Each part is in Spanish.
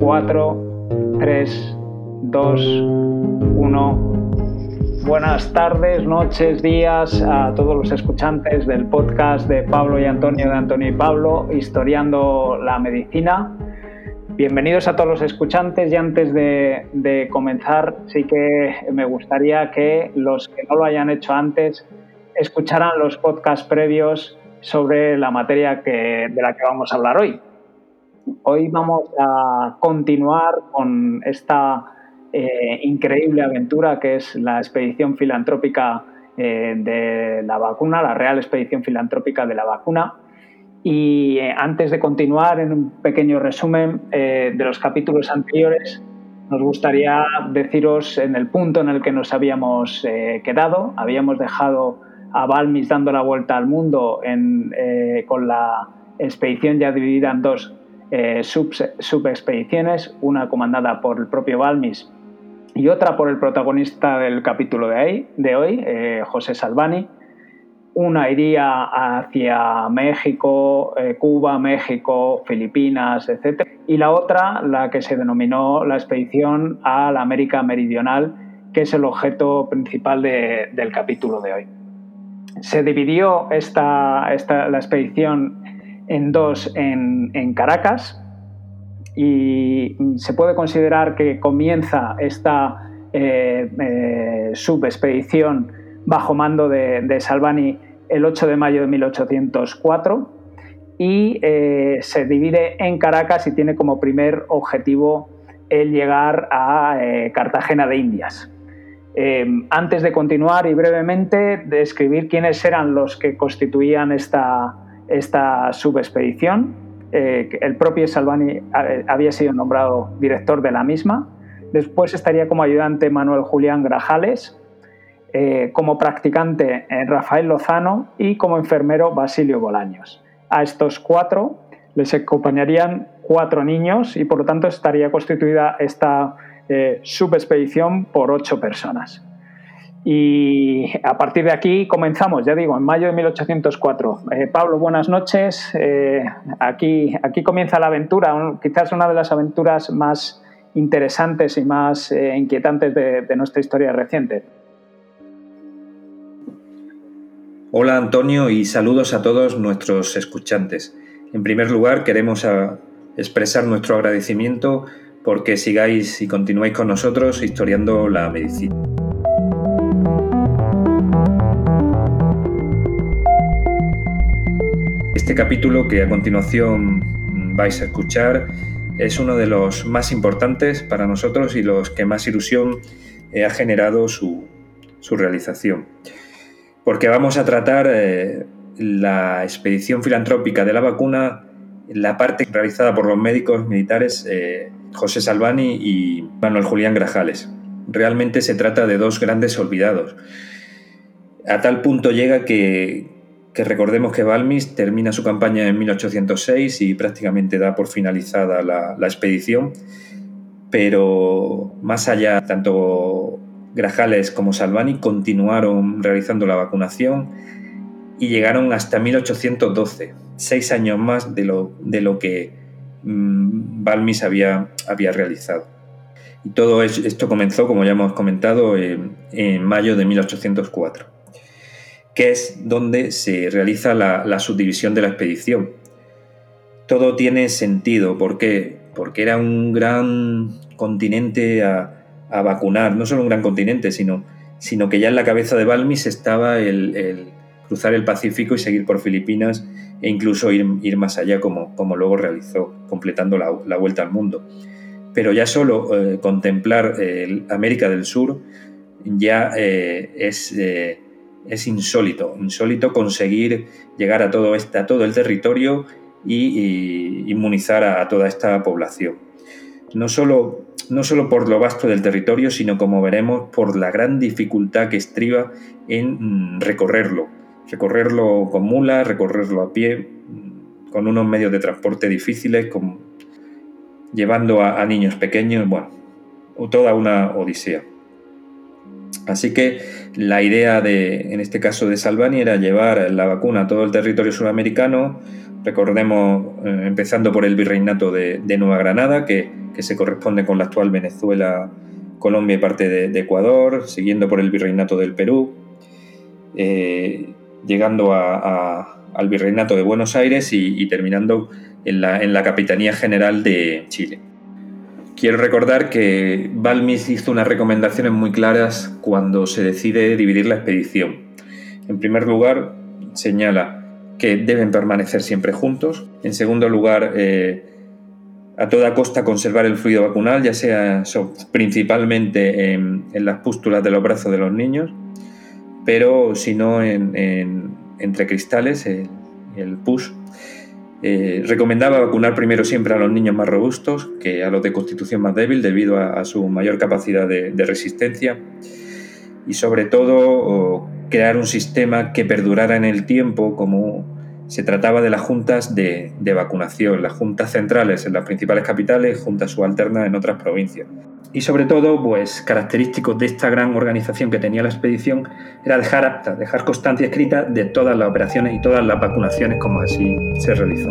4, 3, 2, 1. Buenas tardes, noches, días a todos los escuchantes del podcast de Pablo y Antonio, de Antonio y Pablo, Historiando la Medicina. Bienvenidos a todos los escuchantes y antes de, comenzar sí que me gustaría que los que no lo hayan hecho antes escucharan los podcasts previos sobre la materia que, de la que vamos a hablar hoy. Hoy vamos a continuar con esta eh, increíble aventura que es la expedición filantrópica eh, de la vacuna, la Real Expedición Filantrópica de la Vacuna. Y eh, antes de continuar, en un pequeño resumen de los capítulos anteriores, nos gustaría deciros en el punto en el que nos habíamos quedado. Habíamos dejado a Balmis dando la vuelta al mundo con la expedición ya dividida en dos eh, subexpediciones, una comandada por el propio Balmis y otra por el protagonista del capítulo de, hoy, eh, José Salvani. Una iría hacia México, eh, Cuba, México, Filipinas, etc. Y la otra, la que se denominó la expedición a la América Meridional, que es el objeto principal del capítulo de hoy. Se dividió esta, esta, la expedición en dos en, Caracas y se puede considerar que comienza esta eh, eh, subexpedición bajo mando de, Salvani el 8 de mayo de 1804 y eh, se divide en Caracas y tiene como primer objetivo el llegar a Cartagena de Indias. antes de continuar y brevemente describir quiénes eran los que constituían esta, esta subexpedición. Eh, el propio Salvani eh, había sido nombrado director de la misma. Después estaría como ayudante Manuel Julián Grajales, eh, como practicante Rafael Lozano y como enfermero Basilio Bolaños. A estos cuatro les acompañarían cuatro niños y por lo tanto estaría constituida esta subexpedición por ocho personas. Y a partir de aquí comenzamos, ya digo, en mayo de 1804. Eh, Pablo, buenas noches. Eh, aquí, aquí comienza la aventura, quizás una de las aventuras más interesantes y más eh, inquietantes de, nuestra historia reciente. Hola Antonio y saludos a todos nuestros escuchantes. En primer lugar, queremos expresar nuestro agradecimiento porque sigáis y continuáis con nosotros historiando la medicina. Este capítulo que a continuación vais a escuchar es uno de los más importantes para nosotros y los que más ilusión eh, ha generado su, realización. Porque vamos a tratar eh, la expedición filantrópica de la vacuna, la parte realizada por los médicos militares eh, José Salvani y Manuel Julián Grajales. Realmente se trata de dos grandes olvidados. A tal punto llega que, que recordemos que Balmis termina su campaña en 1806 y prácticamente da por finalizada la, expedición, pero más allá, tanto Grajales como Salvani continuaron realizando la vacunación y llegaron hasta 1812, seis años más de lo, de lo que mm, Balmis había, había realizado. Y todo esto comenzó, como ya hemos comentado, en, en mayo de 1804 que es donde se realiza la, subdivisión de la expedición. Todo tiene sentido, ¿por qué? Porque era un gran continente a, vacunar, no solo un gran continente, sino, sino, que ya en la cabeza de Balmis estaba el, cruzar el Pacífico y seguir por Filipinas e incluso ir, ir más allá como, como, luego realizó, completando la, vuelta al mundo. Pero ya solo eh, contemplar América del Sur ya eh, es eh, es insólito, insólito conseguir llegar a todo, este, todo el territorio y, inmunizar a, toda esta población. No solo, no solo por lo vasto del territorio, sino como veremos por la gran dificultad que estriba en mm, recorrerlo. Recorrerlo con mulas, recorrerlo a pie, mm, con unos medios de transporte difíciles, llevando a niños pequeños, bueno, toda una odisea. Así que la idea de, en este caso de Salvani, era llevar la vacuna a todo el territorio sudamericano, recordemos, eh, empezando por el virreinato de, Nueva Granada, que, que se corresponde con la actual Venezuela, Colombia y parte de, Ecuador, siguiendo por el virreinato del Perú, eh, llegando al virreinato de Buenos Aires y, terminando en la, en la Capitanía General de Chile. Quiero recordar que Balmis hizo unas recomendaciones muy claras cuando se decide dividir la expedición. En primer lugar, señala que deben permanecer siempre juntos. En segundo lugar, eh, a toda costa conservar el fluido vacunal, ya sea principalmente en, las pústulas de los brazos de los niños, pero si no entre cristales, el, el pus. Eh, recomendaba vacunar primero siempre a los niños más robustos que a los de constitución más débil debido a, su mayor capacidad de, de, resistencia y sobre todo crear un sistema que perdurara en el tiempo como se trataba de las juntas de, vacunación, las juntas centrales en las principales capitales, juntas subalternas en otras provincias. Y sobre todo, pues característico de esta gran organización que tenía la expedición era dejar acta, dejar constancia escrita de todas las operaciones y todas las vacunaciones como así se realizó.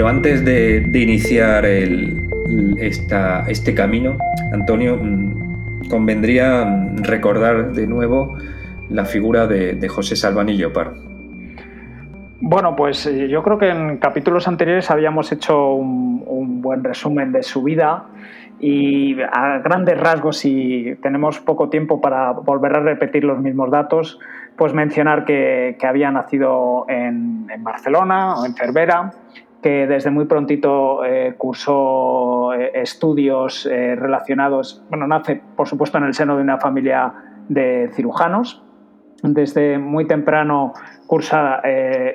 Pero antes de, iniciar este camino, Antonio, mm, convendría mm, recordar de nuevo la figura de, José Salvanillo Par. Bueno, pues eh, yo creo que en capítulos anteriores habíamos hecho un, buen resumen de su vida y a grandes rasgos, si tenemos poco tiempo para volver a repetir los mismos datos, pues mencionar que, había nacido en, en Barcelona o en Cervera, que desde muy prontito eh, cursó eh, estudios eh, relacionados, bueno, nace por supuesto en el seno de una familia de cirujanos. Desde muy temprano cursa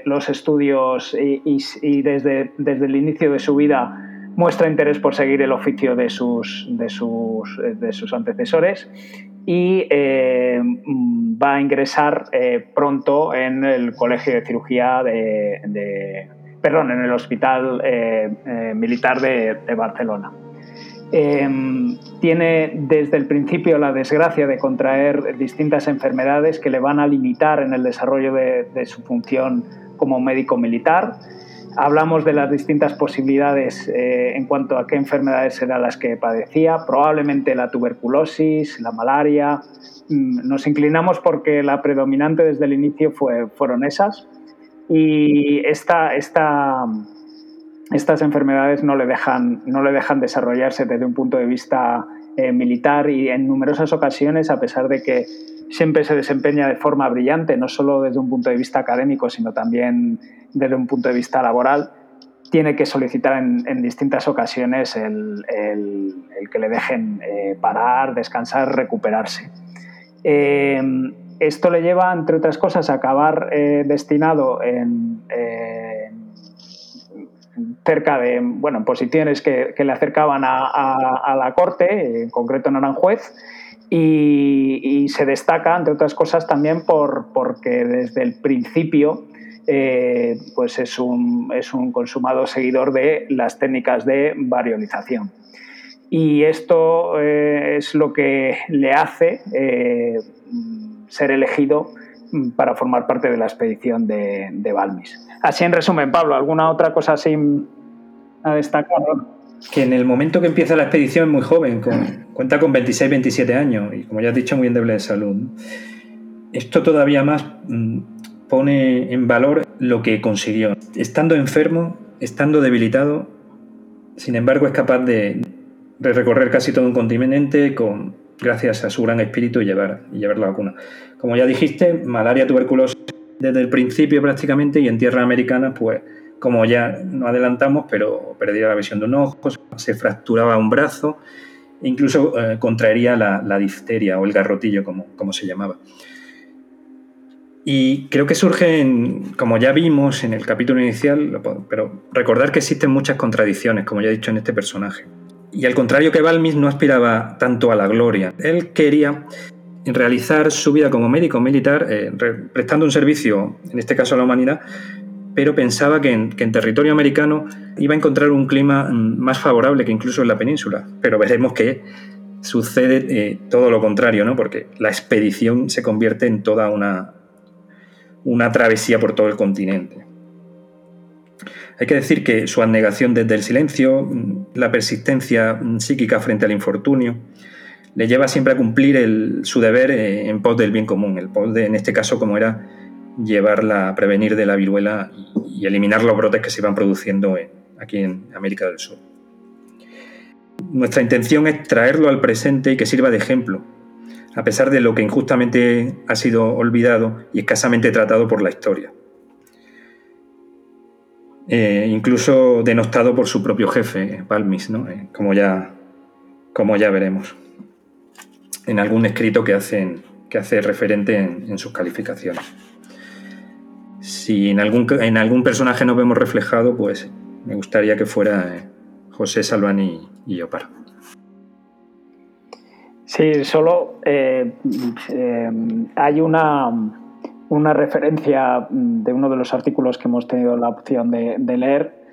los estudios y, desde, desde, el inicio de su vida muestra interés por seguir el oficio de sus, de sus, de sus antecesores y va a ingresar pronto en el Colegio de Cirugía de perdón, en el Hospital eh, eh, Militar de, Barcelona. Em, tiene desde el principio la desgracia de contraer distintas enfermedades que le van a limitar en el desarrollo de, su función como médico militar. Hablamos de las distintas posibilidades eh, en cuanto a qué enfermedades eran las que padecía, probablemente la tuberculosis, la malaria. Mm, nos inclinamos porque la predominante desde el inicio fue, fueron esas y esta, esta, estas enfermedades no le, dejan, no le dejan desarrollarse desde un punto de vista eh, militar y en numerosas ocasiones, a pesar de que siempre se desempeña de forma brillante, no solo desde un punto de vista académico, sino también desde un punto de vista laboral, tiene que solicitar en, distintas ocasiones el, que le dejen eh, parar, descansar, recuperarse. Eh, esto le lleva, entre otras cosas, a acabar eh, destinado en, cerca de, bueno, en posiciones que, le acercaban a, la corte, en concreto en Aranjuez, y, se destaca, entre otras cosas, también por, porque desde el principio eh, pues es un, es un consumado seguidor de las técnicas de variolización. Y esto eh, es lo que le hace ser elegido mm, para formar parte de la expedición de, de Balmis. Así en resumen, Pablo, ¿alguna otra cosa así a destacar? Que en el momento que empieza la expedición es muy joven, cuenta con 26, 27 años y como ya has dicho, muy endeble de salud. Esto todavía más mm, pone en valor lo que consiguió. Estando enfermo, estando debilitado, sin embargo es capaz de, de recorrer casi todo un continente con gracias a su gran espíritu y llevar, llevar la vacuna. Como ya dijiste, malaria, tuberculosis desde el principio prácticamente y en tierra americana, pues como ya no adelantamos, pero perdía la visión de un ojo, se fracturaba un brazo, e incluso eh, contraería la, la, difteria o el garrotillo, como, como se llamaba. Y creo que surgen, como ya vimos en el capítulo inicial, pero recordar que existen muchas contradicciones, como ya he dicho en este personaje. Y al contrario que Balmis no aspiraba tanto a la gloria. Él quería realizar su vida como médico militar, eh, prestando un servicio, en este caso a la humanidad, pero pensaba que en, territorio americano iba a encontrar un clima mm, más favorable que incluso en la península. Pero veremos que sucede eh, todo lo contrario, ¿no? porque la expedición se convierte en toda una, una travesía por todo el continente. Hay que decir que su abnegación desde el silencio, la persistencia psíquica frente al infortunio, le lleva siempre a cumplir su deber eh, en pos del bien común, el pos de, en este caso, como era llevarla a prevenir de la viruela y eliminar los brotes que se iban produciendo aquí en América del Sur. Nuestra intención es traerlo al presente y que sirva de ejemplo, a pesar de lo que injustamente ha sido olvidado y escasamente tratado por la historia. Eh, incluso denostado por su propio jefe, Palmis, eh, como, ya, como ya veremos, en algún escrito que, hacen, que hace referente en sus calificaciones si en algún, en algún personaje nos vemos reflejado, pues me gustaría que fuera eh, José Salvani y Opar. Sí, solo eh, eh, hay una, una, referencia de uno de los artículos que hemos tenido la opción de, leer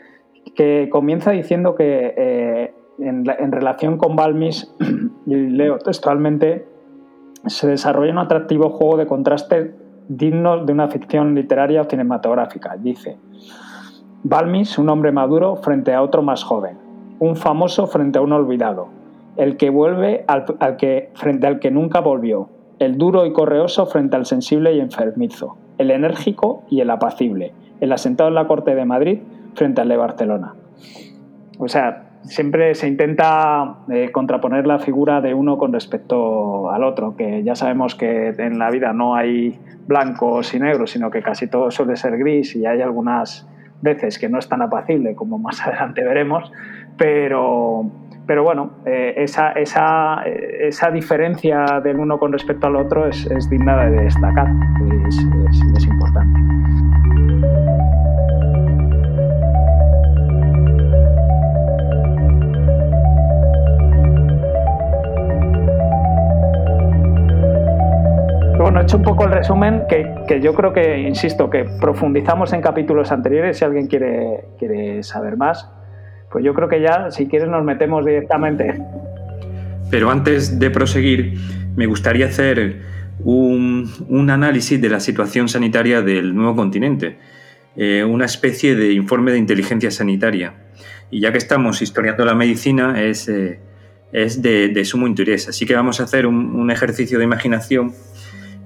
que comienza diciendo que en, en, relación con Balmis, y leo textualmente, se desarrolla un atractivo juego de contraste dignos de una ficción literaria o cinematográfica. Dice, Balmis, un hombre maduro frente a otro más joven, un famoso frente a un olvidado, el que vuelve al, que, frente al que nunca volvió, el duro y correoso frente al sensible y enfermizo, el enérgico y el apacible, el asentado en la corte de Madrid frente al de Barcelona. O sea, siempre se intenta eh, contraponer la figura de uno con respecto al otro, que ya sabemos que en la vida no hay blancos y negros, sino que casi todo suele ser gris y hay algunas veces que no es tan apacible como más adelante veremos, pero, pero bueno, eh, esa, esa, esa, diferencia del uno con respecto al otro es, es digna de destacar, es, es importante. bueno, he hecho un poco el resumen que, yo creo que, insisto, que profundizamos en capítulos anteriores si alguien quiere, quiere saber más. Pues yo creo que ya, si quieres, nos metemos directamente. Pero antes de proseguir, me gustaría hacer un, análisis de la situación sanitaria del nuevo continente, eh, una especie de informe de inteligencia sanitaria. Y ya que estamos historiando la medicina, es, eh, es de, sumo interés. Así que vamos a hacer un, un ejercicio de imaginación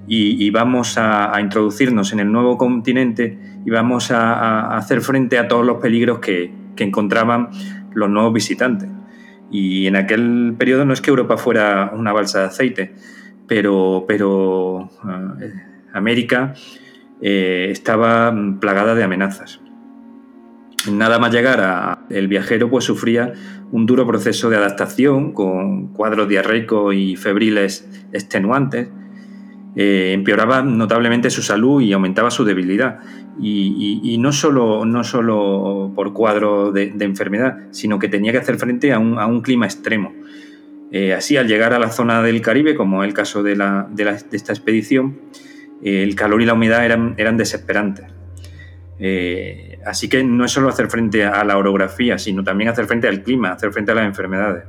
y, vamos a, introducirnos en el nuevo continente y vamos a, hacer frente a todos los peligros que, encontraban los nuevos visitantes. Y en aquel periodo no es que Europa fuera una balsa de aceite, pero, pero eh, América eh, estaba plagada de amenazas. Nada más llegar a el viajero pues sufría un duro proceso de adaptación con cuadros diarreicos y febriles extenuantes eh, empeoraba notablemente su salud y aumentaba su debilidad. Y, no, solo, no solo por cuadro de, enfermedad, sino que tenía que hacer frente a un, clima extremo. Eh, así, al llegar a la zona del Caribe, como es el caso de, esta expedición, eh, el calor y la humedad eran, eran desesperantes. así que no es solo hacer frente a la orografía, sino también hacer frente al clima, hacer frente a las enfermedades.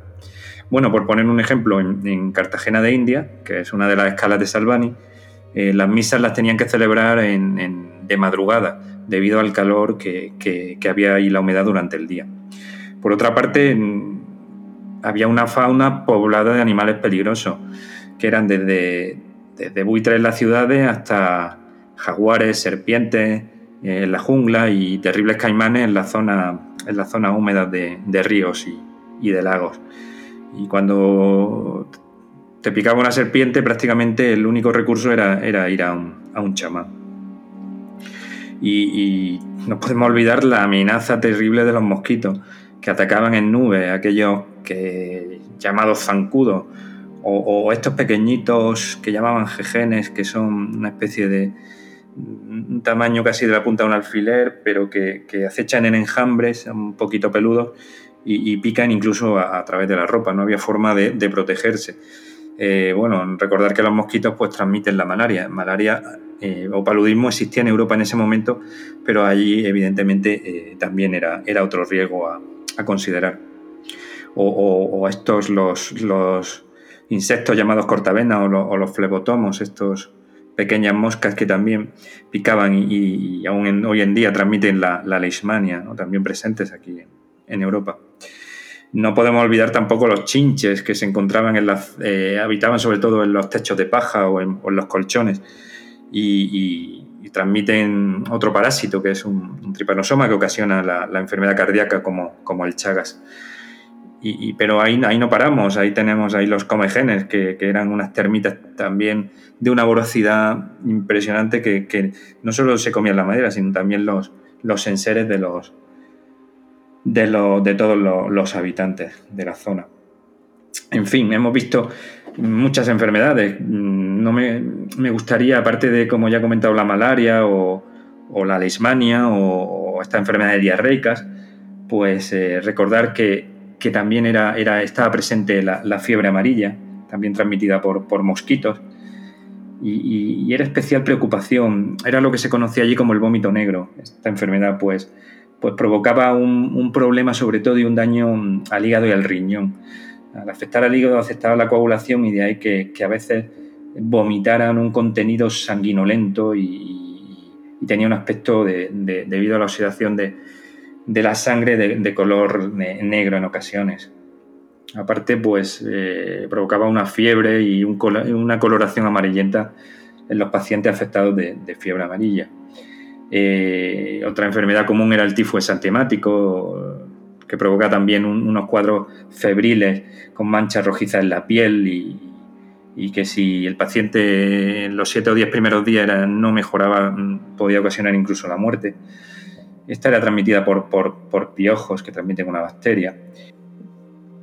Bueno, por poner un ejemplo, en, Cartagena de India, que es una de las escalas de Salvani, eh, las misas las tenían que celebrar de madrugada, debido al calor que, había y la humedad durante el día. Por otra parte, había una fauna poblada de animales peligrosos, que eran desde, buitres en las ciudades hasta jaguares, serpientes eh, en la jungla y terribles caimanes en las zonas en la zona húmedas de, ríos y de lagos. Y cuando te picaba una serpiente, prácticamente el único recurso era, ir a un, chamán. Y, no podemos olvidar la amenaza terrible de los mosquitos que atacaban en nubes, aquellos que, llamados zancudos, o, estos pequeñitos que llamaban jejenes, que son una especie de tamaño casi de la punta de un alfiler, pero que, que acechan en enjambres, un poquito peludos, y, pican incluso a, través de la ropa, no había forma de, protegerse. Eh, bueno, recordar que los mosquitos pues transmiten la malaria. Malaria Eh, o paludismo existía en Europa en ese momento, pero allí evidentemente también era, era otro riesgo a, considerar. O, estos, los, insectos llamados cortavenas o, los flebotomos, estos pequeñas moscas que también picaban y, aún hoy en día transmiten la, leishmania, también presentes aquí en, Europa. No podemos olvidar tampoco los chinches que se encontraban en las, eh, habitaban sobre todo en los techos de paja o en, los colchones y, transmiten otro parásito que es un, tripanosoma que ocasiona la, enfermedad cardíaca como, como el Chagas. Y, pero ahí, ahí no paramos, ahí tenemos ahí los comegenes, que, que eran unas termitas también de una voracidad impresionante que, que, no solo se comían la madera, sino también los, los enseres de, los, de, los, de todos los, habitantes de la zona. En fin, hemos visto muchas enfermedades. No me, me gustaría, aparte de, como ya he comentado, la malaria o, o la leishmania o, esta enfermedad de diarreicas, pues eh, recordar que que también era, era, estaba presente la, fiebre amarilla, también transmitida por, por mosquitos, y, era especial preocupación, era lo que se conocía allí como el vómito negro. Esta enfermedad pues, pues provocaba un, problema sobre todo y un daño al hígado y al riñón. Al afectar al hígado afectaba la coagulación y de ahí que, a veces vomitaran un contenido sanguinolento y, tenía un aspecto debido a la oxidación de, de la sangre de, color negro en ocasiones. Aparte, pues eh, provocaba una fiebre y una coloración amarillenta en los pacientes afectados de, fiebre amarilla. Eh, otra enfermedad común era el tifo exantemático, que provoca también unos cuadros febriles con manchas rojizas en la piel y, que si el paciente en los 7 o 10 primeros días no mejoraba podía ocasionar incluso la muerte. Esta era transmitida por, por, piojos que transmiten una bacteria.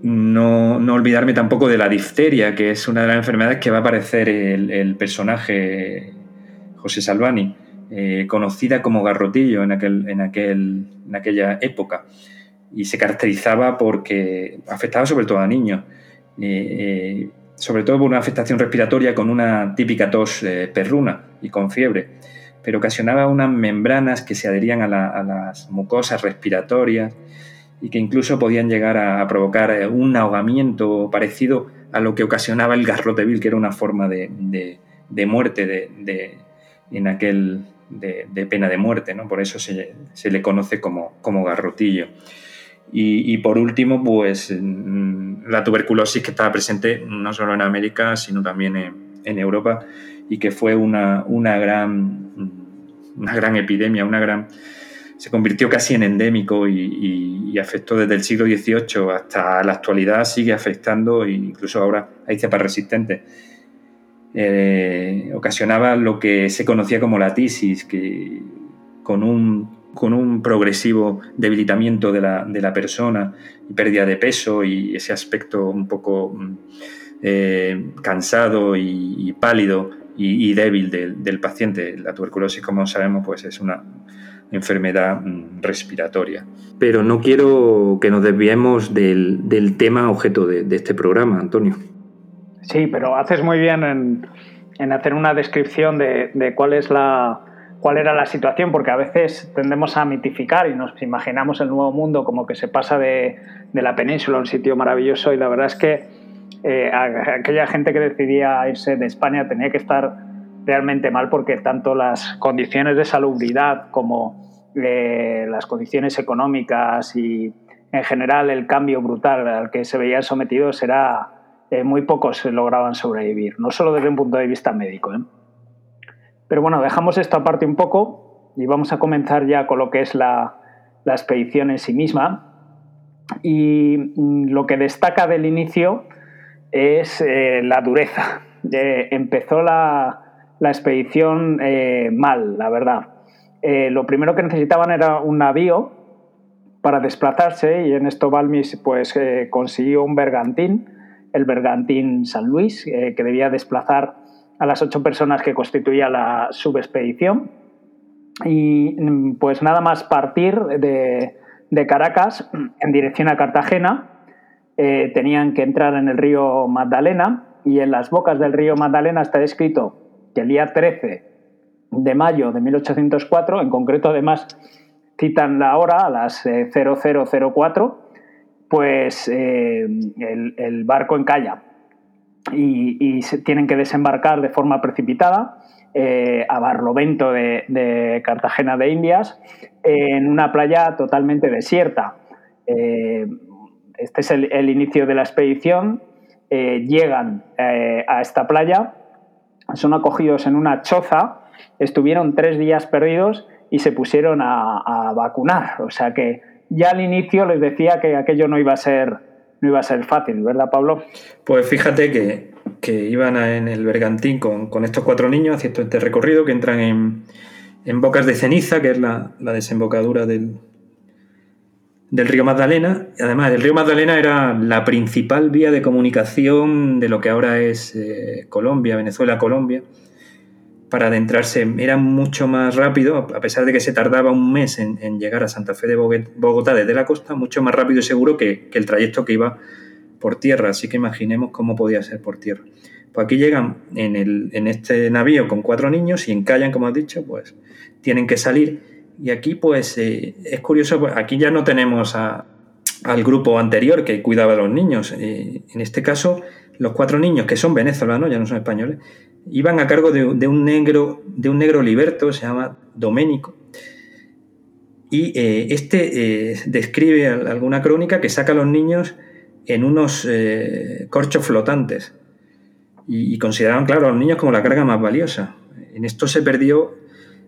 No, olvidarme tampoco de la difteria, que es una de las enfermedades que va a aparecer el, personaje José Salvani, eh, conocida como garrotillo en, aquel, en, aquel, en aquella época. Y se caracterizaba porque afectaba sobre todo a niños, eh, eh, sobre todo por una afectación respiratoria con una típica tos perruna y con fiebre pero ocasionaba unas membranas que se adherían a, las mucosas respiratorias y que incluso podían llegar a, provocar un ahogamiento parecido a lo que ocasionaba el garrotevil, que era una forma de, muerte de, en aquel de, pena de muerte, ¿no? por eso se, le conoce como, como garrotillo. Y, por último, pues mm, la tuberculosis que estaba presente no solo en América, sino también en Europa y que fue una, una, gran, una gran epidemia, una gran, se convirtió casi en endémico y, afectó desde el siglo XVIII hasta la actualidad, sigue afectando e incluso ahora hay cepas resistentes. Eh, ocasionaba lo que se conocía como la tisis, que con un, con un progresivo debilitamiento de la, de la, persona y pérdida de peso y ese aspecto un poco eh, cansado y pálido y, débil del, paciente. La tuberculosis, como sabemos, pues es una enfermedad mm, respiratoria. Pero no quiero que nos desviemos del, tema objeto de, este programa, Antonio. Sí, pero haces muy bien en, hacer una descripción de, cuál es la cuál era la situación, porque a veces tendemos a mitificar y nos imaginamos el nuevo mundo como que se pasa de, de la península, un sitio maravilloso, y la verdad es que eh, aquella gente que decidía irse de España tenía que estar realmente mal porque tanto las condiciones de salubridad como eh, las condiciones económicas y en general el cambio brutal al que se veían sometidos era eh, muy pocos lograban sobrevivir, no solo desde un punto de vista médico. Pero bueno, dejamos esto aparte un poco y vamos a comenzar ya con lo que es la, la expedición en sí misma. Y mm, lo que destaca del inicio es eh, la dureza. empezó la, expedición eh, mal, la verdad. Eh, lo primero que necesitaban era un navío para desplazarse y en esto Balmis pues, consiguió un bergantín, el bergantín San Luis, que debía desplazar a las ocho personas que constituía la subexpedición. Y pues nada más partir de, Caracas en dirección a Cartagena, eh, tenían que entrar en el río Magdalena y en las bocas del río Magdalena está escrito que el día 13 de mayo de 1804, en concreto además citan la hora a las 0004, eh, pues eh, el, barco encalla y, se tienen que desembarcar de forma precipitada eh, a Barlovento de, Cartagena de Indias en una playa totalmente desierta. este es el, inicio de la expedición. llegan a esta playa, son acogidos en una choza, estuvieron tres días perdidos y se pusieron a, vacunar. O sea que ya al inicio les decía que aquello no iba a ser, no iba a ser fácil, ¿verdad, Pablo? Pues fíjate que, iban en el Bergantín con, estos cuatro niños haciendo este recorrido que entran en, Bocas de Ceniza, que es la, desembocadura del, del río Magdalena. Además, el río Magdalena era la principal vía de comunicación de lo que ahora es eh, Colombia, Venezuela, Colombia para adentrarse era mucho más rápido, a pesar de que se tardaba un mes en, llegar a Santa Fe de Bogotá desde la costa, mucho más rápido y seguro que, el trayecto que iba por tierra. Así que imaginemos cómo podía ser por tierra. Pues aquí llegan en, este navío con cuatro niños y encallan, como has dicho, pues tienen que salir. Y aquí, pues eh, es curioso, pues, aquí ya no tenemos al grupo anterior que cuidaba a los niños. Eh, en este caso, los cuatro niños, que son venezolanos, ya no son españoles, iban a cargo de, un, negro, de un negro liberto, se llama Doménico. Y eh, este eh, describe alguna crónica que saca a los niños en unos eh, corchos flotantes. Y, consideraban, claro, a los niños como la carga más valiosa. En esto se perdió,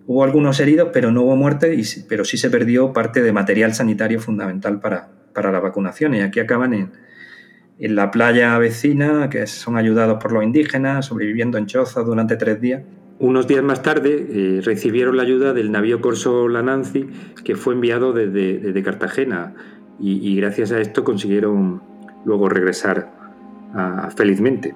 hubo algunos heridos, pero no hubo muerte, y, pero sí se perdió parte de material sanitario fundamental para, para la vacunación. Y aquí acaban en, en la playa vecina, que son ayudados por los indígenas, sobreviviendo en chozas durante tres días. Unos días más tarde eh, recibieron la ayuda del navío corso La Nancy, que fue enviado desde, Cartagena, y, gracias a esto consiguieron luego regresar felizmente.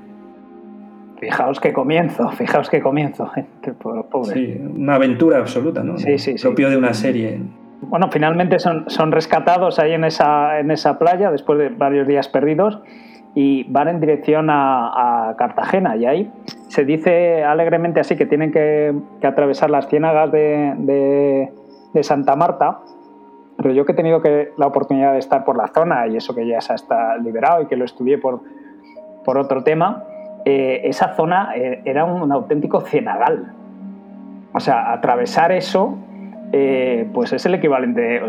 Fijaos qué comienzo, fijaos qué comienzo, pobre. Sí, una aventura absoluta, ¿no? Sí, sí, Propio de una serie. Bueno, finalmente son, son rescatados ahí en esa, en esa playa después de varios días perdidos y van en dirección a, Cartagena. Y ahí se dice alegremente así que tienen que, atravesar las ciénagas de, Santa Marta. Pero yo que he tenido que, la oportunidad de estar por la zona y eso que ya se está liberado y que lo estudié por, por otro tema, eh, esa zona eh, era un auténtico cienagal. O sea, atravesar eso eh, pues es el equivalente,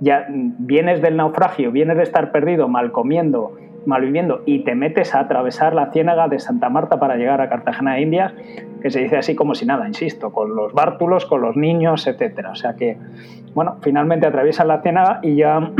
ya vienes del naufragio, vienes de estar perdido, mal comiendo, mal viviendo y te metes a atravesar la ciénaga de Santa Marta para llegar a Cartagena de Indias, que se dice así como si nada, insisto, con los bártulos, con los niños, etcétera. O sea que, bueno, finalmente atraviesan la ciénaga y ya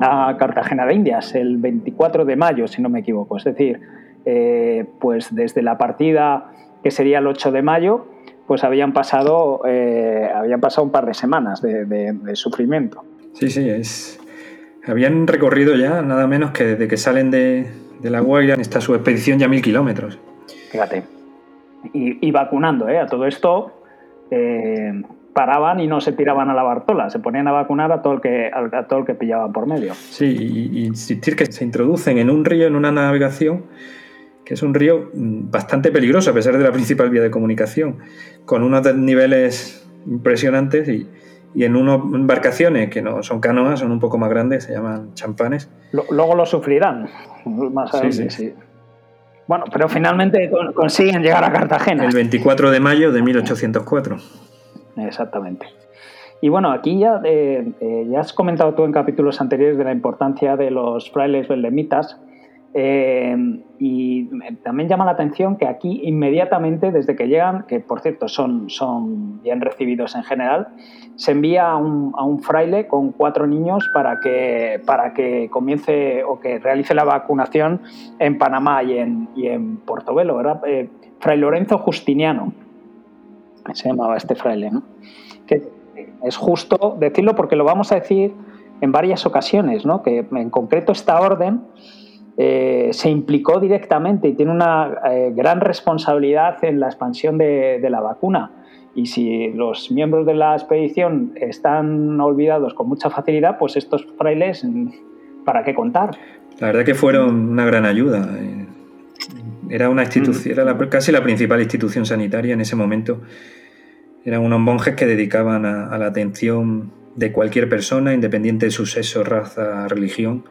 a Cartagena de Indias el 24 de mayo, si no me equivoco. Es decir, eh, pues desde la partida que sería el 8 de mayo pues habían pasado, eh, habían pasado un par de semanas de, sufrimiento. Sí, sí, es... habían recorrido ya nada menos que desde que salen de, La Guaira, esta su expedición ya mil kilómetros. Fíjate. Y, vacunando, ¿eh? A todo esto eh, paraban y no se tiraban a la Bartola, se ponían a vacunar a todo el que, a todo el que pillaban por medio. Sí, y, y insistir que se introducen en un río, en una navegación, que es un río mm, bastante peligroso a pesar de la principal vía de comunicación, con unos niveles impresionantes y, en unas embarcaciones que no son canoas, son un poco más grandes, se llaman champanes. Luego lo sufrirán más adelante, sí, Bueno, pero finalmente consiguen llegar a Cartagena. El 24 de mayo de 1804. Exactamente. Y bueno, aquí ya, eh, eh, ya has comentado tú en capítulos anteriores de la importancia de los frailes beldemitas eh, y también llama la atención que aquí inmediatamente, desde que llegan, que por cierto son, son bien recibidos en general, se envía a un, fraile con cuatro niños para que, para que comience o que realice la vacunación en Panamá y en, y en Portobelo. ¿verdad? Eh, Fray Lorenzo Justiniano, se llamaba este fraile. ¿no? Que es justo decirlo porque lo vamos a decir en varias ocasiones, ¿no? que en concreto esta orden eh, se implicó directamente y tiene una eh, gran responsabilidad en la expansión de, la vacuna. Y si los miembros de la expedición están olvidados con mucha facilidad, pues estos frailes, ¿para qué contar? La verdad que fueron una gran ayuda. Era una institución, era casi la principal institución sanitaria en ese momento. Eran unos monjes que dedicaban a, la atención de cualquier persona, independiente de su sexo, raza, religión.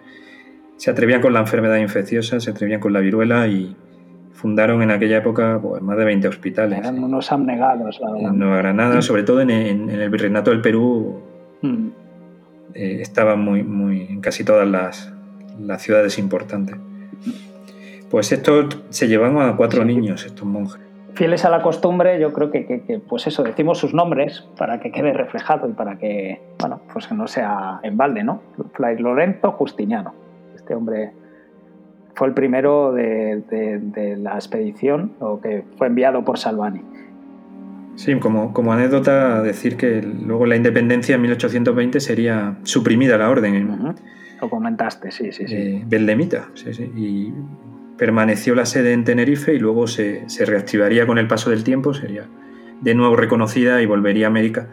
Se atrevían con la enfermedad infecciosa, se atrevían con la viruela y fundaron en aquella época pues, más de 20 hospitales. Eran unos abnegados, la verdad. En Nueva Granada, sobre todo en, el Virreinato del Perú, mm. eh, estaban muy, muy, en casi todas las, las ciudades importantes. Pues estos se llevan a cuatro niños, estos monjes. Fieles a la costumbre, yo creo que, pues eso, decimos sus nombres para que quede reflejado y para que, bueno, pues que no sea en balde, ¿no? Fray Lorenzo Justiniano. Este hombre fue el primero de, la expedición, o que fue enviado por Salvani. Sí, como, como anécdota, decir que luego la independencia en 1820 sería suprimida la orden. Lo comentaste, sí, sí, sí. Eh, Beldemita, sí, sí. Y permaneció la sede en Tenerife y luego se, reactivaría con el paso del tiempo, sería de nuevo reconocida y volvería a América.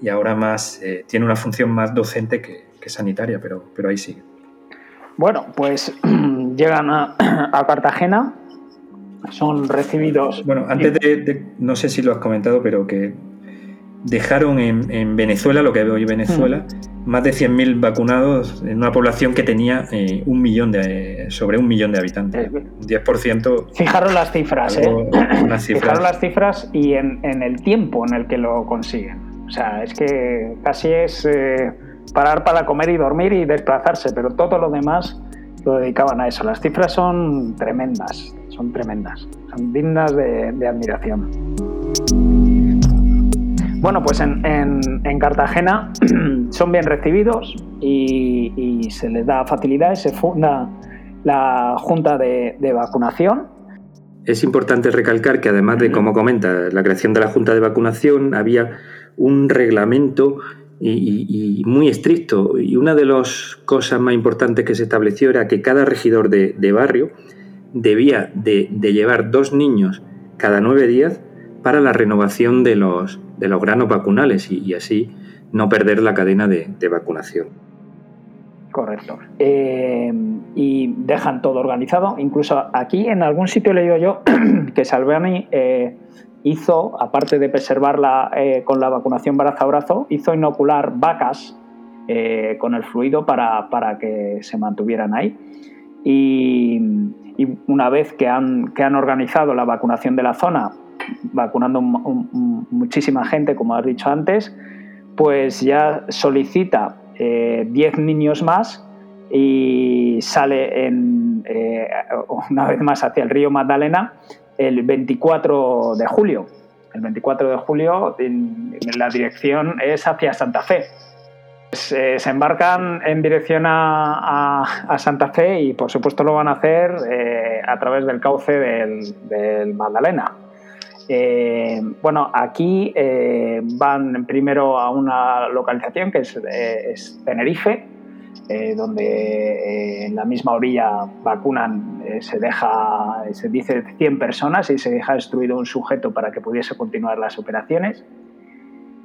Y ahora más eh, tiene una función más docente que, sanitaria, pero, pero ahí sigue. Bueno, pues llegan a, Cartagena, son recibidos. Bueno, antes de, no sé si lo has comentado, pero que dejaron en, Venezuela, lo que hoy Venezuela, mm. más de 100.000 vacunados en una población que tenía eh, un millón de, sobre un millón de habitantes. 10%. Fijaros las cifras, ¿eh? Fijaros las cifras y en, el tiempo en el que lo consiguen. O sea, es que casi es eh, parar para comer y dormir y desplazarse, pero todo lo demás lo dedicaban a eso. Las cifras son tremendas, son tremendas, son dignas de admiración. Bueno, pues en, Cartagena son bien recibidos y, se les da facilidades, se funda la Junta de, Vacunación. Es importante recalcar que además de, como comenta, la creación de la Junta de Vacunación, había un reglamento y, muy estricto. Y una de las cosas más importantes que se estableció era que cada regidor de, barrio debía de, llevar dos niños cada nueve días para la renovación de los, de los granos vacunales y, así no perder la cadena de, vacunación. Correcto. Eh, y dejan todo organizado. Incluso aquí en algún sitio he leído yo que Salvani eh, hizo, aparte de preservarla eh, con la vacunación brazo a brazo, hizo inocular vacas con el fluido para, para, que se mantuvieran ahí. Y, una vez que han, que han organizado la vacunación de la zona vacunando muchísima gente, como has dicho antes, pues ya solicita 10 eh, niños más y sale en, eh, una vez más hacia el río Magdalena el 24 de julio. El 24 de julio en, la dirección es hacia Santa Fe. Se, eh, se embarcan en dirección a, Santa Fe y por supuesto lo van a hacer a través del cauce del, del Magdalena. Eh, bueno, aquí eh, van primero a una localización que es, eh, Tenerife, donde en la misma orilla vacunan, se deja, se dice 100 personas y se deja destruido un sujeto para que pudiese continuar las operaciones.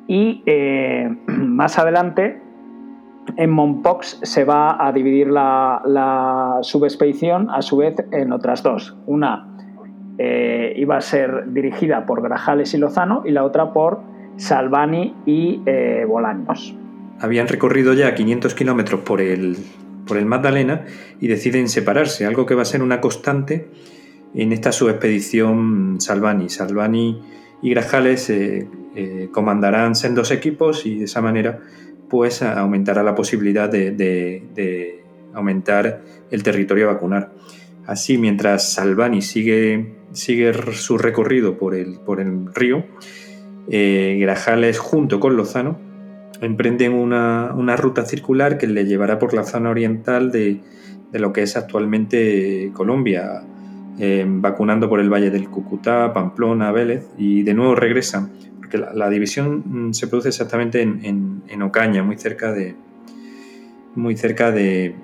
Y más adelante, en Monpox se va a dividir la, la subexpedición a su vez en otras dos. Una eh, iba a ser dirigida por Grajales y Lozano y la otra por Salvani y eh, Bolaños. Habían recorrido ya 500 kilómetros por el, por el Magdalena y deciden separarse, algo que va a ser una constante en esta subexpedición Salvani. Salvani y Grajales eh, comandarán dos equipos y de esa manera pues aumentará la posibilidad de, de aumentar el territorio a vacunar. Así, mientras Salvani sigue sigue su recorrido por el, por el río, eh, Grajales junto con Lozano emprenden una, ruta circular que le llevará por la zona oriental de, lo que es actualmente Colombia, eh, vacunando por el valle del Cucutá, Pamplona, Vélez, y de nuevo regresan, porque la, división mm, se produce exactamente en, Ocaña, muy cerca de, muy cerca de,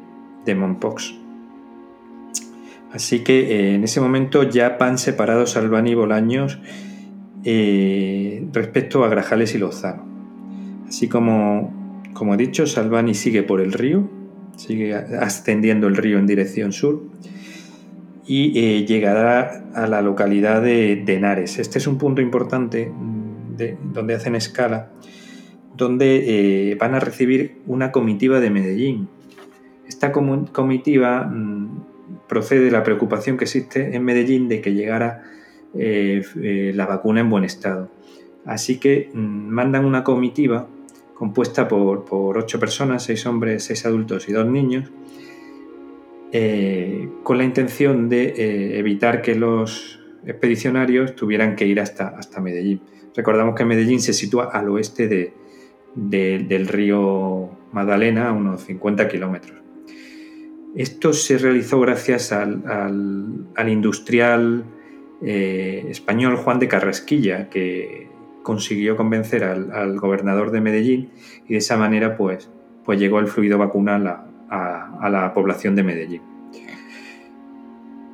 de Monpox. Así que eh, en ese momento ya van separados Albani y Bolaños eh, respecto a Grajales y Lozano. Así como, como he dicho, Salvani sigue por el río, sigue ascendiendo el río en dirección sur. y eh, llegará a la localidad de, Henares. Este es un punto importante mm, de, donde hacen escala, donde eh, van a recibir una comitiva de Medellín. Esta comitiva mm, procede de la preocupación que existe en Medellín de que llegara eh, la vacuna en buen estado. Así que mm, mandan una comitiva compuesta por, por ocho personas, seis hombres, seis adultos y dos niños, eh, con la intención de eh, evitar que los expedicionarios tuvieran que ir hasta, hasta Medellín. Recordamos que Medellín se sitúa al oeste de, del río Magdalena, a unos 50 kilómetros. Esto se realizó gracias al, al, industrial eh, español Juan de Carrasquilla, que consiguió convencer al, gobernador de Medellín y de esa manera pues, pues llegó el fluido vacunal a, a, la población de Medellín.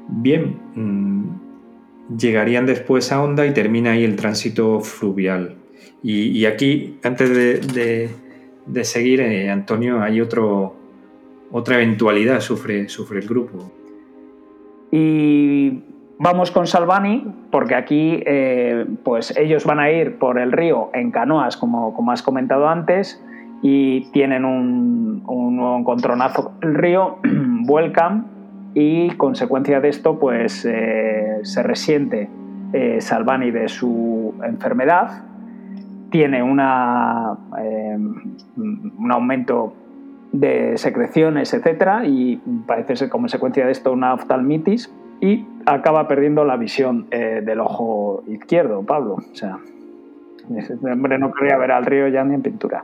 Bien, mm, llegarían después a Honda y termina ahí el tránsito fluvial. Y, aquí, antes de, seguir, eh, Antonio, hay otro, otra eventualidad, sufre, sufre el grupo. Y vamos con Salvani, porque aquí eh, pues ellos van a ir por el río en canoas, como, como has comentado antes, y tienen un, un encontronazo el río, vuelcan y consecuencia de esto pues eh, se resiente eh, Salvani de su enfermedad, tiene una, un aumento de secreciones, etcétera, y parece ser consecuencia de esto una oftalmitis y acaba perdiendo la visión del ojo izquierdo, Pablo. O sea, ese hombre no quería ver al río ya ni en pintura.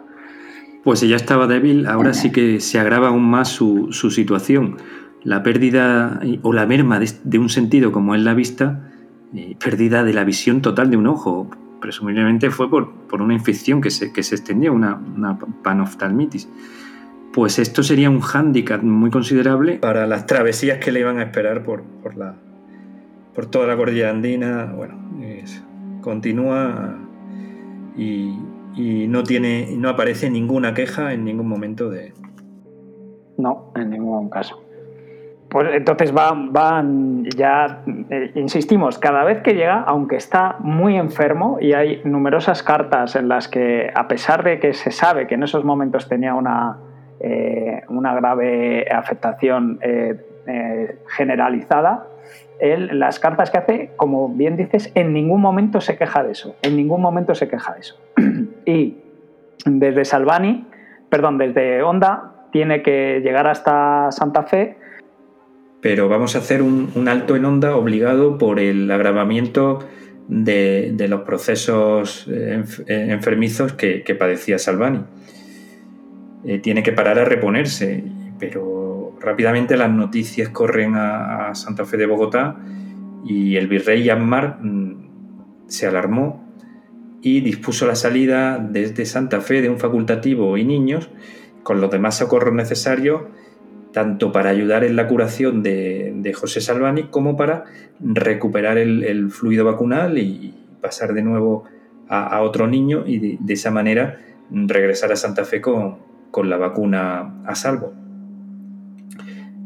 Pues ella estaba débil, ahora sí que se agrava aún más su, situación. La pérdida o la merma de, un sentido como es la vista, eh, pérdida de la visión total de un ojo, presumiblemente fue por, una infección que se, que se extendió, una, una panoftalmitis. Pues esto sería un hándicap muy considerable para las travesías que le iban a esperar por, la, por toda la cordillera andina. Bueno, continúa y, y no tiene no aparece ninguna queja en ningún momento de no en ningún caso pues entonces van, van ya, eh, insistimos, cada vez que llega, aunque está muy enfermo, y hay numerosas cartas en las que, a pesar de que se sabe que en esos momentos tenía una, eh, una grave afectación eh, generalizada, él, las cartas que hace, como bien dices, en ningún momento se queja de eso, en ningún momento se queja de eso. y desde Salvani, perdón, desde Honda, tiene que llegar hasta Santa Fe. Pero vamos a hacer un, alto en Honda obligado por el agravamiento de, los procesos eh, eh, enfermizos que, padecía Salvani. Eh, tiene que parar a reponerse, pero rápidamente las noticias corren a, Santa Fe de Bogotá y el virrey Yanmar mm, se alarmó y dispuso la salida desde Santa Fe de un facultativo y niños con los demás socorros necesarios tanto para ayudar en la curación de, José Salvani como para recuperar el, fluido vacunal y pasar de nuevo a, otro niño y de, esa manera regresar a Santa Fe con, con la vacuna a salvo.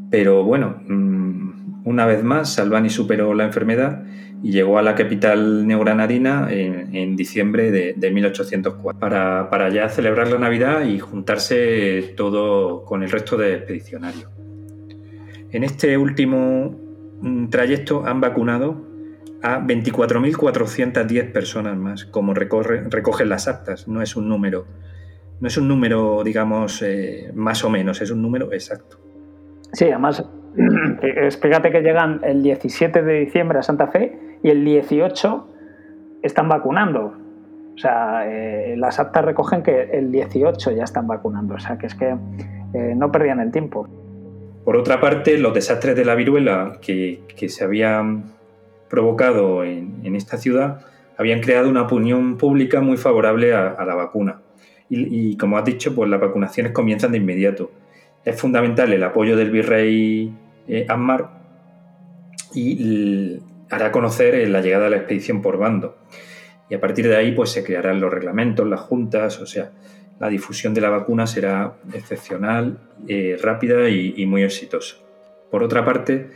Pero bueno, mm, una vez más, Salvani superó la enfermedad y llegó a la capital neogranadina en, diciembre de, 1804 para, para, ya celebrar la Navidad y juntarse todo con el resto de expedicionarios. En este último mm, trayecto han vacunado a 24.410 personas más, como recogen las actas, no es un número, no es un número, digamos, eh, más o menos, es un número exacto. Sí, además, fíjate que llegan el 17 de diciembre a Santa Fe y el 18 están vacunando. O sea, eh, las actas recogen que el 18 ya están vacunando. O sea, que es que eh, no perdían el tiempo. Por otra parte, los desastres de la viruela que, se habían provocado en, esta ciudad habían creado una opinión pública muy favorable a, la vacuna. Y, como has dicho, pues las vacunaciones comienzan de inmediato. Es fundamental el apoyo del virrey eh, Ammar y hará conocer la llegada de la expedición por bando. Y a partir de ahí pues se crearán los reglamentos, las juntas, o sea, la difusión de la vacuna será excepcional, eh, rápida y, muy exitosa. Por otra parte,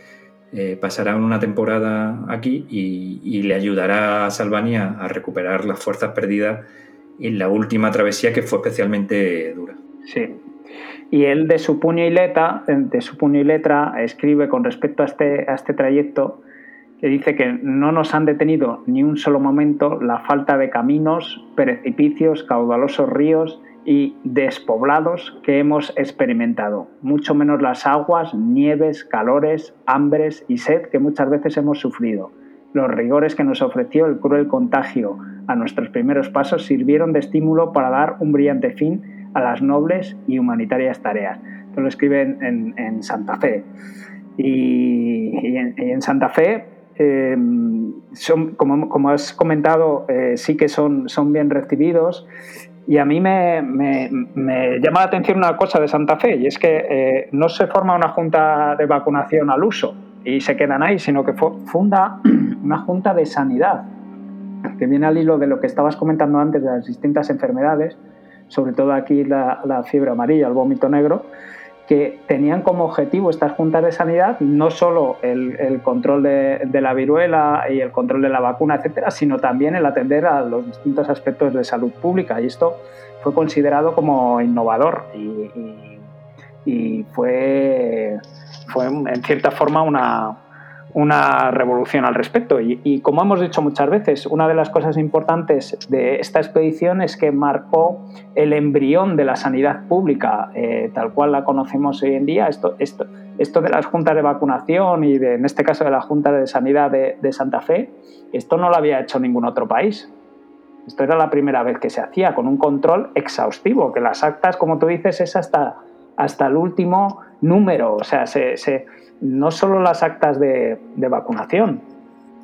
eh, pasará una temporada aquí y, le ayudará a Salvania a recuperar las fuerzas perdidas en la última travesía que fue especialmente dura. Sí. Y él de su puño y letra, de su puño y letra escribe con respecto a este, a este trayecto que dice que no nos han detenido ni un solo momento la falta de caminos, precipicios, caudalosos ríos y despoblados que hemos experimentado, mucho menos las aguas, nieves, calores, hambres y sed que muchas veces hemos sufrido. Los rigores que nos ofreció el cruel contagio a nuestros primeros pasos sirvieron de estímulo para dar un brillante fin a las nobles y humanitarias tareas. Esto lo escribe en, Santa Fe. Y, en, Santa Fe em, son, como, has comentado, eh, sí que son, son bien recibidos y a mí me, llama la atención una cosa de Santa Fe, y es que eh, no se forma una junta de vacunación al uso y se quedan ahí, sino que funda una junta de sanidad, que viene al hilo de lo que estabas comentando antes de las distintas enfermedades, sobre todo aquí la, la fiebre amarilla, el vómito negro, que tenían como objetivo estas juntas de sanidad no solo el, control de, la viruela y el control de la vacuna, etcétera, sino también el atender a los distintos aspectos de salud pública. Y esto fue considerado como innovador y, fue, fue en cierta forma una, una revolución al respecto. Y, como hemos dicho muchas veces, una de las cosas importantes de esta expedición es que marcó el embrión de la sanidad pública, eh, tal cual la conocemos hoy en día. Esto, esto, esto de las juntas de vacunación y de, en este caso de la Junta de Sanidad de, Santa Fe, esto no lo había hecho ningún otro país. Esto era la primera vez que se hacía con un control exhaustivo, que las actas, como tú dices, es hasta, hasta el último número. O sea, se, se no solo las actas de, vacunación,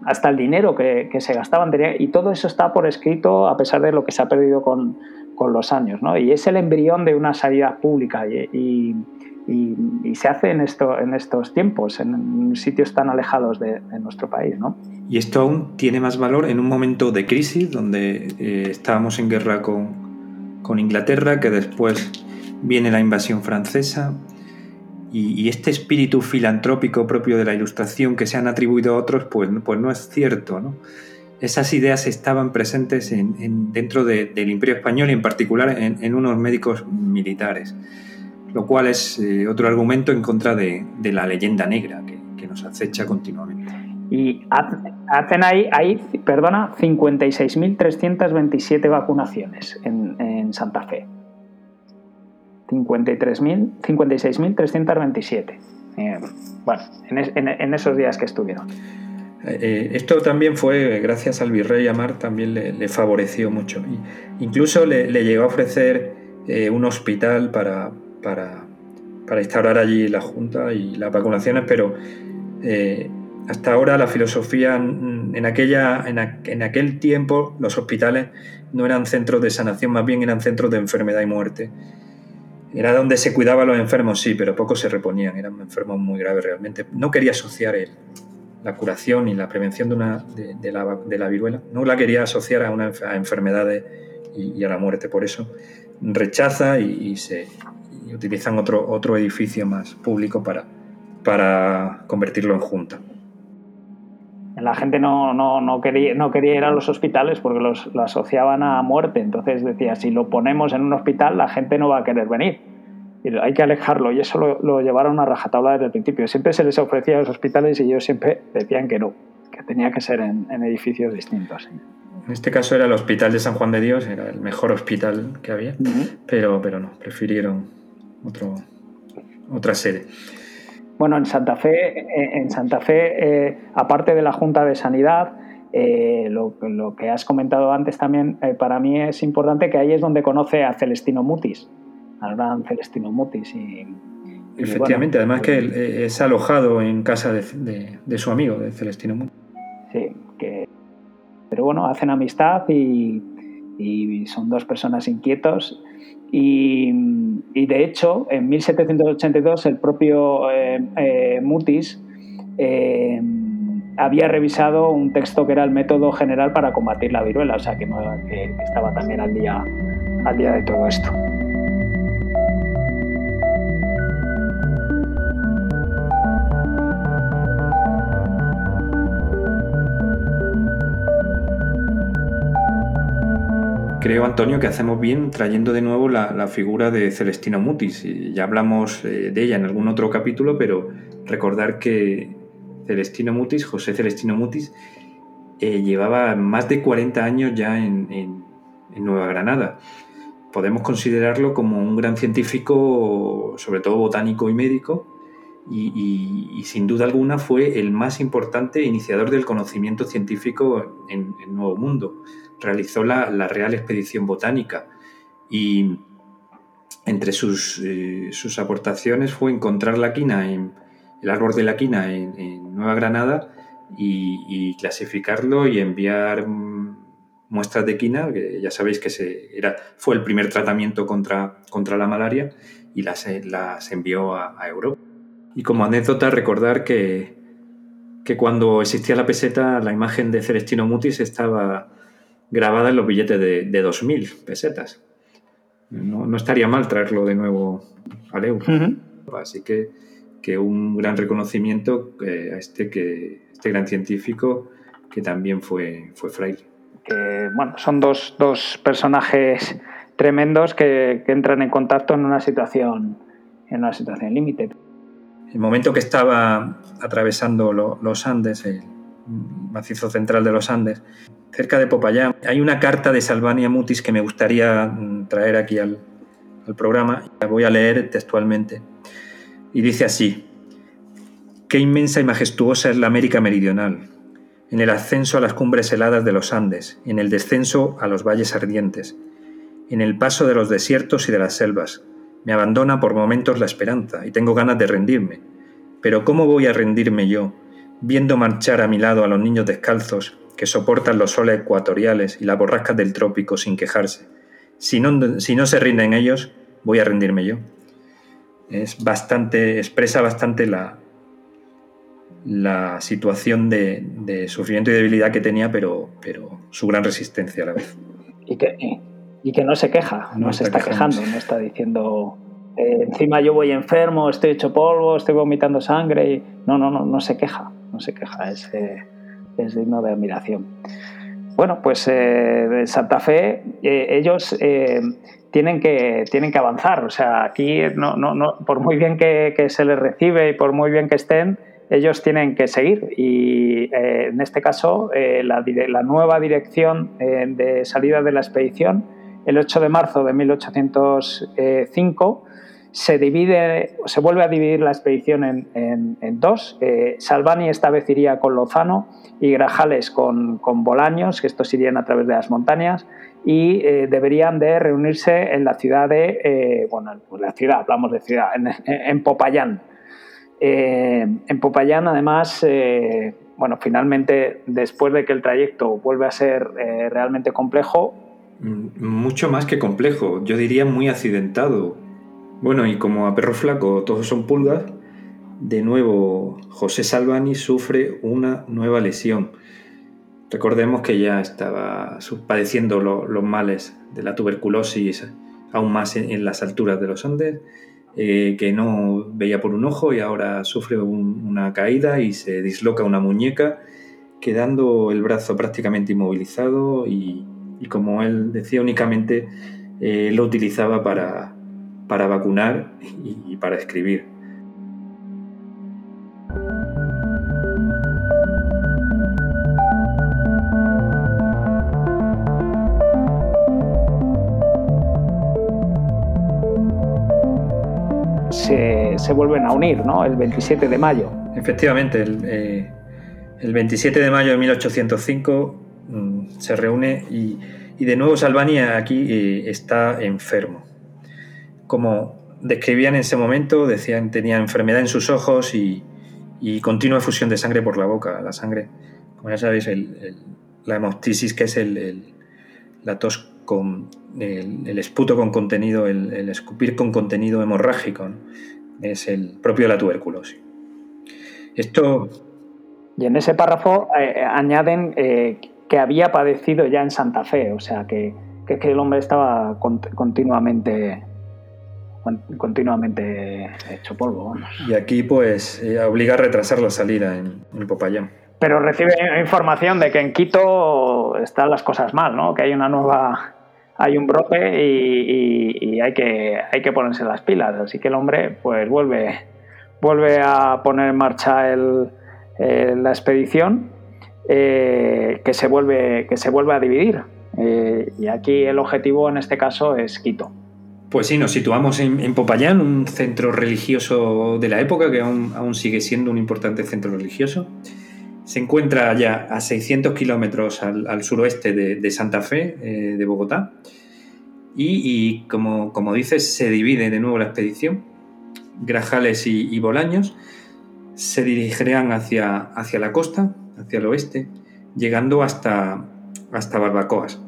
hasta el dinero que, se gastaban, y todo eso está por escrito a pesar de lo que se ha perdido con, los años. ¿no? Y es el embrión de una sanidad pública y, se hace en, esto, en estos tiempos, en sitios tan alejados de, nuestro país. ¿no? Y esto aún tiene más valor en un momento de crisis donde eh, estábamos en guerra con Inglaterra, que después viene la invasión francesa, y, este espíritu filantrópico propio de la ilustración que se han atribuido a otros, pues, pues no es cierto. ¿no? Esas ideas estaban presentes en, dentro del Imperio Español y en particular en, unos médicos militares, lo cual es eh, otro argumento en contra de, la leyenda negra que, nos acecha continuamente. Y hacen ahí, ahí perdona, 56.327 vacunaciones en, en Santa Fe. 56.327. Eh, bueno, en, esos días que estuvieron. Eh, eh, esto también fue, gracias al virrey Amar, también le, favoreció mucho. incluso le, llegó a ofrecer un hospital para, para, instaurar allí la Junta y las vacunaciones, pero hasta ahora la filosofía en, aquella, en, en, aquel tiempo los hospitales no eran centros de sanación, más bien eran centros de enfermedad y muerte. Era donde se cuidaba a los enfermos, sí, pero pocos se reponían, eran enfermos muy graves realmente. No quería asociar la curación y la prevención de, una, de, la, viruela, no la quería asociar a, una, enfermedades y, a la muerte, por eso rechaza y, se utilizan otro, otro edificio más público para, para convertirlo en junta. La gente no, no, no, quería, no quería ir a los hospitales porque los, lo asociaban a muerte. Entonces decía, si lo ponemos en un hospital, la gente no va a querer venir. Y hay que alejarlo. Y eso lo, llevaron a rajatabla desde el principio. Siempre se les ofrecía a los hospitales y ellos siempre decían que no, que tenía que ser en, edificios distintos. En este caso era el Hospital de San Juan de Dios, era el mejor hospital que había, pero, pero no, prefirieron otro, otra sede. Bueno, en Santa Fe, eh, en Santa Fe eh, aparte de la Junta de Sanidad, eh, lo, que has comentado antes también, para mí es importante que ahí es donde conoce a Celestino Mutis, al gran Celestino Mutis. Y, Efectivamente, además que es alojado en casa de, su amigo, de Celestino Mutis. Sí, que, pero bueno, hacen amistad y, y son dos personas inquietos y, de hecho, en 1782 el propio eh, eh, Mutis eh, había revisado un texto que era el método general para combatir la viruela, o sea que, que estaba también al día, al día de todo esto. Creo, Antonio, que hacemos bien trayendo de nuevo la, figura de Celestino Mutis. Ya hablamos eh, de ella en algún otro capítulo, pero recordar que Celestino Mutis, José Celestino Mutis, eh, llevaba más de 40 años ya en, Nueva Granada. Podemos considerarlo como un gran científico, sobre todo botánico y médico, y, sin duda alguna fue el más importante iniciador del conocimiento científico en el Nuevo Mundo realizó la, Real Expedición Botánica y entre sus, eh, sus, aportaciones fue encontrar la quina en el árbol de la quina en, Nueva Granada y, clasificarlo y enviar muestras de quina, que ya sabéis que se, era, fue el primer tratamiento contra, contra la malaria y las, las envió a, Europa. Y como anécdota recordar que, que cuando existía la peseta la imagen de Celestino Mutis estaba grabada en los billetes de, de 2.000 pesetas. No, estaría mal traerlo de nuevo al euro. Así que, que, un gran reconocimiento eh, a este, que, este gran científico que también fue, fue fraile. Que, bueno, son dos, dos personajes tremendos que, que, entran en contacto en una situación en una situación límite. El momento que estaba atravesando los Andes, el macizo central de los Andes, cerca de Popayán. Hay una carta de Salvania Mutis que me gustaría mm, traer aquí al, programa. La voy a leer textualmente. Y dice así, qué inmensa y majestuosa es la América Meridional, en el ascenso a las cumbres heladas de los Andes, en el descenso a los valles ardientes, en el paso de los desiertos y de las selvas. Me abandona por momentos la esperanza y tengo ganas de rendirme. Pero ¿cómo voy a rendirme yo, viendo marchar a mi lado a los niños descalzos que soportan los soles ecuatoriales y las borrascas del trópico sin quejarse. Si no, si no se rinden ellos, voy a rendirme yo. Es bastante, expresa bastante la, la situación de, sufrimiento y debilidad que tenía, pero, pero su gran resistencia a la vez. Y que, y que no se queja, no, se está, quejando, no está diciendo eh, encima yo voy enfermo, estoy hecho polvo, estoy vomitando sangre. Y... No, no, no, no se queja, no se queja. Es, es digno de admiración. Bueno, pues eh, Santa Fe, eh, ellos eh, tienen, que, tienen que avanzar. O sea, aquí, no, no, por muy bien que, se les recibe y por muy bien que estén, ellos tienen que seguir. Y en este caso, la, la, nueva dirección de salida de la expedición, el 8 de marzo de 1805, se divide, se vuelve a dividir la expedición en, dos. Eh, Salvani esta vez iría con Lozano y Grajales con, con, Bolaños, que estos irían a través de las montañas, y eh, deberían de reunirse en la ciudad de, eh, bueno, pues la ciudad, hablamos de ciudad, en, Popayán. en Popayán, además, bueno, finalmente, después de que el trayecto vuelve a ser realmente complejo, mm, mucho más que complejo, yo diría muy accidentado bueno, y como a perro flaco todos son pulgas, de nuevo José Salvani sufre una nueva lesión. Recordemos que ya estaba padeciendo los males de la tuberculosis aún más en, las alturas de los Andes, eh, que no veía por un ojo y ahora sufre una caída y se disloca una muñeca, quedando el brazo prácticamente inmovilizado y, como él decía, únicamente eh, lo utilizaba para, para vacunar y, para escribir. Se, vuelven a unir, ¿no? El 27 de mayo. Efectivamente, el, 27 eh, de mayo de 1805 mm, se reúne y, de nuevo Salvania aquí eh, está enfermo como describían en ese momento, decían tenía enfermedad en sus ojos y, continua efusión de sangre por la boca. La sangre, como ya sabéis, la hemoptisis, que es la tos con el, esputo con contenido, el, escupir con contenido hemorrágico, es el propio de la tuberculosis. Esto. Y en ese párrafo eh, añaden eh, que había padecido ya en Santa Fe, o sea que, que el hombre estaba continuamente continuamente hecho polvo. Y aquí pues eh, obliga a retrasar la salida en, Popayán. Pero recibe información de que en Quito están las cosas mal, ¿no? Que hay una nueva, hay un brote y, hay, que, hay que ponerse las pilas. Así que el hombre pues vuelve, vuelve a poner en marcha el, la expedición eh, que, se vuelve, que se vuelve a dividir. Eh, y aquí el objetivo en este caso es Quito. Pues sí, nos situamos en, Popayán, un centro religioso de la época que aún, sigue siendo un importante centro religioso. Se encuentra ya a 600 kilómetros al, suroeste de, Santa Fe, eh, de Bogotá. Y, como, como, dices, se divide de nuevo la expedición. Grajales y, Bolaños se dirigirían hacia, hacia la costa, hacia el oeste, llegando hasta, hasta Barbacoas.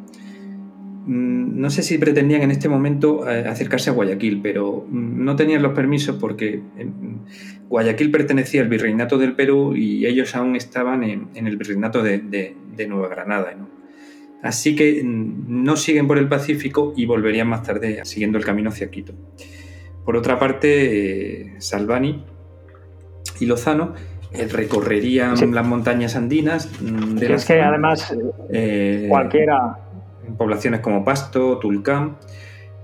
Mm, no sé si pretendían en este momento eh, acercarse a Guayaquil, pero mm, no tenían los permisos porque Guayaquil pertenecía al virreinato del Perú y ellos aún estaban en, el virreinato de, Nueva Granada. Así que mm, no siguen por el Pacífico y volverían más tarde siguiendo el camino hacia Quito. Por otra parte, eh, Salvani y Lozano eh, recorrerían las montañas andinas. De es que además cualquiera poblaciones como Pasto, Tulcán,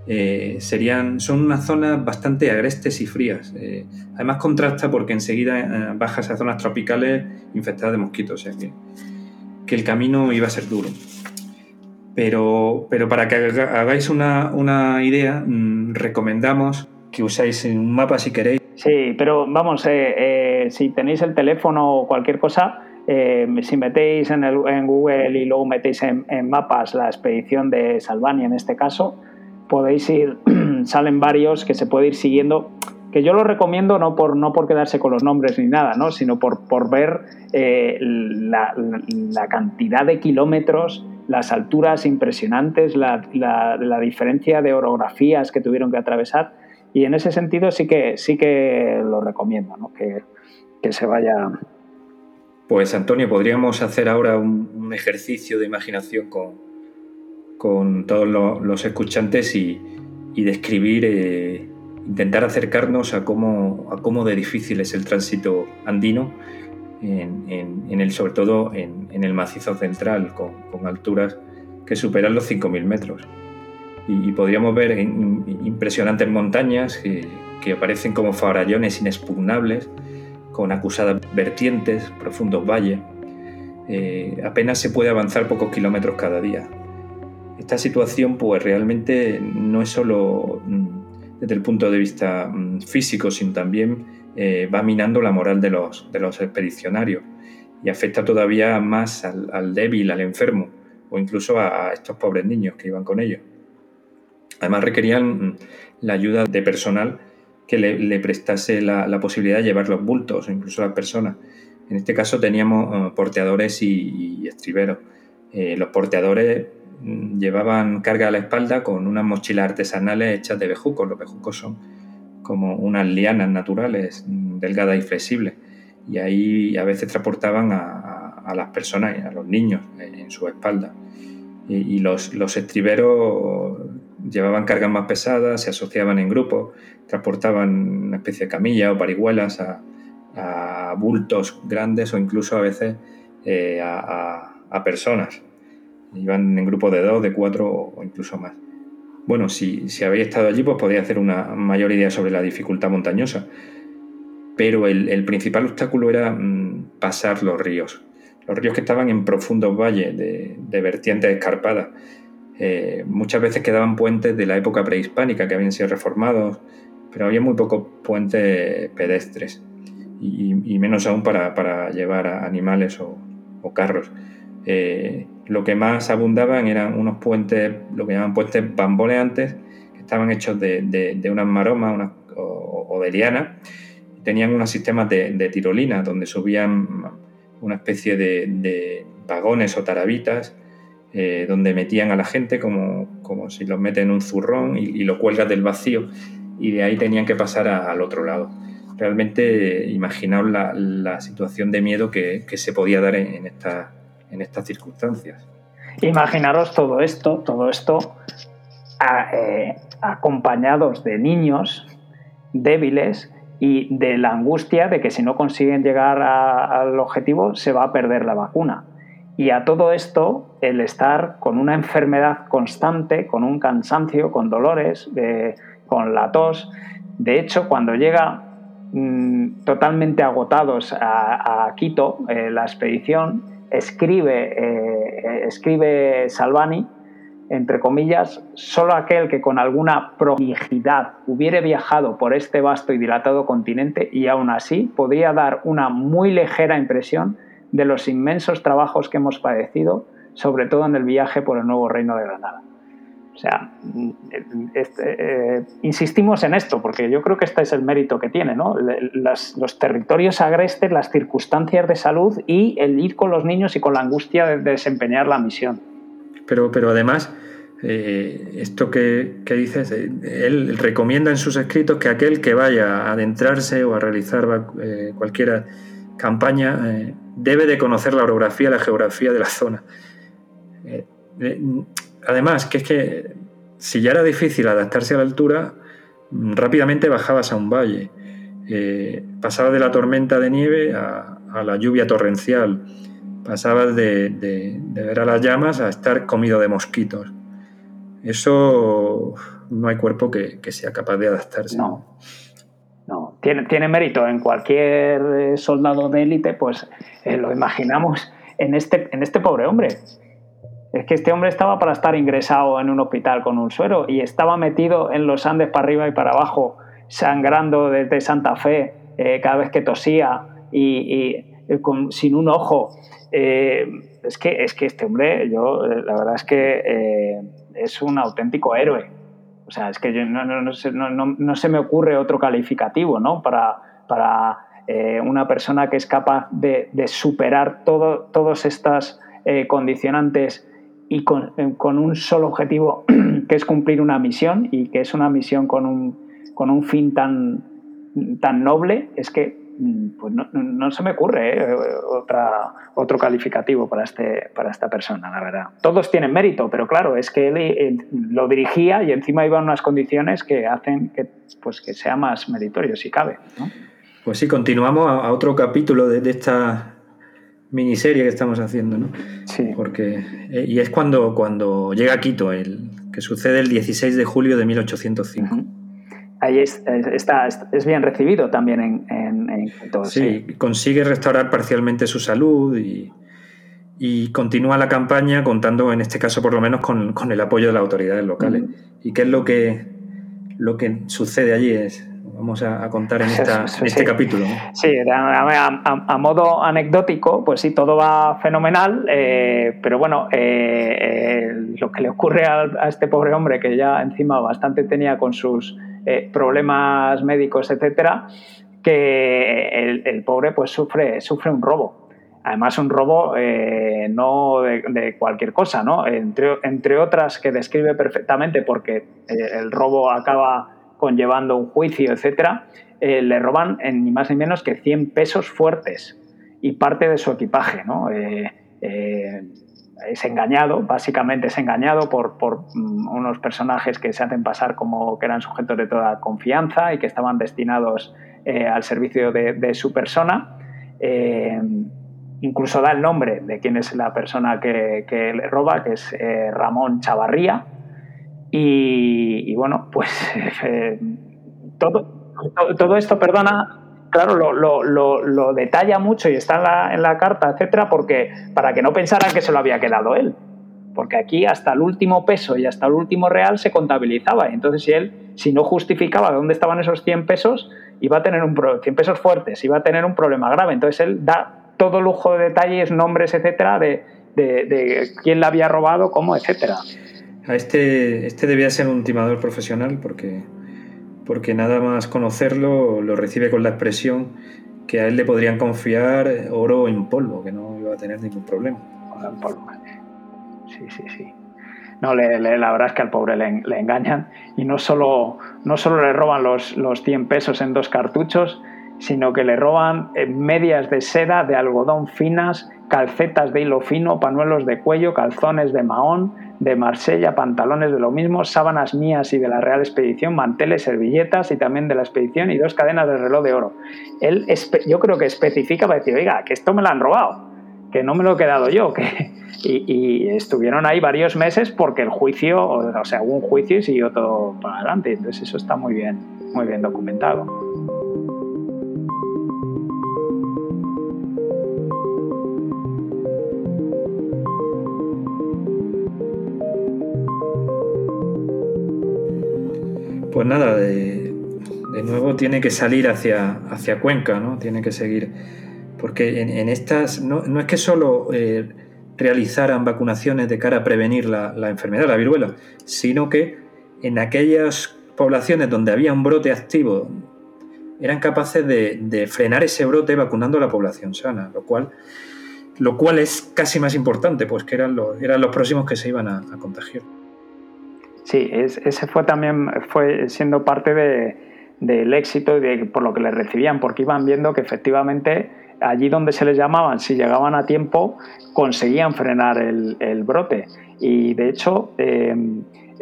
eh, serían, son unas zonas bastante agrestes y frías. Eh, además contrasta porque enseguida eh, bajas a zonas tropicales infectadas de mosquitos, o sea que, que, el camino iba a ser duro. Pero, pero para que hagáis una, una idea, mm, recomendamos que usáis un mapa si queréis. Sí, pero vamos, si tenéis el teléfono o cualquier cosa, eh, si metéis en, Google y luego metéis en, mapas la expedición de Salvani en este caso, podéis ir, salen varios que se puede ir siguiendo, que yo lo recomiendo no por, no por quedarse con los nombres ni nada, ¿no? sino por, por ver eh, la, cantidad de kilómetros, las alturas impresionantes, la, diferencia de orografías que tuvieron que atravesar. Y en ese sentido sí que, sí que lo recomiendo, ¿no? que, que se vaya pues Antonio, podríamos hacer ahora un, ejercicio de imaginación con, con todos los, escuchantes y, describir, eh, intentar acercarnos a cómo, a cómo de difícil es el tránsito andino, en, el, sobre todo en, el macizo central, con, alturas que superan los 5.000 metros. Y, podríamos ver impresionantes montañas que, que aparecen como farallones inexpugnables con acusadas vertientes, profundos valles. Eh, apenas se puede avanzar pocos kilómetros cada día. Esta situación pues realmente no es solo mm, desde el punto de vista mm, físico, sino también eh, va minando la moral de los, expedicionarios y afecta todavía más al, débil, al enfermo o incluso a, estos pobres niños que iban con ellos. Además requerían mm, la ayuda de personal que le, prestase la, posibilidad de llevar los bultos o incluso las personas. En este caso teníamos eh, porteadores y, estriberos. Eh, los porteadores mm, llevaban carga a la espalda con unas mochilas artesanales hechas de bejucos. Los bejucos son como unas lianas naturales, mm, delgadas y flexibles. Y ahí a veces transportaban a, las personas, a los niños, en, su espalda. Y, los estriberos llevaban cargas más pesadas, se asociaban en grupos, transportaban una especie de camilla o parihuelas a, bultos grandes o incluso a veces eh, a, personas. Iban en grupos de dos, de cuatro o incluso más. Bueno, si, si habéis estado allí, pues podéis hacer una mayor idea sobre la dificultad montañosa. Pero el, principal obstáculo era mm, pasar los ríos. Los ríos que estaban en profundos valles de, de vertientes escarpadas eh, muchas veces quedaban puentes de la época prehispánica que habían sido reformados, pero había muy pocos puentes pedestres y, menos aún para, llevar animales o, carros. Eh, lo que más abundaban eran unos puentes, lo que llaman puentes bamboleantes, que estaban hechos de, unas maromas o, de liana. Tenían unos sistemas de, tirolina donde subían una especie de vagones o tarabitas eh, donde metían a la gente como, como si los meten en un zurrón y, lo cuelgas del vacío y de ahí tenían que pasar al otro lado. Realmente imaginaos la, situación de miedo que, se podía dar en, en estas circunstancias. Imaginaros todo esto, todo esto eh, acompañados de niños débiles y de la angustia de que si no consiguen llegar al objetivo se va a perder la vacuna Y a todo esto, el estar con una enfermedad constante, con un cansancio, con dolores, con la tos. De hecho, cuando llega mm, totalmente agotados a, Quito, eh, la expedición, escribe, eh, escribe Salvani, entre comillas, solo aquel que con alguna prolijidad hubiere viajado por este vasto y dilatado continente y aún así podría dar una muy ligera impresión de los inmensos trabajos que hemos padecido, sobre todo en el viaje por el nuevo reino de Granada. O sea, este, eh, insistimos en esto, porque yo creo que este es el mérito que tiene, ¿no? los territorios agrestes, las circunstancias de salud y el ir con los niños y con la angustia de desempeñar la misión. Pero, pero además, eh, esto que, dices, eh, él recomienda en sus escritos que aquel que vaya a adentrarse o a realizar cualquier campaña debe de conocer la orografía la geografía de la zona. Eh, eh, además, que es que si ya era difícil adaptarse a la altura, mm, rápidamente bajabas a un valle. Eh, pasabas de la tormenta de nieve a, la lluvia torrencial. Pasabas de, ver a las llamas a estar comido de mosquitos. Eso no hay cuerpo que, sea capaz de adaptarse. No. No, tiene, tiene mérito en cualquier soldado de élite, pues eh, lo imaginamos en este, en este pobre hombre. Es que este hombre estaba para estar ingresado en un hospital con un suero y estaba metido en los Andes para arriba y para abajo, sangrando desde Santa Fe eh, cada vez que tosía y, sin un ojo. Eh, es, que, es que este hombre, yo, la verdad es que es un auténtico héroe. O sea, es que no, no, se, no, se me ocurre otro calificativo, ¿no? Para, para eh, una persona que es capaz de, superar todo, todas estas eh, condicionantes y eh, con, un solo objetivo, que es cumplir una misión y que es una misión con un, con un fin tan, tan noble, es que mm, pues no, se me ocurre otra, otro calificativo para, este, para esta persona, la verdad. Todos tienen mérito, pero claro, es que él, lo dirigía y encima iba unas condiciones que hacen que, pues, que sea más meritorio, si cabe. ¿no? Pues sí, continuamos a, otro capítulo de, esta miniserie que estamos haciendo, ¿no? Sí. Porque, eh, y es cuando, cuando llega a Quito, el, que sucede el 16 de julio de 1805. Ahí está, es bien recibido también en, en, Quito. Sí, consigue restaurar parcialmente su salud y, continúa la campaña contando, en este caso por lo menos, con, el apoyo de las autoridades locales. ¿Y qué es lo que, lo que sucede allí? Es, vamos a, contar en, este capítulo. Sí, a, modo anecdótico, pues sí, todo va fenomenal, eh, pero bueno, eh, eh, lo que le ocurre a, este pobre hombre, que ya encima bastante tenía con sus problemas médicos, etcétera, que el, pobre pues sufre, sufre un robo. Además, un robo no de, cualquier cosa, ¿no? Entre, entre otras que describe perfectamente porque el robo acaba conllevando un juicio, etcétera, eh, le roban ni más ni menos que 100 pesos fuertes y parte de su equipaje. ¿no? Eh, eh, es engañado, básicamente es engañado por, mm, unos personajes que se hacen pasar como que eran sujetos de toda confianza y que estaban destinados al servicio de, su persona. incluso da el nombre de quién es la persona que le roba, que es Ramón Chavarría, y, bueno, pues eh, todo, todo, esto, perdona, claro, lo, lo, detalla mucho y está en la, en la, carta, etcétera, porque para que no pensaran que se lo había quedado él. Porque aquí hasta el último peso y hasta el último real se contabilizaba. Entonces, si él, si no justificaba dónde estaban esos 100 pesos, iba a tener un 100 pesos fuertes, iba a tener un problema grave. Entonces, él da todo lujo de detalles, nombres, etcétera, de, de, de quién la había robado, cómo, etcétera. A este, este debía ser un timador profesional porque, porque nada más conocerlo lo recibe con la expresión que a él le podrían confiar oro en polvo, que no iba a tener ningún problema. Oro en polvo. Sí, sí, sí. No, le, la verdad es que al pobre le, le, engañan y no solo, no solo le roban los, los 100 pesos en dos cartuchos, sino que le roban eh, medias de seda de algodón finas, calcetas de hilo fino, panuelos de cuello, calzones de mahón, de Marsella, pantalones de lo mismo, sábanas mías y de la Real Expedición, manteles, servilletas y también de la expedición y dos cadenas de reloj de oro. Él, yo creo que especifica para decir, oiga, que esto me lo han robado. que no me lo he quedado yo, que, y, estuvieron ahí varios meses porque el juicio, o, sea, hubo un juicio y siguió todo para adelante. Entonces eso está muy bien, muy bien documentado. Pues nada, de, nuevo tiene que salir hacia, hacia Cuenca, ¿no? Tiene que seguir. Porque en, estas, no, es que solo eh, realizaran vacunaciones de cara a prevenir la, enfermedad, la viruela, sino que en aquellas poblaciones donde había un brote activo, eran capaces de, frenar ese brote vacunando a la población sana, lo cual, lo cual es casi más importante, pues que eran los, eran los próximos que se iban a, contagiar. Sí, ese fue también fue siendo parte del éxito y de, por lo que le recibían, porque iban viendo que efectivamente allí donde se les llamaban, si llegaban a tiempo, conseguían frenar el, brote. Y de hecho, eh,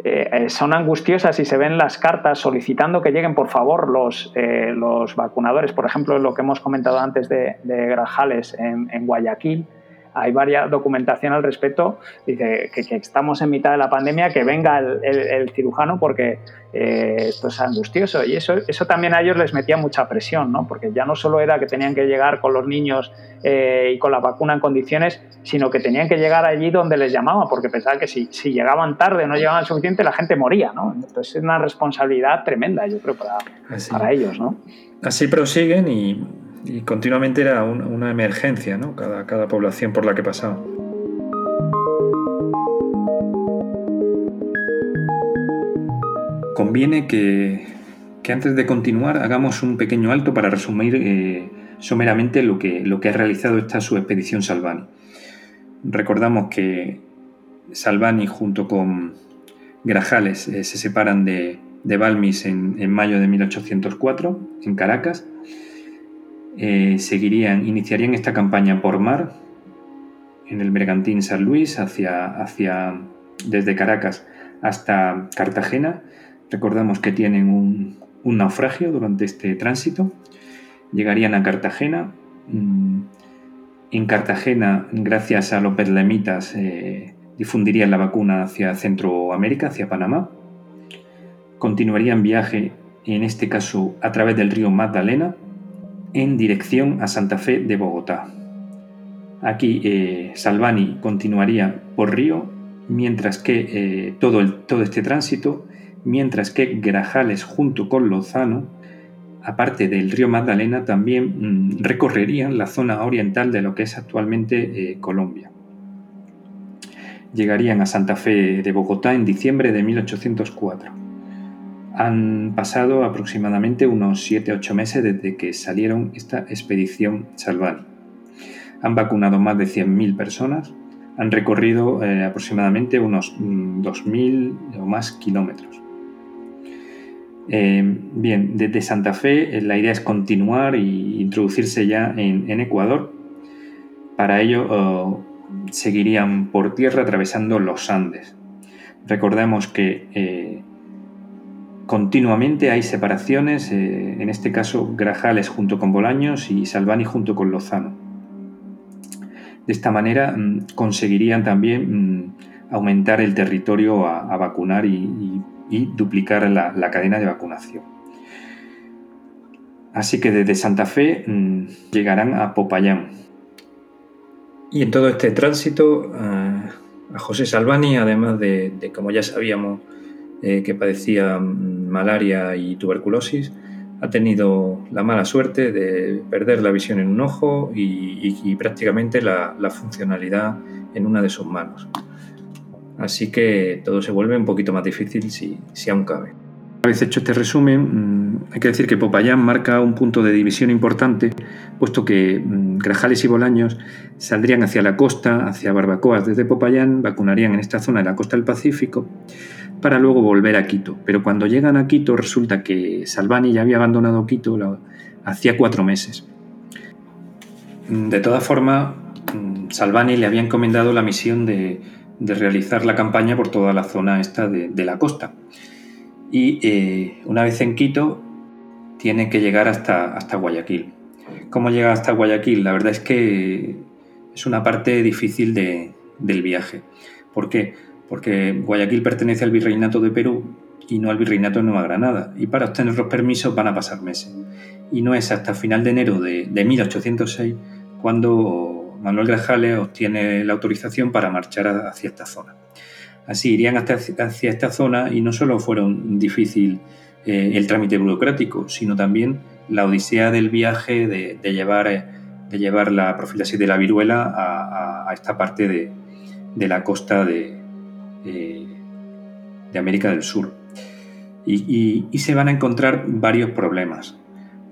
eh, son angustiosas y se ven las cartas solicitando que lleguen, por favor, los, eh, los vacunadores. Por ejemplo, lo que hemos comentado antes de, Grajales en Guayaquil hay varias documentación al respecto. Dice que, estamos en mitad de la pandemia, que venga el, cirujano porque eh, esto es angustioso. Y eso, eso también a ellos les metía mucha presión, ¿no? porque ya no solo era que tenían que llegar con los niños eh, y con la vacuna en condiciones, sino que tenían que llegar allí donde les llamaban, porque pensaban que si, si llegaban tarde no llegaban suficiente, la gente moría. ¿no? Entonces es una responsabilidad tremenda, yo creo, para, para ellos. ¿no? Así prosiguen y y continuamente era una emergencia, ¿no? cada, cada población por la que pasaba. Conviene que, que, antes de continuar hagamos un pequeño alto para resumir eh, someramente lo que, lo que ha realizado esta su expedición Salvani. Recordamos que Salvani junto con Grajales eh, se separan de, de Balmis en, en mayo de 1804 en Caracas eh, seguirían, iniciarían esta campaña por mar en el Bergantín San Luis hacia, hacia, desde Caracas hasta Cartagena. Recordamos que tienen un, naufragio durante este tránsito. Llegarían a Cartagena. Mm, en Cartagena, gracias a los berlemitas, eh, difundirían la vacuna hacia Centroamérica, hacia Panamá. Continuarían viaje, en este caso a través del río Magdalena, en dirección a Santa Fe de Bogotá. Aquí eh, Salvani continuaría por río, mientras que eh, todo, todo este tránsito, mientras que Grajales junto con Lozano, aparte del río Magdalena, también mm, recorrerían la zona oriental de lo que es actualmente eh, Colombia. Llegarían a Santa Fe de Bogotá en diciembre de 1804. Han pasado aproximadamente unos 7-8 meses desde que salieron esta expedición Salvani. Han vacunado más de 100.000 personas, han recorrido eh, aproximadamente unos 2.000 mm, o más kilómetros. Eh, bien, desde Santa Fe eh, la idea es continuar e introducirse ya en, Ecuador. Para ello seguirían por tierra atravesando los Andes. Recordemos que Continuamente hay separaciones, eh, en este caso Grajales junto con Bolaños y Salvani junto con Lozano. De esta manera mm, conseguirían también mm, aumentar el territorio a, vacunar y, duplicar la, cadena de vacunación. Así que desde Santa Fe mm, llegarán a Popayán. Y en todo este tránsito, a José Salvani, además de como ya sabíamos, eh, que padecía mm, malaria y tuberculosis, ha tenido la mala suerte de perder la visión en un ojo y, prácticamente la, funcionalidad en una de sus manos. Así que todo se vuelve un poquito más difícil si, si aún cabe. Una vez hecho este resumen, mm, hay que decir que Popayán marca un punto de división importante, puesto que mm, Grajales y Bolaños saldrían hacia la costa, hacia Barbacoas desde Popayán, vacunarían en esta zona de la costa del Pacífico, para luego volver a Quito. Pero cuando llegan a Quito resulta que Salvani ya había abandonado Quito hacía cuatro meses. De todas formas, mm, Salvani le había encomendado la misión de, realizar la campaña por toda la zona esta de, la costa. Y eh, una vez en Quito, tiene que llegar hasta, hasta Guayaquil. ¿Cómo llega hasta Guayaquil? La verdad es que es una parte difícil del viaje. ¿Por qué? Porque Guayaquil pertenece al Virreinato de Perú y no al Virreinato de Nueva Granada, y para obtener los permisos van a pasar meses. Y no es hasta final de enero de, 1806 cuando Manuel Grajales obtiene la autorización para marchar hacia esta zona. Así irían hacia, hacia esta zona y no solo fueron difícil eh, el trámite burocrático, sino también la odisea del viaje de, llevar, eh, de llevar la profilaxis de la viruela a, esta parte de, la costa de, de, América del Sur. Y, se van a encontrar varios problemas.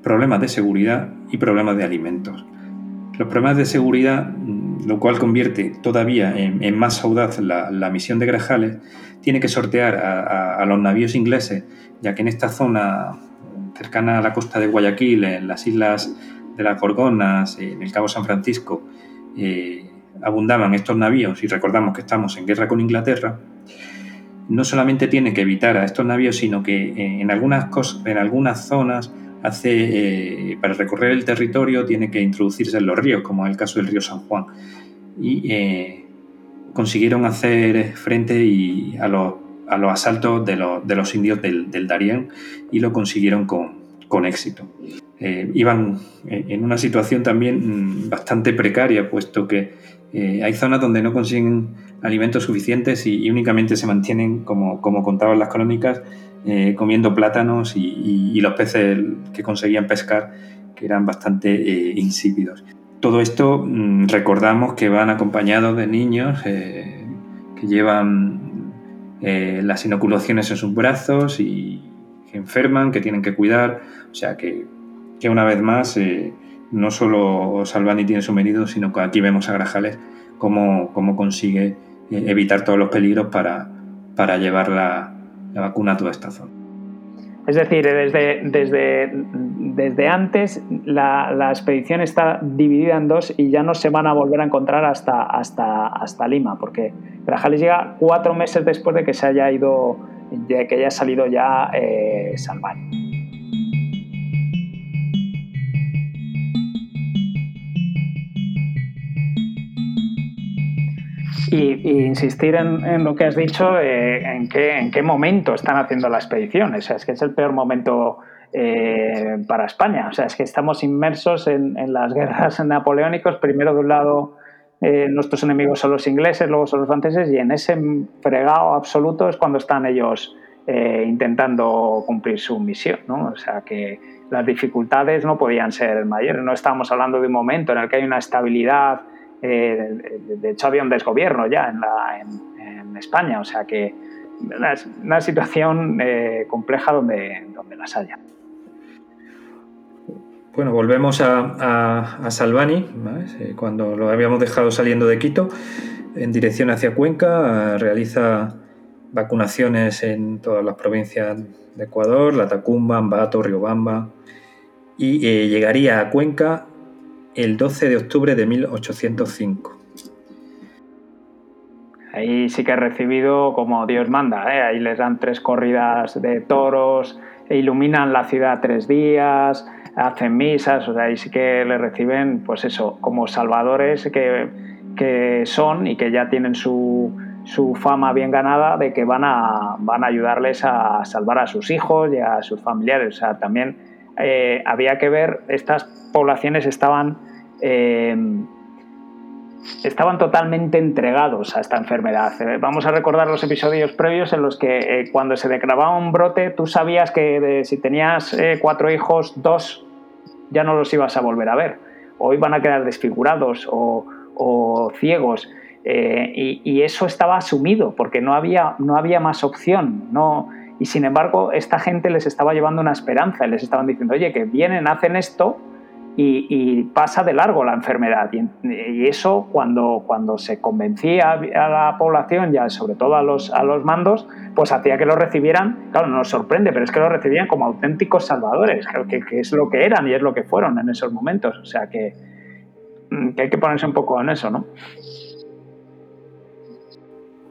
Problemas de seguridad y problemas de alimentos. Los problemas de seguridad, mm, lo cual convierte todavía en, más audaz la, misión de Grajales, tiene que sortear a, los navíos ingleses, ya que en esta zona cercana a la costa de Guayaquil, en las islas de las Gorgonas, en el Cabo San Francisco, eh, abundaban estos navíos, y recordamos que estamos en guerra con Inglaterra, no solamente tiene que evitar a estos navíos, sino que eh, en algunas, en algunas zonas hace, eh, para recorrer el territorio tiene que introducirse en los ríos, como en el caso del río San Juan. Y consiguieron hacer frente a los a los asaltos de, los indios del, Darién y lo consiguieron con, éxito. Eh, iban en una situación también mm, bastante precaria, puesto que eh, hay zonas donde no consiguen alimentos suficientes y, únicamente se mantienen, como, como contaban las crónicas, eh, comiendo plátanos y, los peces que conseguían pescar, que eran bastante insípidos. Todo esto mm, recordamos que van acompañados de niños que llevan eh, las inoculaciones en sus brazos y que enferman, que tienen que cuidar. O sea que, que una vez más, eh, no solo Salvani tiene su merido, sino que aquí vemos a Grajales cómo, cómo consigue eh, evitar todos los peligros para, para llevar la, la vacuna a toda esta zona. Es decir, desde, desde, desde antes la, la, expedición está dividida en dos y ya no se van a volver a encontrar hasta, hasta, hasta Lima, porque Grajales llega cuatro meses después de que se haya ido, de que haya salido ya eh, Salvani. Y, insistir en, lo que has dicho, eh, en, qué, en qué momento están haciendo la expedición. O sea, es que es el peor momento eh, para España. O sea, es que estamos inmersos en, las guerras napoleónicas, primero de un lado eh, nuestros enemigos son los ingleses, luego son los franceses, y en ese fregado absoluto es cuando están ellos intentando cumplir su misión. ¿no? O sea, que las dificultades no podían ser mayores. No estamos hablando de un momento en el que hay una estabilidad eh, de hecho, había un desgobierno ya en, España, o sea que es una situación eh, compleja donde, donde las haya. Bueno, volvemos a, Salvani, eh, cuando lo habíamos dejado saliendo de Quito, en dirección hacia Cuenca, realiza vacunaciones en todas las provincias de Ecuador, La Tacumba, Ambato, Riobamba, y llegaría a Cuenca el 12 de octubre de 1805. Ahí sí que he recibido como Dios manda, ¿eh? ahí les dan tres corridas de toros, e iluminan la ciudad tres días, hacen misas, o sea, ahí sí que le reciben, pues eso, como salvadores que, que son y que ya tienen su, su, fama bien ganada de que van a, van a ayudarles a salvar a sus hijos y a sus familiares. O también eh, había que ver, estas poblaciones estaban eh, estaban totalmente entregados a esta enfermedad. Eh, vamos a recordar los episodios previos en los que cuando se declaraba un brote, tú sabías que si tenías cuatro hijos, dos ya no los ibas a volver a ver, o iban a quedar desfigurados o, ciegos. Y, eso estaba asumido porque no había, no había más opción. No, y sin embargo, esta gente les estaba llevando una esperanza, les estaban diciendo, oye, que vienen, hacen esto y, pasa de largo la enfermedad. Y, eso cuando, cuando se convencía a la población, ya sobre todo a los, a los mandos, pues hacía que lo recibieran, claro, no nos sorprende, pero es que lo recibían como auténticos salvadores, que, es lo que eran y es lo que fueron en esos momentos. O sea que hay que ponerse un poco en eso, ¿no?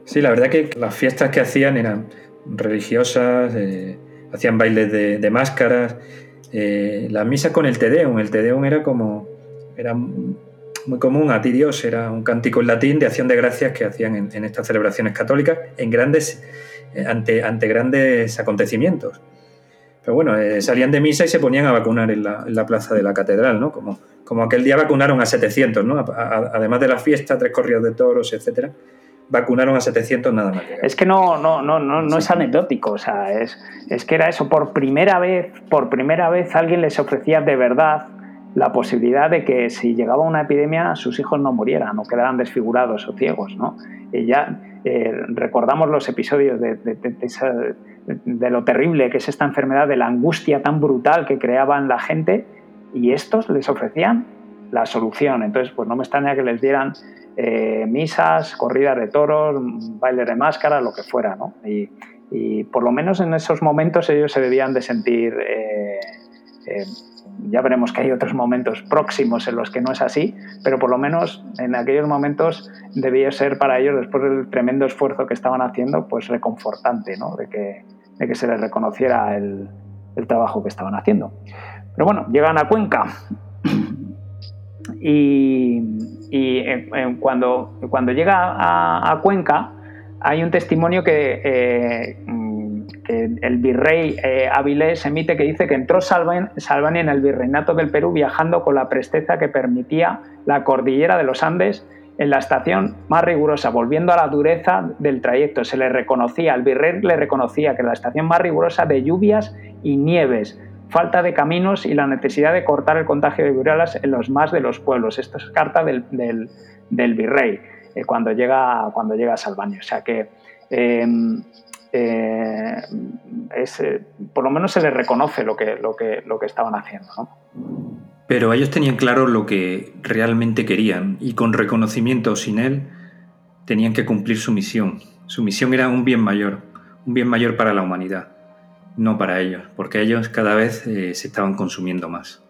Sí, la verdad que las fiestas que hacían eran religiosas, eh, hacían bailes de, máscaras, eh, la misa con el Tedeum. El Tedeum era como. Era muy común, a ti Dios, era un cántico en latín de acción de gracias que hacían en, estas celebraciones católicas en grandes, eh, ante, ante grandes acontecimientos. Pero bueno, eh, salían de misa y se ponían a vacunar en la, plaza de la catedral, ¿no? Como, como aquel día vacunaron a 700, ¿no? además de la fiesta, tres corridos de toros, etcétera vacunaron a 700 nada más. Es que no, no, no, no, no es anecdótico, o sea, es, es que era eso, por primera vez, por primera vez alguien les ofrecía de verdad la posibilidad de que si llegaba una epidemia sus hijos no murieran o quedaran desfigurados o ciegos. ¿no? Y ya eh, recordamos los episodios de, de, lo terrible que es esta enfermedad, de la angustia tan brutal que creaban la gente y estos les ofrecían la solución. Entonces, pues no me extraña que les dieran eh, misas, corridas de toros, bailes de máscara, lo que fuera. ¿no? Y, por lo menos en esos momentos ellos se debían de sentir eh, ya veremos que hay otros momentos próximos en los que no es así, pero por lo menos en aquellos momentos debía ser para ellos, después del tremendo esfuerzo que estaban haciendo, pues reconfortante, ¿no? De que, de que se les reconociera el, el trabajo que estaban haciendo. Pero bueno, llegan a Cuenca y, y cuando, cuando llega a, Cuenca hay un testimonio que eh, el virrey eh, Avilés emite que dice que entró Salvani en el virreinato del Perú viajando con la presteza que permitía la cordillera de los Andes en la estación más rigurosa, volviendo a la dureza del trayecto. Se le reconocía, el virrey le reconocía que la estación más rigurosa de lluvias y nieves, falta de caminos y la necesidad de cortar el contagio de viruelas en los más de los pueblos. Esto es carta del, virrey eh, cuando, llega, cuando llega a. O sea que em, eh, eh, por lo menos se les reconoce lo que, lo que, lo que estaban haciendo. Pero ellos tenían claro lo que realmente querían y con reconocimiento o sin él tenían que cumplir su misión. Su misión era un bien mayor, un bien mayor para la humanidad, no para ellos, porque ellos cada vez eh, se estaban consumiendo más.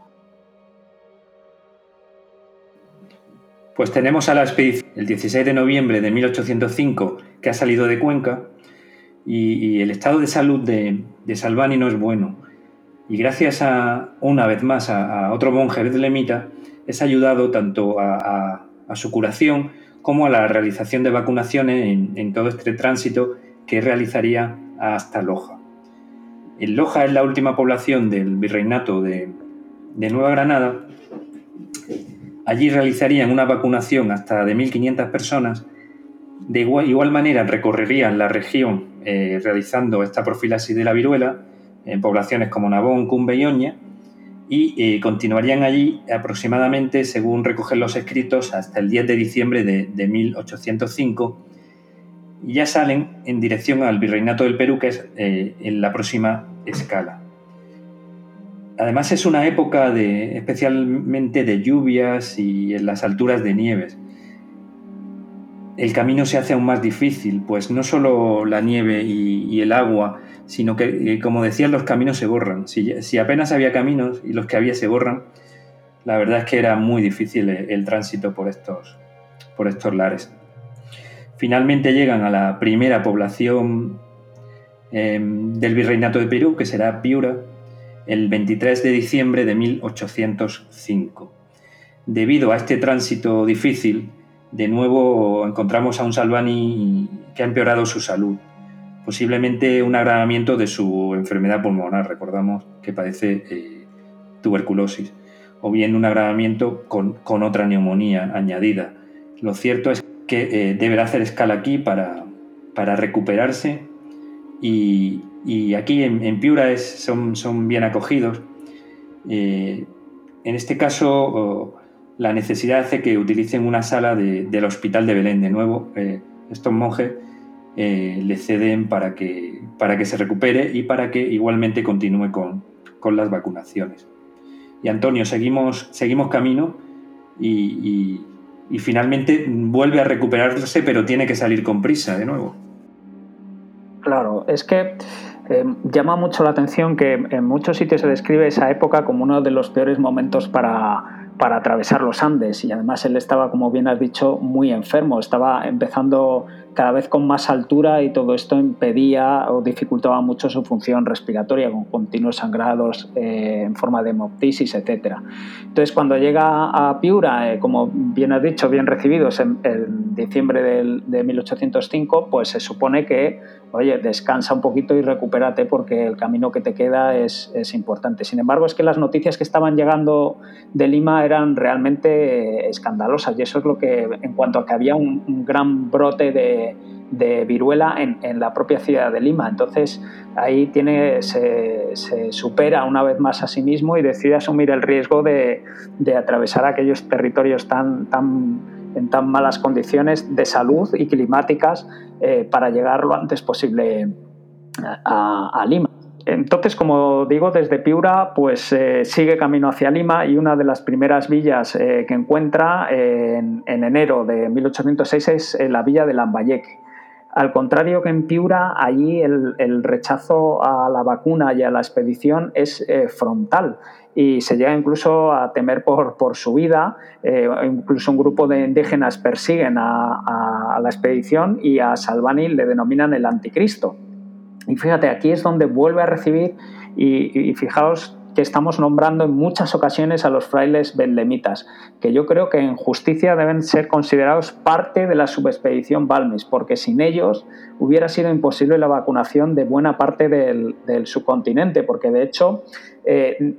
Pues tenemos a la expedición el 16 de noviembre de 1805 que ha salido de Cuenca y, el estado de salud de, Salvani no es bueno. Y gracias a, una vez más, a, otro monje lemita es ayudado tanto a, su curación como a la realización de vacunaciones en, todo este tránsito que realizaría hasta Loja. En Loja es la última población del virreinato de, Nueva Granada. Allí realizarían una vacunación hasta de 1.500 personas. De igual manera recorrerían la región eh, realizando esta profilaxis de la viruela en poblaciones como Nabón, Cumbe y Oña, y eh, continuarían allí aproximadamente, según recogen los escritos, hasta el 10 de diciembre de, 1805, y ya salen en dirección al Virreinato del Perú, que es eh, en la próxima escala. Además es una época de, especialmente de lluvias y en las alturas de nieves el camino se hace aún más difícil, pues no solo la nieve y, el agua, sino que, eh, como decían, los caminos se borran. Si, apenas había caminos y los que había se borran, la verdad es que era muy difícil el, tránsito por estos, por estos lares. Finalmente llegan a la primera población em, del Virreinato de Perú, que será Piura, el 23 de diciembre de 1805. Debido a este tránsito difícil, de nuevo encontramos a un Salvani que ha empeorado su salud, posiblemente un agravamiento de su enfermedad pulmonar, recordamos que padece eh, tuberculosis, o bien un agravamiento con, otra neumonía añadida. Lo cierto es que eh, deberá hacer escala aquí para, para recuperarse y, aquí en, Piura son, son, bien acogidos. Eh, en este caso, la necesidad hace que utilicen una sala del Hospital de Belén. De nuevo, eh, estos monjes eh, le ceden para que, para que se recupere y para que igualmente continúe con, las vacunaciones. Y Antonio, seguimos, seguimos camino y, finalmente vuelve a recuperarse, pero tiene que salir con prisa de nuevo. Claro, es que eh, llama mucho la atención que en muchos sitios se describe esa época como uno de los peores momentos para, para atravesar los Andes y además él estaba, como bien has dicho, muy enfermo, estaba empezando cada vez con más altura y todo esto impedía o dificultaba mucho su función respiratoria con continuos sangrados eh, en forma de hemoptisis, etc. Entonces cuando llega a Piura, eh, como bien has dicho, bien recibidos en, diciembre de 1805, pues se supone que, oye, descansa un poquito y recupérate porque el camino que te queda es, es importante. Sin embargo, es que las noticias que estaban llegando de Lima eran realmente escandalosas y eso es lo que, en cuanto a que había un gran brote de viruela en, la propia ciudad de Lima. Entonces ahí tiene, se, supera una vez más a sí mismo y decide asumir el riesgo de, atravesar aquellos territorios tan, tan, en tan malas condiciones de salud y climáticas eh, para llegar lo antes posible a Lima. Entonces, como digo, desde Piura pues eh, sigue camino hacia Lima y una de las primeras villas eh, que encuentra en, enero de 1806 es eh, la villa de Lambayeque. Al contrario que en Piura, allí el, rechazo a la vacuna y a la expedición es frontal y se llega incluso a temer por, su vida. incluso un grupo de indígenas persiguen a la expedición y a Salvani le denominan el anticristo. Y fíjate, aquí es donde vuelve a recibir y, fijaos que estamos nombrando en muchas ocasiones a los frailes bendemitas, que yo creo que en justicia deben ser considerados parte de la subexpedición Balmis, porque sin ellos hubiera sido imposible la vacunación de buena parte del, subcontinente, porque de hecho eh,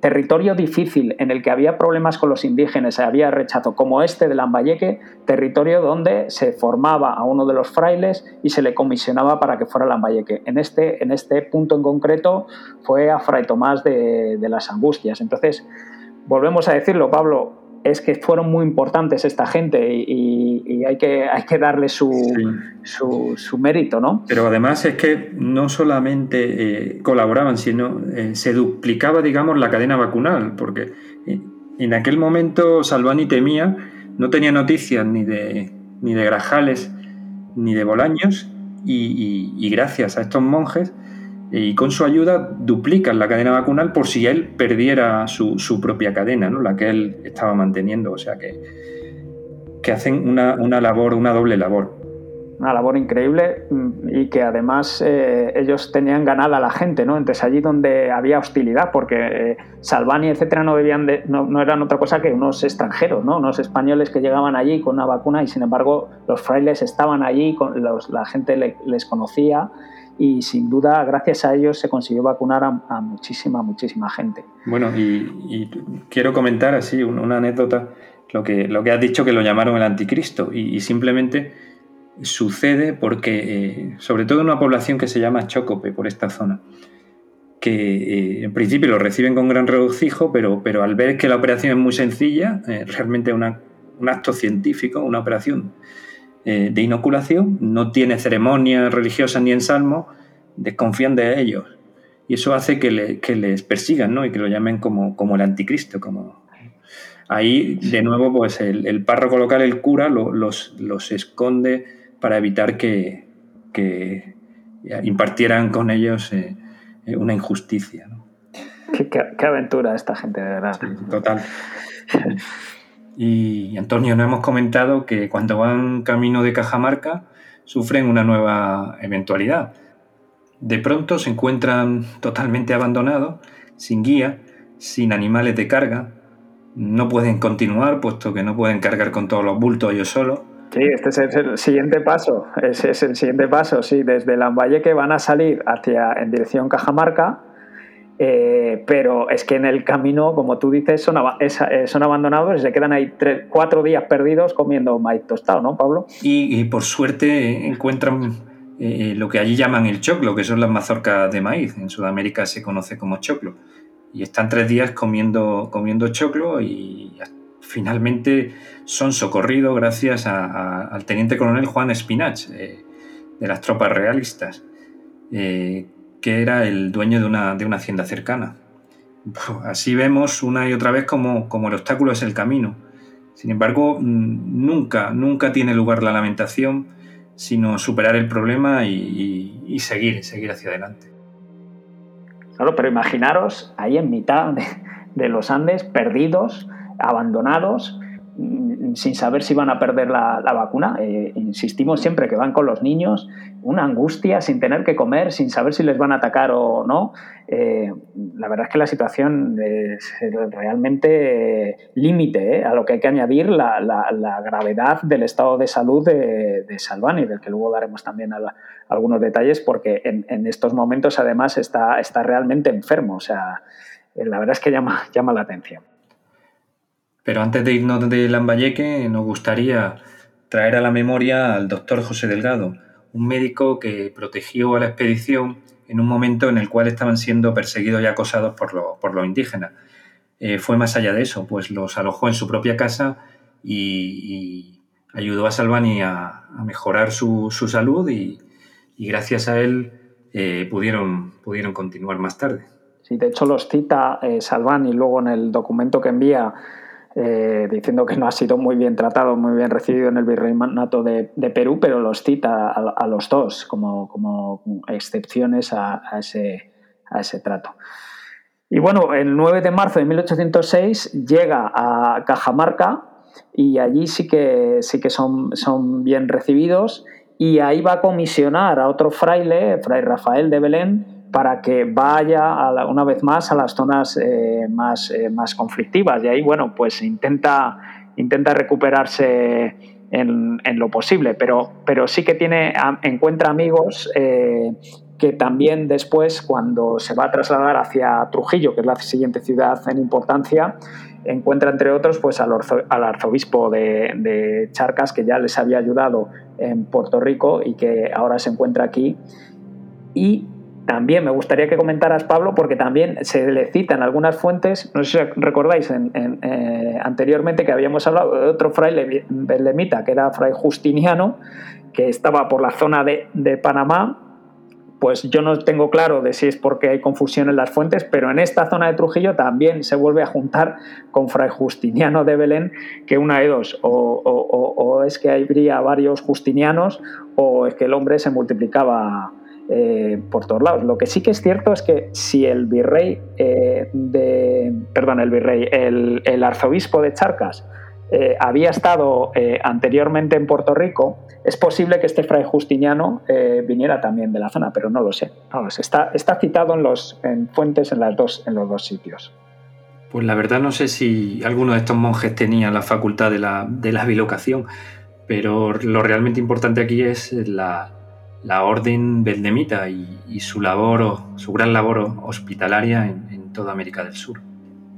territorio difícil en el que había problemas con los indígenas, había rechazo, como este de Lambayeque, territorio donde se formaba a uno de los frailes y se le comisionaba para que fuera Lambayeque. En este, en este punto en concreto fue a Fray Tomás de, de las Angustias. Entonces, volvemos a decirlo, Pablo, es que fueron muy importantes esta gente y, hay, que, hay que darle su, su, mérito, ¿no? Pero además es que no solamente eh, colaboraban, sino eh, se duplicaba, digamos, la cadena vacunal, porque en aquel momento Salvani temía, no tenía noticias ni de, ni de Grajales ni de Bolaños, y gracias a estos monjes y con su ayuda duplican la cadena vacunal por si él perdiera su, propia cadena, ¿no? la que él estaba manteniendo. O sea que, que hacen una, labor, una doble labor. Una labor increíble mm, y que además eh, ellos tenían ganada a la gente, ¿no? Entonces allí donde había hostilidad, porque eh, Salvani, etcétera, no, debían no, eran otra cosa que unos extranjeros, ¿no? Unos españoles que llegaban allí con una vacuna y sin embargo los frailes estaban allí, con la gente les conocía y sin duda gracias a ellos se consiguió vacunar a, muchísima, muchísima gente. Bueno, y, quiero comentar así una, anécdota, lo que, lo que has dicho que lo llamaron el anticristo y, simplemente sucede porque, eh, sobre todo en una población que se llama Chocope, por esta zona, que eh, en principio lo reciben con gran regocijo, pero, pero al ver que la operación es muy sencilla, eh, realmente una, un acto científico, una operación de inoculación, no tiene ceremonias religiosas ni en salmo, desconfían de ellos. Y eso hace que, les persigan ¿no? y que lo llamen como, como el anticristo. Como... Ahí, de nuevo, pues el, párroco local, el cura, los, los, esconde para evitar que, que impartieran con ellos eh, eh, una injusticia. Qué, aventura esta gente, de verdad. total. Y Antonio, nos hemos comentado que cuando van camino de Cajamarca sufren una nueva eventualidad. De pronto se encuentran totalmente abandonados, sin guía, sin animales de carga. No pueden continuar puesto que no pueden cargar con todos los bultos ellos solos. Sí, este es el siguiente paso. Es el siguiente paso. Sí, desde Lambayeque van a salir hacia en dirección Cajamarca eh, pero es que en el camino, como tú dices, son, eh, son abandonados y se quedan ahí cuatro días perdidos comiendo maíz tostado, ¿no, Pablo? Y, por suerte encuentran eh, lo que allí llaman el choclo, que son las mazorcas de maíz. En Sudamérica se conoce como choclo. Y están tres días comiendo, comiendo choclo y finalmente son socorridos gracias al teniente coronel Juan Espinach de las tropas realistas que era el dueño de una, de una hacienda cercana. Así vemos una y otra vez como, el obstáculo es el camino. Sin embargo, mm, nunca, nunca tiene lugar la lamentación, sino superar el problema y, seguir, seguir hacia adelante. Claro, pero imaginaros ahí en mitad de, los Andes, perdidos, abandonados mm, sin saber si van a perder la, vacuna. Eh, insistimos siempre que van con los niños, una angustia sin tener que comer, sin saber si les van a atacar o no. Eh, la verdad es que la situación es realmente límite a lo que hay que añadir la, gravedad del estado de salud de, de Salvani, del que luego daremos también algunos detalles, porque en, estos momentos además está, está realmente enfermo. O sea, la verdad es que llama, llama la atención. Pero antes de irnos de Lambayeque, nos gustaría traer a la memoria al doctor José Delgado, un médico que protegió a la expedición en un momento en el cual estaban siendo perseguidos y acosados por, los indígenas. Eh, fue más allá de eso, pues los alojó en su propia casa y, ayudó a Salvani a, mejorar su, salud y, gracias a él eh, pudieron, pudieron continuar más tarde. Sí, de hecho los cita eh, Salvani luego en el documento que envía eh, diciendo que no ha sido muy bien tratado, muy bien recibido en el virreinato de, de Perú, pero los cita a, los dos como, como excepciones a, ese, a, ese, trato. Y bueno, el 9 de marzo de 1806 llega a Cajamarca y allí sí que, sí que son, son bien recibidos y ahí va a comisionar a otro fraile, Fray Rafael de Belén, para que vaya una vez más a las zonas eh, más, eh, más conflictivas. Y ahí, bueno, pues intenta, intenta recuperarse en, lo posible, pero, pero sí que tiene, encuentra amigos eh, que también después, cuando se va a trasladar hacia Trujillo, que es la siguiente ciudad en importancia, encuentra entre otros pues al, arzobispo de, de, Charcas que ya les había ayudado en Puerto Rico y que ahora se encuentra aquí y también me gustaría que comentaras, Pablo, porque también se le cita en algunas fuentes, no sé si recordáis eh, anteriormente que habíamos hablado de otro fraile belemita, que era fray Justiniano, que estaba por la zona de, Panamá, pues yo no tengo claro de si es porque hay confusión en las fuentes, pero en esta zona de Trujillo también se vuelve a juntar con Fray Justiniano de Belén, que una de dos, o, o es que habría varios Justinianos, o es que el hombre se multiplicaba eh, por todos lados. Lo que sí que es cierto es que si el virrey eh, de, perdón, el virrey, el, arzobispo de Charcas eh, había estado anteriormente en Puerto Rico, es posible que este fray Justiniano viniera también de la zona, pero no lo sé. está, citado en, los, en fuentes en, las dos, en los dos sitios. Pues la verdad no sé si alguno de estos monjes tenía la facultad de la bilocación, pero lo realmente importante aquí es la, la orden beldemita y, su labor, su gran labor hospitalaria en, toda América del Sur.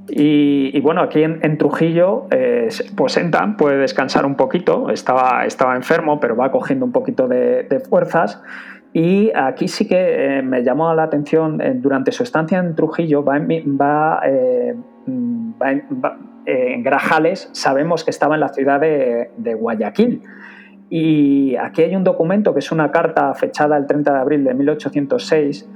Y, bueno, aquí en, Trujillo, eh, pues puede descansar un poquito, estaba, estaba enfermo, pero va cogiendo un poquito de, fuerzas. Y aquí sí que eh, me llamó la atención, eh, durante su estancia en Trujillo, va, va, en Grajales, sabemos que estaba en la ciudad de, de Guayaquil. Y aquí hay un documento que es una carta fechada el 30 de abril de 1806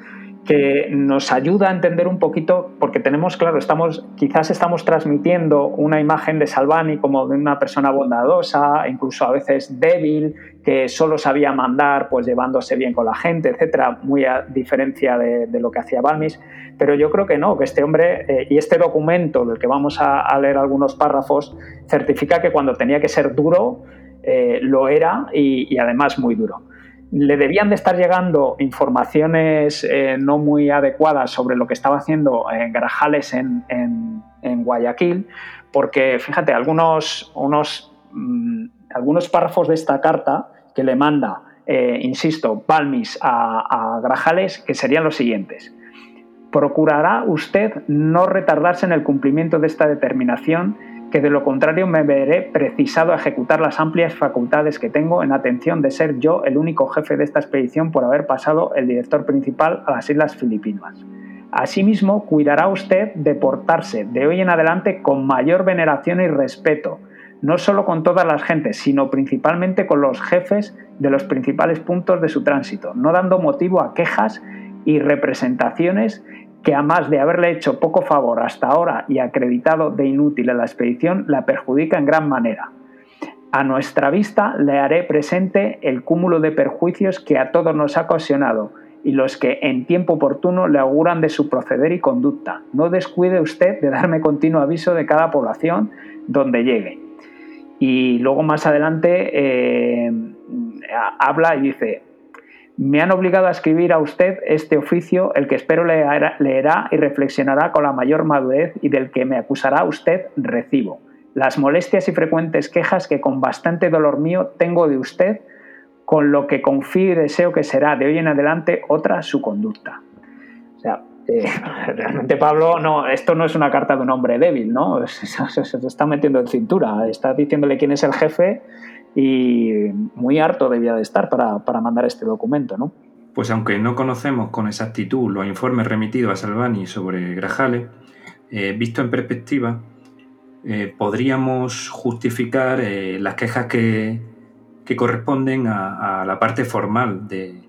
que nos ayuda a entender un poquito, porque tenemos, claro, estamos, quizás estamos transmitiendo una imagen de Salvani como de una persona bondadosa, incluso a veces débil, que solo sabía mandar, pues llevándose bien con la gente, etcétera, muy a diferencia de, lo que hacía Balmis. Pero yo creo que no, que este hombre eh, y este documento del que vamos a, a leer algunos párrafos certifica que cuando tenía que ser duro, eh, lo era y, además muy duro. Le debían de estar llegando informaciones eh, no muy adecuadas sobre lo que estaba haciendo en Grajales en, Guayaquil, porque fíjate, algunos, unos, mm, algunos párrafos de esta carta que le manda, eh, insisto, Balmis a, a Grajales, que serían los siguientes. Procurará usted no retardarse en el cumplimiento de esta determinación que de lo contrario me veré precisado a ejecutar las amplias facultades que tengo en atención de ser yo el único jefe de esta expedición por haber pasado el director principal a las Islas Filipinas. Asimismo, cuidará usted de portarse de hoy en adelante con mayor veneración y respeto, no solo con todas las gentes, sino principalmente con los jefes de los principales puntos de su tránsito, no dando motivo a quejas y representaciones que a más de haberle hecho poco favor hasta ahora y acreditado de inútil a la expedición, la perjudica en gran manera. A nuestra vista le haré presente el cúmulo de perjuicios que a todos nos ha ocasionado y los que en tiempo oportuno le auguran de su proceder y conducta. No descuide usted de darme continuo aviso de cada población donde llegue. Y luego más adelante eh, habla y dice, me han obligado a escribir a usted este oficio, el que espero leerá y reflexionará con la mayor madurez y del que me acusará usted recibo. Las molestias y frecuentes quejas que con bastante dolor mío tengo de usted, con lo que confío y deseo que será de hoy en adelante otra su conducta. O sea, eh, realmente Pablo, no, esto no es una carta de un hombre débil, ¿no? Se, se está metiendo en cintura, está diciéndole quién es el jefe y muy harto debía de estar para, mandar este documento, ¿no? Pues aunque no conocemos con exactitud los informes remitidos a Salvani sobre Grajales, eh, visto en perspectiva, eh, podríamos justificar eh, las quejas que, corresponden a, la parte formal de,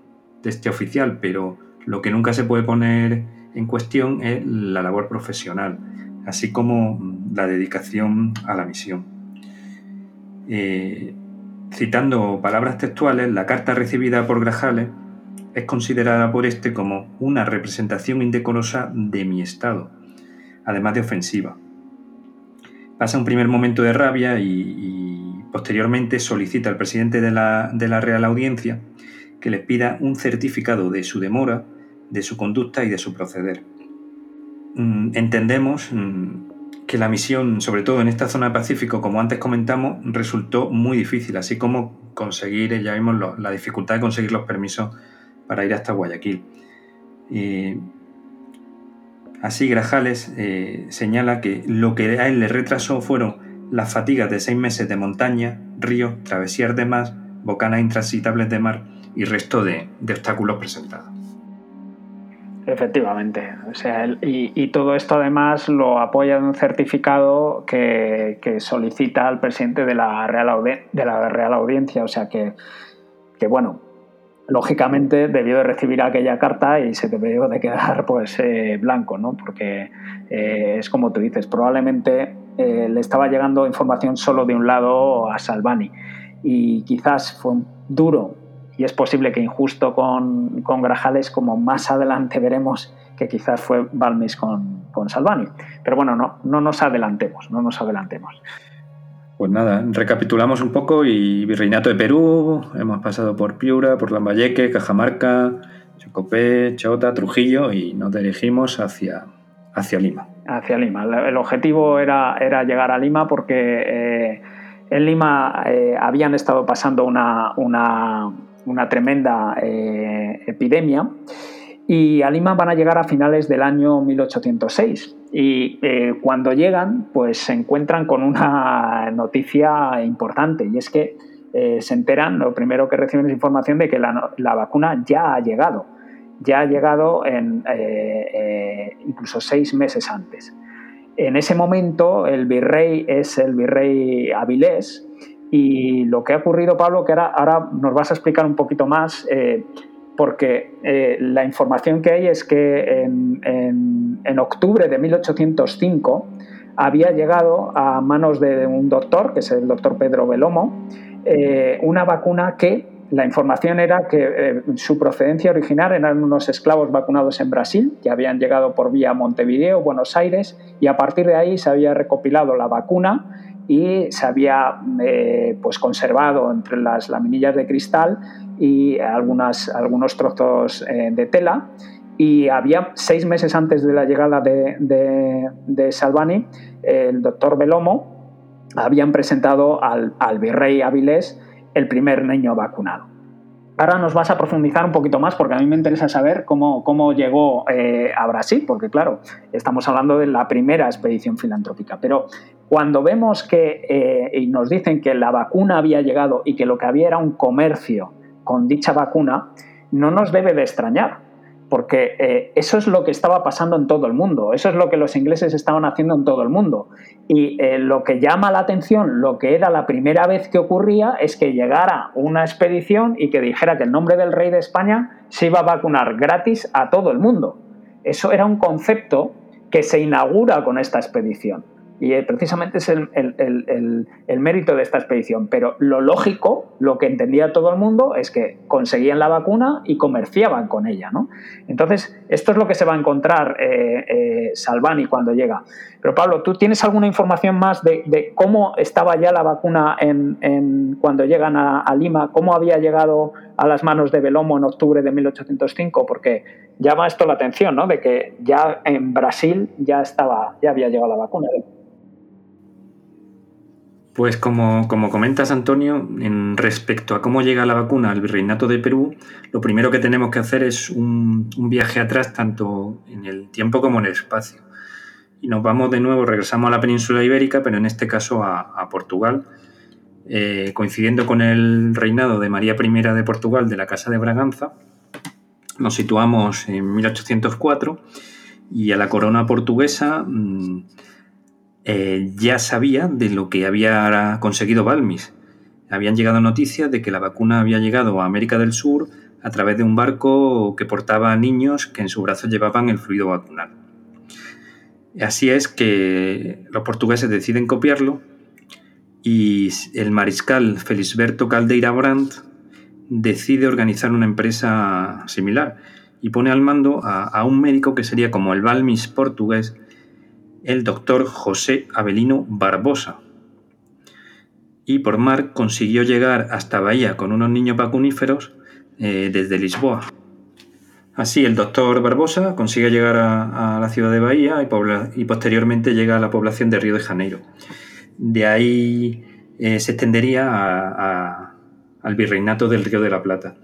este oficial, pero lo que nunca se puede poner en cuestión es la labor profesional, así como la dedicación a la misión. Citando palabras textuales, la carta recibida por Grajales es considerada por este como una representación indecorosa de mi estado, además de ofensiva. Pasa un primer momento de rabia y, posteriormente solicita al presidente de la, de la Real Audiencia que le pida un certificado de su demora, de su conducta y de su proceder. Mm, entendemos mm, que la misión, sobre todo en esta zona del Pacífico, como antes comentamos, resultó muy difícil, así como conseguir, ya vimos la dificultad de conseguir los permisos para ir hasta Guayaquil. así Grajales eh, señala que lo que a él le retrasó fueron las fatigas de seis meses de montaña, ríos, travesías de mar, bocanas intransitables de mar y resto de obstáculos presentados. Efectivamente. O sea, y, todo esto además lo apoya un certificado que, solicita al presidente de la, Real de la Real Audiencia. O sea que, bueno, lógicamente debió de recibir aquella carta y se debió de quedar pues eh, blanco, ¿no? Porque eh, es como tú dices, probablemente eh, le estaba llegando información solo de un lado a Salvani y quizás fue duro y es posible que injusto con, con, Grajales, como más adelante veremos que quizás fue Balmis con, con, Salvani. Pero bueno, no, no nos adelantemos, no nos adelantemos. Pues nada, recapitulamos un poco y Virreinato de Perú, hemos pasado por Piura, por Lambayeque, Cajamarca, Chocopé, Chota, Trujillo y nos dirigimos hacia, hacia Lima. Hacia Lima. El objetivo era, era llegar a Lima porque eh, en Lima eh, habían estado pasando una, una una tremenda eh, epidemia. Y a Lima van a llegar a finales del año 1806. Y eh, cuando llegan, pues se encuentran con una noticia importante. Y es que eh, se enteran, lo primero que reciben es información de que la, vacuna ya ha llegado. Ya ha llegado en, incluso seis meses antes. En ese momento, el virrey es el virrey Avilés, y lo que ha ocurrido, Pablo, que ahora, nos vas a explicar un poquito más, eh, porque eh, la información que hay es que en, octubre de 1805 había llegado a manos de un doctor, que es el doctor Pedro Belomo, eh, una vacuna que la información era que su procedencia original eran unos esclavos vacunados en Brasil, que habían llegado por vía Montevideo, Buenos Aires, y a partir de ahí se había recopilado la vacuna y se había eh, pues conservado entre las laminillas de cristal y algunas, algunos trozos eh, de tela. Y había seis meses antes de la llegada de, de, Salvani, el doctor Belomo habían presentado al, al virrey Avilés el primer niño vacunado. Ahora nos vas a profundizar un poquito más porque a mí me interesa saber cómo, cómo llegó eh, a Brasil, porque claro, estamos hablando de la primera expedición filantrópica, pero cuando vemos que eh, y nos dicen que la vacuna había llegado y que lo que había era un comercio con dicha vacuna, no nos debe de extrañar, porque eh, eso es lo que estaba pasando en todo el mundo, eso es lo que los ingleses estaban haciendo en todo el mundo. Y eh, lo que llama la atención, lo que era la primera vez que ocurría, es que llegara una expedición y que dijera que el nombre del rey de España se iba a vacunar gratis a todo el mundo. Eso era un concepto que se inaugura con esta expedición. Y eh, precisamente es el, mérito de esta expedición. Pero lo lógico, lo que entendía todo el mundo, es que conseguían la vacuna y comerciaban con ella. ¿no? Entonces, esto es lo que se va a encontrar eh, eh, Salvani cuando llega. Pero Pablo, ¿tú tienes alguna información más de, cómo estaba ya la vacuna en, cuando llegan a, Lima? ¿Cómo había llegado a las manos de Belomo en octubre de 1805? Porque llama esto la atención, ¿no? De que ya en Brasil ya estaba, ya había llegado la vacuna. Pues como, comentas, Antonio, en respecto a cómo llega la vacuna al virreinato de Perú, lo primero que tenemos que hacer es un, viaje atrás, tanto en el tiempo como en el espacio. Y nos vamos de nuevo, regresamos a la península ibérica, pero en este caso a, Portugal, eh, coincidiendo con el reinado de María I de Portugal de la Casa de Braganza. Nos situamos en 1804 y a la corona portuguesa... Mm, eh, ya sabía de lo que había conseguido Balmis. Habían llegado noticias de que la vacuna había llegado a América del Sur a través de un barco que portaba niños que en sus brazos llevaban el fluido vacunal. Así es que los portugueses deciden copiarlo y el mariscal Felisberto Caldeira Brandt decide organizar una empresa similar y pone al mando a, un médico que sería como el Balmis portugués el doctor José Avelino Barbosa. Y por mar consiguió llegar hasta Bahía con unos niños vacuníferos eh, desde Lisboa. Así, el doctor Barbosa consigue llegar a, la ciudad de Bahía y, posteriormente llega a la población de Río de Janeiro. De ahí eh, se extendería al virreinato del Río de la Plata.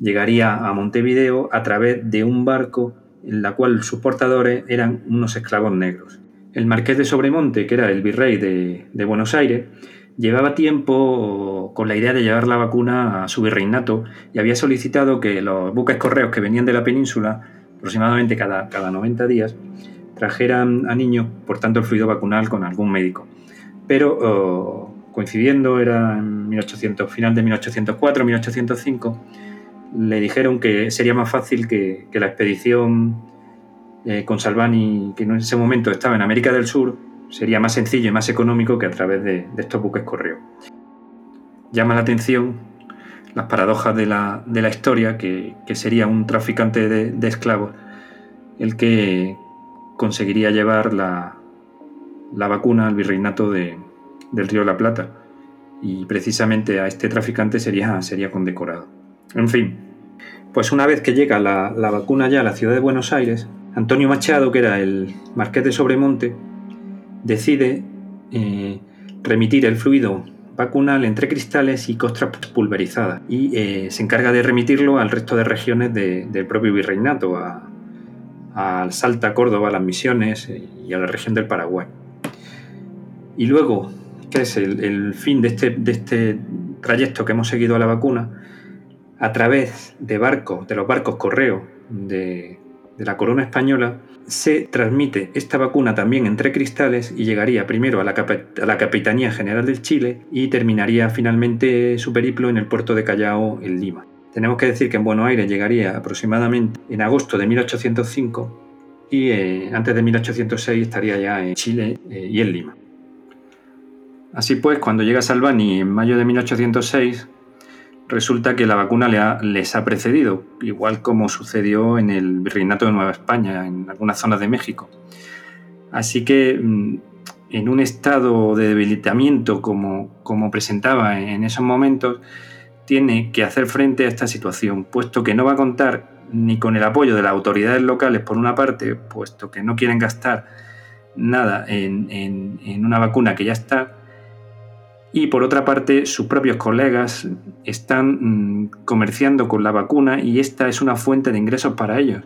Llegaría a Montevideo a través de un barco en la cual sus portadores eran unos esclavos negros. El marqués de Sobremonte, que era el virrey de, Buenos Aires, llevaba tiempo con la idea de llevar la vacuna a su virreinato y había solicitado que los buques correos que venían de la península, aproximadamente cada, cada 90 días, trajeran a niños por tanto el fluido vacunal con algún médico. Pero oh, coincidiendo, era en 1800, final de 1804, 1805, le dijeron que sería más fácil que, que la expedición eh, con Salvani, que en ese momento estaba en América del Sur, sería más sencillo y más económico que a través de, estos buques correo. Llama la atención las paradojas de la, historia, que, sería un traficante de, esclavos el que conseguiría llevar la, vacuna al virreinato del Río de la Plata. Y precisamente a este traficante sería, sería condecorado. En fin, pues una vez que llega la, la vacuna ya a la ciudad de Buenos Aires, Antonio Machado, que era el marqués de Sobremonte, decide eh, remitir el fluido vacunal entre cristales y costras pulverizadas y eh, se encarga de remitirlo al resto de regiones del propio virreinato, a, Salta, Córdoba, las Misiones eh, y a la región del Paraguay. Y luego, ¿qué es el, fin de este, de este trayecto que hemos seguido a la vacuna? A través de barcos, de los barcos correo de de la corona española, se transmite esta vacuna también entre cristales y llegaría primero a la, Capitanía General del Chile y terminaría finalmente su periplo en el puerto de Callao, en Lima. Tenemos que decir que en Buenos Aires llegaría aproximadamente en agosto de 1805 y eh, antes de 1806 estaría ya en Chile eh, y en Lima. Así pues, cuando llega Salvani en mayo de 1806, resulta que la vacuna les ha precedido, igual como sucedió en el Virreinato de Nueva España, en algunas zonas de México. Así que mm, en un estado de debilitamiento como, como presentaba en esos momentos, tiene que hacer frente a esta situación, puesto que no va a contar ni con el apoyo de las autoridades locales por una parte, puesto que no quieren gastar nada en una vacuna que ya está, y por otra parte, sus propios colegas están mm, comerciando con la vacuna y esta es una fuente de ingresos para ellos.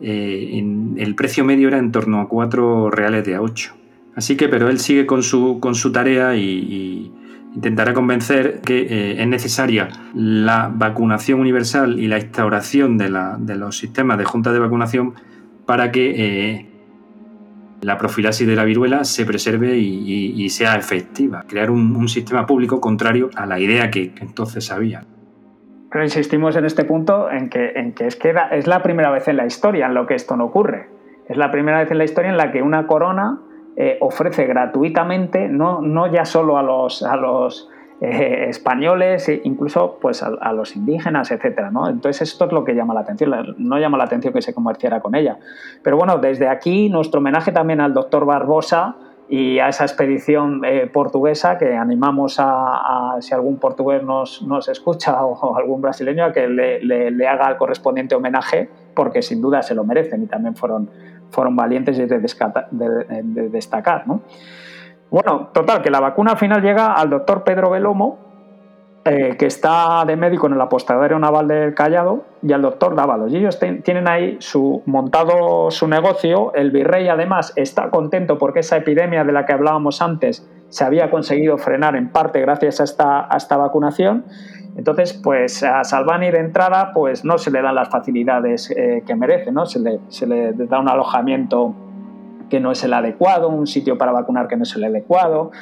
Eh, el precio medio era en torno a 4 reales de a 8. Así que, pero él sigue con su, con su tarea y, intentará convencer que eh, es necesaria la vacunación universal y la instauración de, los sistemas de junta de vacunación para que eh, la profilaxis de la viruela se preserve y, sea efectiva. Crear un, sistema público contrario a la idea que, entonces había. Pero insistimos en este punto en que, en es que es la primera vez en la historia en lo que esto no ocurre. Es la primera vez en la historia en la que una corona eh, ofrece gratuitamente, no, no, ya solo a los, a los eh, españoles, e incluso pues, a, los indígenas, etc. ¿no? Entonces esto es lo que llama la atención, no llama la atención que se comerciara con ella. Pero bueno, desde aquí nuestro homenaje también al doctor Barbosa, y a esa expedición eh, portuguesa que animamos a, si algún portugués nos, nos escucha o, algún brasileño a que le, haga el correspondiente homenaje porque sin duda se lo merecen y también fueron, fueron valientes y de, de, destacar. Bueno, total, que la vacuna al final llega al doctor Pedro Belomo eh, que está de médico en el apostadero naval del Callado, y al doctor Dávalos. Y ellos tienen ahí su, montado su negocio. El virrey, además, está contento porque esa epidemia de la que hablábamos antes se había conseguido frenar en parte gracias a esta, esta vacunación. Entonces, pues a Salvani de entrada, pues no se le dan las facilidades eh, que merece, ¿no? Se le, se le da un alojamiento que no es el adecuado, un sitio para vacunar que no es el adecuado.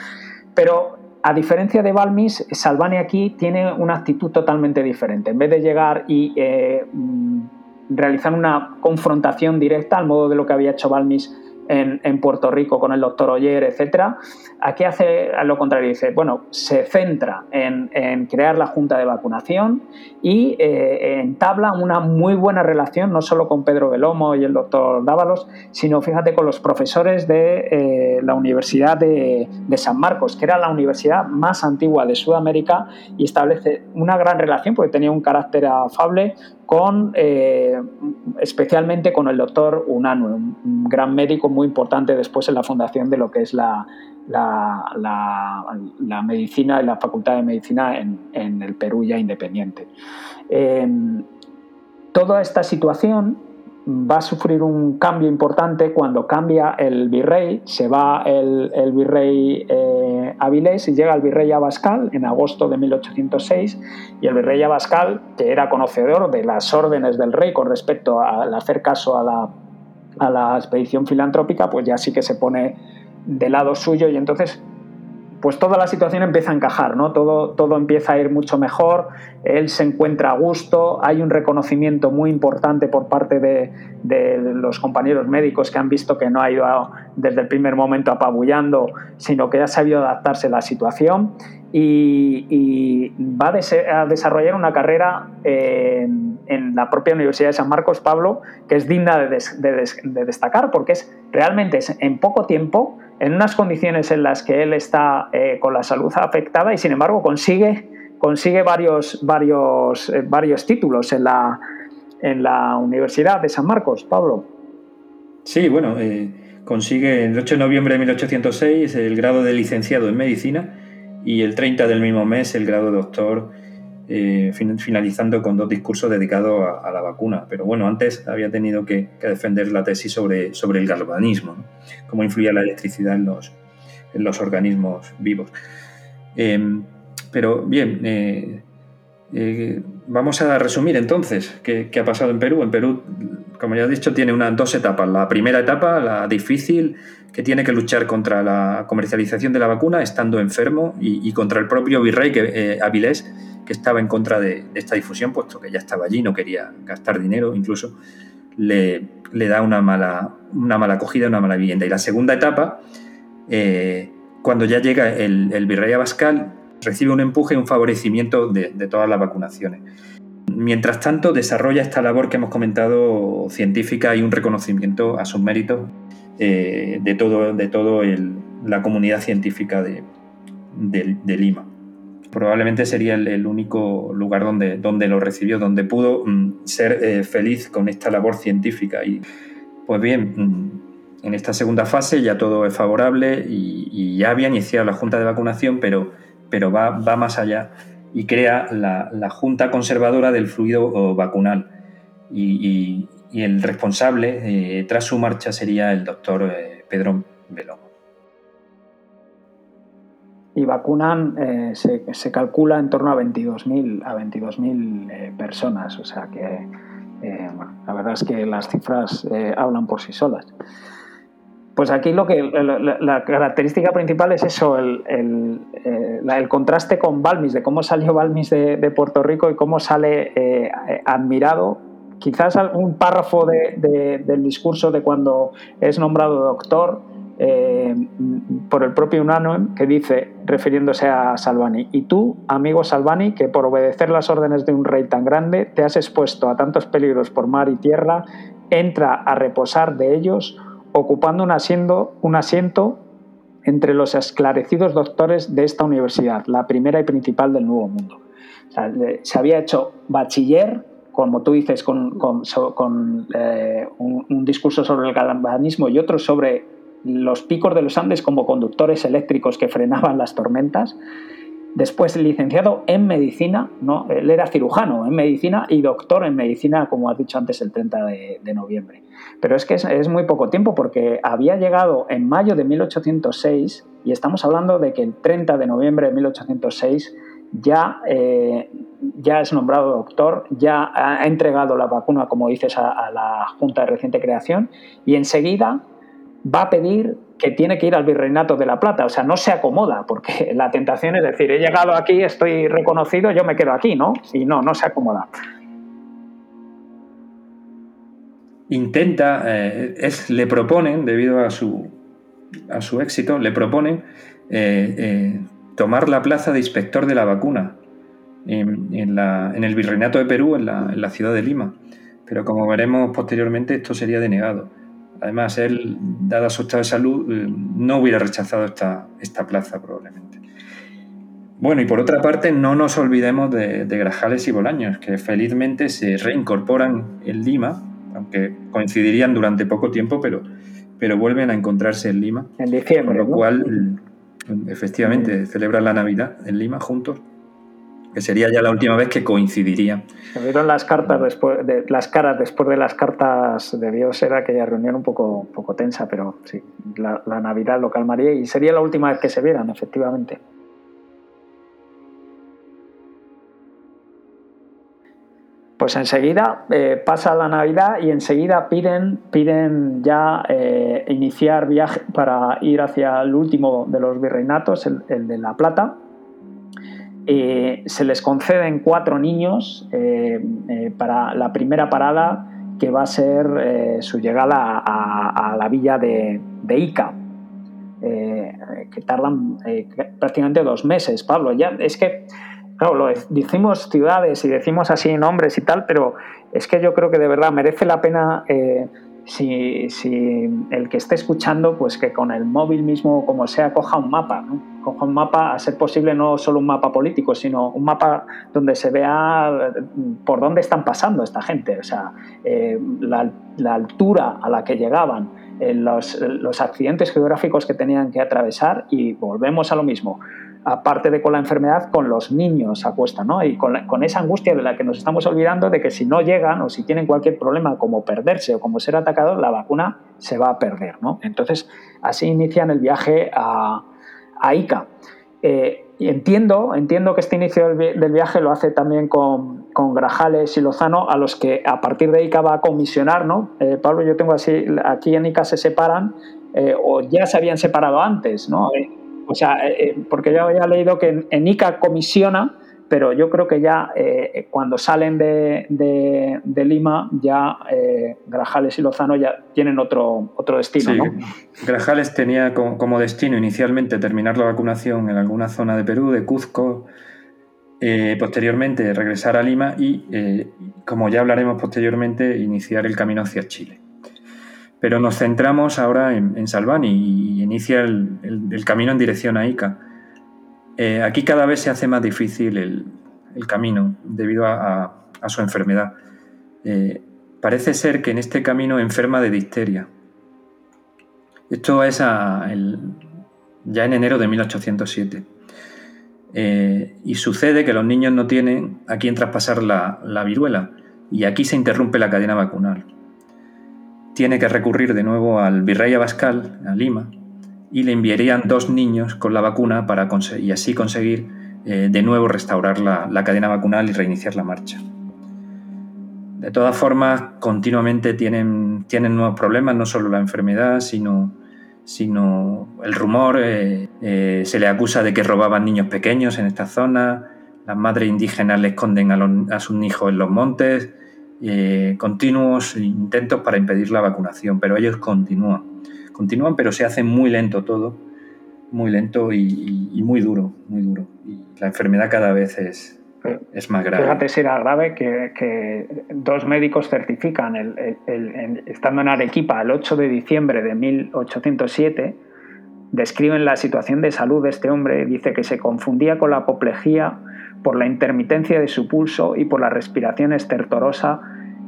Pero a diferencia de Balmis, Salvani aquí tiene una actitud totalmente diferente. En vez de llegar y eh, mm, realizar una confrontación directa al modo de lo que había hecho Balmis en, Puerto Rico con el doctor Oyer, etcétera, aquí hace lo contrario, dice, bueno, se centra en, crear la junta de vacunación y eh, entabla una muy buena relación, no solo con Pedro Belomo y el doctor Dávalos, sino fíjate con los profesores de eh, la Universidad de, de, San Marcos, que era la universidad más antigua de Sudamérica y establece una gran relación porque tenía un carácter afable eh, especialmente con el doctor Unanu, un gran médico muy importante después en la fundación de lo que es la, la, medicina y la facultad de medicina en, el Perú ya independiente. toda esta situación va a sufrir un cambio importante cuando cambia el virrey, se va el, virrey eh, Avilés y llega el virrey Abascal en agosto de 1806 y el virrey Abascal, que era conocedor de las órdenes del rey con respecto al hacer caso a la, a la expedición filantrópica, pues ya sí que se pone de lado suyo y entonces pues toda la situación empieza a encajar, ¿no? Todo, todo empieza a ir mucho mejor, él se encuentra a gusto, hay un reconocimiento muy importante por parte de, los compañeros médicos que han visto que no ha ido desde el primer momento apabullando, sino que ha sabido adaptarse a la situación y, va a, desarrollar una carrera en, la propia Universidad de San Marcos, Pablo, que es digna de, de destacar porque es realmente en poco tiempo en unas condiciones en las que él está eh, con la salud afectada y sin embargo consigue, consigue varios, varios, eh, varios títulos en la, en la Universidad de San Marcos, Pablo. Sí, bueno, eh, consigue el 8 de noviembre de 1806 el grado de licenciado en medicina y el 30 del mismo mes el grado de doctor eh, finalizando con dos discursos dedicados a, la vacuna. Pero bueno, antes había tenido que, defender la tesis sobre, sobre el galvanismo, cómo influía la electricidad en los, en los organismos vivos. Em, pero bien, eh, eh, vamos a resumir entonces qué, ha pasado en Perú. En Perú, como ya he dicho, tiene unas dos etapas. La primera etapa, la difícil, tiene que luchar contra la comercialización de la vacuna estando enfermo y, contra el propio virrey que, Avilés, que estaba en contra de, esta difusión, puesto que ya estaba allí, no quería gastar dinero, incluso le, le da una mala, una mala acogida, una mala vivienda. Y la segunda etapa, eh, cuando ya llega el, virrey Abascal, recibe un empuje y un favorecimiento de, todas las vacunaciones. Mientras tanto, desarrolla esta labor que hemos comentado científica y un reconocimiento a sus méritos eh, de todo, de todo la comunidad científica de Lima probablemente sería el, único lugar donde, donde lo recibió, donde pudo mm, ser eh, feliz con esta labor científica. Y pues bien, mm, en esta segunda fase ya todo es favorable y, ya había iniciado la Junta de Vacunación, pero, pero va, va más allá y crea la, Junta Conservadora del Fluido Vacunal. Y, el responsable eh, tras su marcha sería el doctor eh, Pedro Belón y vacunan, eh, se, calcula en torno a 22.000 a 22.000 eh, personas. O sea que, la verdad es que las cifras hablan por sí solas. Pues aquí lo que la, característica principal es eso, el, el, contraste con Balmis, de cómo salió Balmis de, Puerto Rico y cómo sale admirado. Quizás un párrafo del discurso de cuando es nombrado doctor eh, por el propio Unano que dice, refiriéndose a Salvani, y tú, amigo Salvani, que por obedecer las órdenes de un rey tan grande te has expuesto a tantos peligros por mar y tierra, entra a reposar de ellos, ocupando un asiento, un asiento entre los esclarecidos doctores de esta universidad, la primera y principal del Nuevo Mundo. se había hecho bachiller, como tú dices, con, eh, un, discurso sobre el galvanismo y otro sobre los picos de los Andes como conductores eléctricos que frenaban las tormentas. Después licenciado en medicina, ¿no? él era cirujano en medicina y doctor en medicina, como has dicho antes, el 30 de, noviembre. Pero es que es, muy poco tiempo porque había llegado en mayo de 1806 y estamos hablando de que el 30 de noviembre de 1806 ya, eh, ya es nombrado doctor, ya ha entregado la vacuna, como dices, a, la Junta de Reciente Creación y enseguida va a pedir que tiene que ir al Virreinato de la Plata, o sea, no se acomoda, porque la tentación es decir, he llegado aquí, estoy reconocido, yo me quedo aquí, ¿no? Y no, no se acomoda. Intenta, eh, le proponen, debido a su, a su éxito, le proponen eh, tomar la plaza de inspector de la vacuna en, en, el Virreinato de Perú, en la, en la ciudad de Lima. Pero como veremos posteriormente, esto sería denegado. Además, él, dada su estado de salud, eh, no hubiera rechazado esta, esta plaza probablemente. Bueno, y por otra parte, no nos olvidemos de, Grajales y Bolaños, que felizmente se reincorporan en Lima, aunque coincidirían durante poco tiempo, pero, pero vuelven a encontrarse en Lima. En diciembre. Con lo cual, efectivamente, celebran la Navidad en Lima juntos que sería ya la última vez que coincidiría. Se vieron las cartas después de, las caras después de las cartas de Dios era aquella reunión un poco, poco tensa, pero sí, la, Navidad lo calmaría y sería la última vez que se vieran, efectivamente. Pues enseguida eh, pasa la Navidad y enseguida piden, piden ya eh, iniciar viaje para ir hacia el último de los virreinatos, el de La Plata, se les conceden cuatro niños eh, para la primera parada que va a ser su llegada a, la villa de, Ica, que tardan prácticamente dos meses, Pablo. Ya, es que, claro, lo decimos ciudades y decimos así nombres y tal, pero es que yo creo que de verdad merece la pena si, el que esté escuchando, pues que con el móvil mismo, como sea, coja un mapa, coja un mapa, a ser posible no solo un mapa político, sino un mapa donde se vea mm, por dónde están pasando esta gente, o sea, eh, la, altura a la que llegaban, eh, los accidentes geográficos que tenían que atravesar y volvemos a lo mismo aparte de con la enfermedad, con los niños a ¿no? Y con, esa angustia de la que nos estamos olvidando de que si no llegan o si tienen cualquier problema como perderse o como ser atacados, la vacuna se va a perder, ¿no? Entonces, así inician el viaje a, Ica. Eh, entiendo, entiendo que este inicio del, viaje lo hace también con, Grajales y Lozano, a los que a partir de Ica va a comisionar, ¿no? Eh, Pablo, yo tengo así, aquí en Ica se separan, eh, o ya se habían separado antes, ¿no? O sea, eh, eh, porque yo había leído que en, ICA comisiona, pero yo creo que ya eh, cuando salen de, Lima, ya Grajales y Lozano ya tienen otro, otro destino. Sí. Grajales tenía como, destino inicialmente terminar la vacunación en alguna zona de Perú, de Cuzco, posteriormente regresar a Lima y, como ya hablaremos posteriormente, iniciar el camino hacia Chile. Pero nos centramos ahora en, Salvani y inicia el, camino en dirección a Ica. Eh, aquí cada vez se hace más difícil el, camino debido a, su enfermedad. Eh, parece ser que en este camino enferma de difteria. Esto es ya en enero de 1807. Eh, y sucede que los niños no tienen a quién traspasar la viruela y aquí se interrumpe la cadena vacunal tiene que recurrir de nuevo al virrey Abascal, a Lima, y le enviarían dos niños con la vacuna para y así conseguir eh, de nuevo restaurar la, cadena vacunal y reiniciar la marcha. De todas formas, continuamente tienen, tienen nuevos problemas, no solo la enfermedad, sino, sino el rumor. Eh, eh, se le acusa de que robaban niños pequeños en esta zona, las madres indígenas le esconden a, a sus hijos en los montes, eh, continuos intentos para impedir la vacunación, pero ellos continúan. continúan, pero se hace muy lento todo, muy lento y, muy duro, muy duro. La enfermedad cada vez es, más grave. Fíjate si era grave que, dos médicos certifican, estando en Arequipa el 8 de diciembre de 1807, describen la situación de salud de este hombre. Dice que se confundía con la apoplejía por la intermitencia de su pulso y por la respiración estertorosa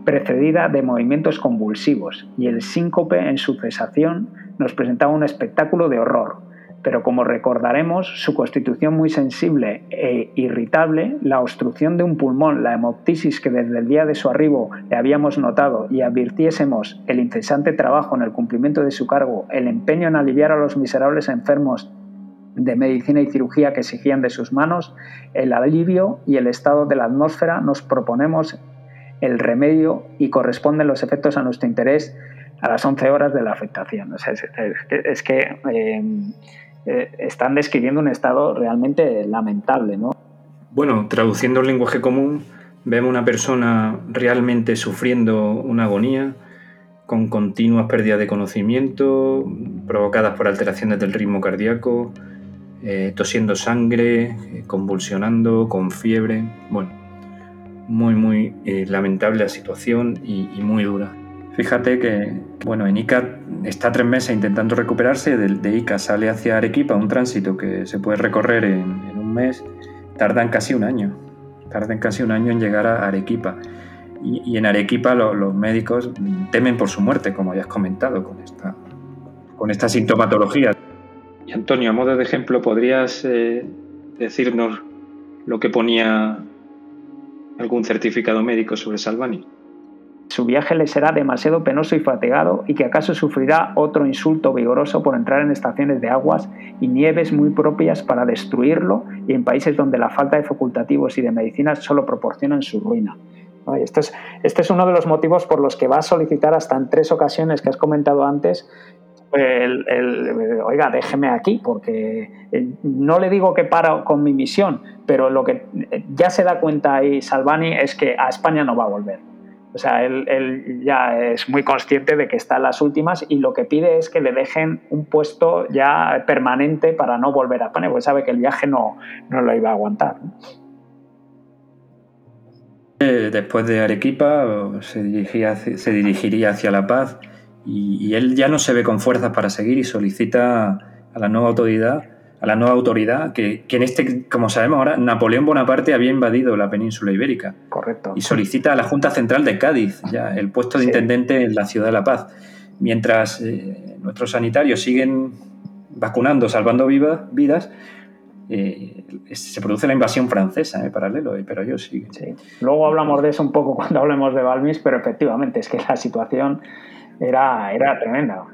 precedida de movimientos convulsivos, y el síncope en su cesación nos presentaba un espectáculo de horror. Pero como recordaremos, su constitución muy sensible e irritable, la obstrucción de un pulmón, la hemoptisis que desde el día de su arribo le habíamos notado y advirtiésemos el incesante trabajo en el cumplimiento de su cargo, el empeño en aliviar a los miserables enfermos de medicina y cirugía que exigían de sus manos, el alivio y el estado de la atmósfera, nos proponemos el remedio y corresponden los efectos a nuestro interés a las 11 horas de la afectación. es, que, eh, eh, están describiendo un estado realmente lamentable, ¿no? Bueno, traduciendo el lenguaje común, vemos una persona realmente sufriendo una agonía, con continuas pérdidas de conocimiento, provocadas por alteraciones del ritmo cardíaco, eh, tosiendo sangre, eh, convulsionando, con fiebre. Bueno, muy, muy lamentable la situación y muy dura. Fíjate que, bueno, en Ica está tres meses intentando recuperarse, de, Ica sale hacia Arequipa, un tránsito que se puede recorrer en, un mes, tardan casi un año, tardan casi un año en llegar a Arequipa. Y, en Arequipa los médicos temen por su muerte, como ya has comentado, con esta, con esta sintomatología. Antonio, a modo de ejemplo, ¿podrías eh, decirnos lo que ponía algún certificado médico sobre Salvani? su viaje le será demasiado penoso y fatigado y que acaso sufrirá otro insulto vigoroso por entrar en estaciones de aguas y nieves muy propias para destruirlo y en países donde la falta de facultativos y de medicinas solo proporcionan su ruina. Este es, este es uno de los motivos por los que va a solicitar hasta en tres ocasiones que has comentado antes el, oiga, déjeme aquí, porque eh, no le digo que para con mi misión, pero lo que ya se da cuenta ahí Salvani es que a España no va a volver. O sea, él, ya es muy consciente de que está en las últimas y lo que pide es que le dejen un puesto ya permanente para no volver a España, porque sabe que el viaje no, no lo iba a aguantar. Eh, después de Arequipa se, dirigía, se dirigiría hacia La Paz y, y él ya no se ve con fuerzas para seguir y solicita a la nueva autoridad a la nueva autoridad, que, en este, como sabemos ahora, Napoleón Bonaparte había invadido la península ibérica. Correcto. Y solicita a la Junta Central de Cádiz ya el puesto de intendente en la ciudad de La Paz. Mientras eh, nuestros sanitarios siguen vacunando, salvando vidas, eh, se produce la invasión francesa, en paralelo, eh, pero ellos siguen. Sí. Luego hablamos de eso un poco cuando hablemos de Balmis, pero efectivamente es que la situación era, era tremenda.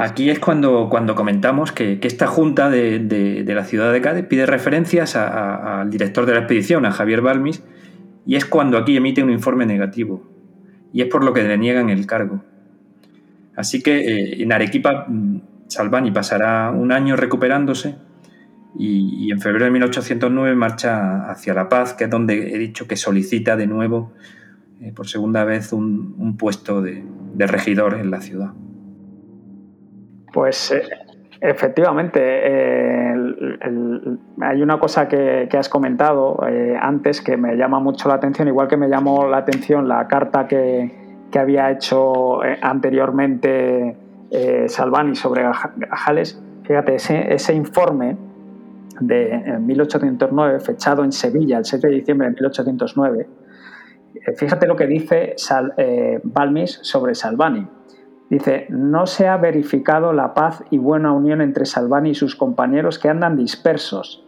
Aquí es cuando, cuando comentamos que, esta junta de, la ciudad de Cádiz pide referencias al director de la expedición, a Javier Balmis, y es cuando aquí emite un informe negativo. Y es por lo que le niegan el cargo. Así que eh, en Arequipa, mm, Salvani pasará un año recuperándose y, en febrero de 1809 marcha hacia La Paz, que es donde he dicho que solicita de nuevo, eh, por segunda vez, un, puesto de regidor en la ciudad. Pues eh, efectivamente, eh, hay una cosa que, has comentado eh, antes que me llama mucho la atención, igual que me llamó la atención la carta que, había hecho anteriormente Salvani sobre Gajales. Fíjate, ese, informe de 1809, fechado en Sevilla el 7 de diciembre de 1809, fíjate lo que dice Balmis sobre Salvani Dice, no se ha verificado la paz y buena unión entre Salvani y sus compañeros que andan dispersos,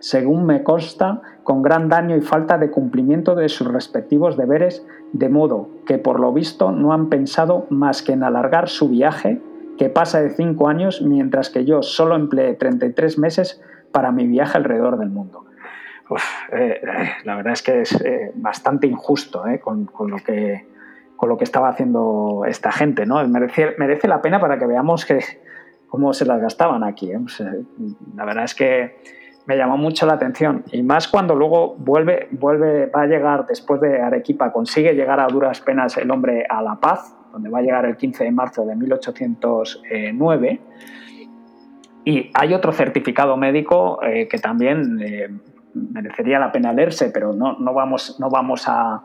según me consta, con gran daño y falta de cumplimiento de sus respectivos deberes, de modo que por lo visto no han pensado más que en alargar su viaje, que pasa de cinco años, mientras que yo solo empleé 33 meses para mi viaje alrededor del mundo. Eh, eh, la verdad es que es eh, bastante injusto con, lo que con lo que estaba haciendo esta gente, ¿no? Merece, merece la pena para que veamos que, cómo se las gastaban aquí. ¿eh? la verdad es que me llamó mucho la atención y más cuando luego vuelve, vuelve, va a llegar después de Arequipa, consigue llegar a duras penas el hombre a La Paz donde va a llegar el 15 de marzo de 1809. Y hay otro certificado médico eh, que también eh, merecería la pena leerse, pero no, no, vamos, no vamos a,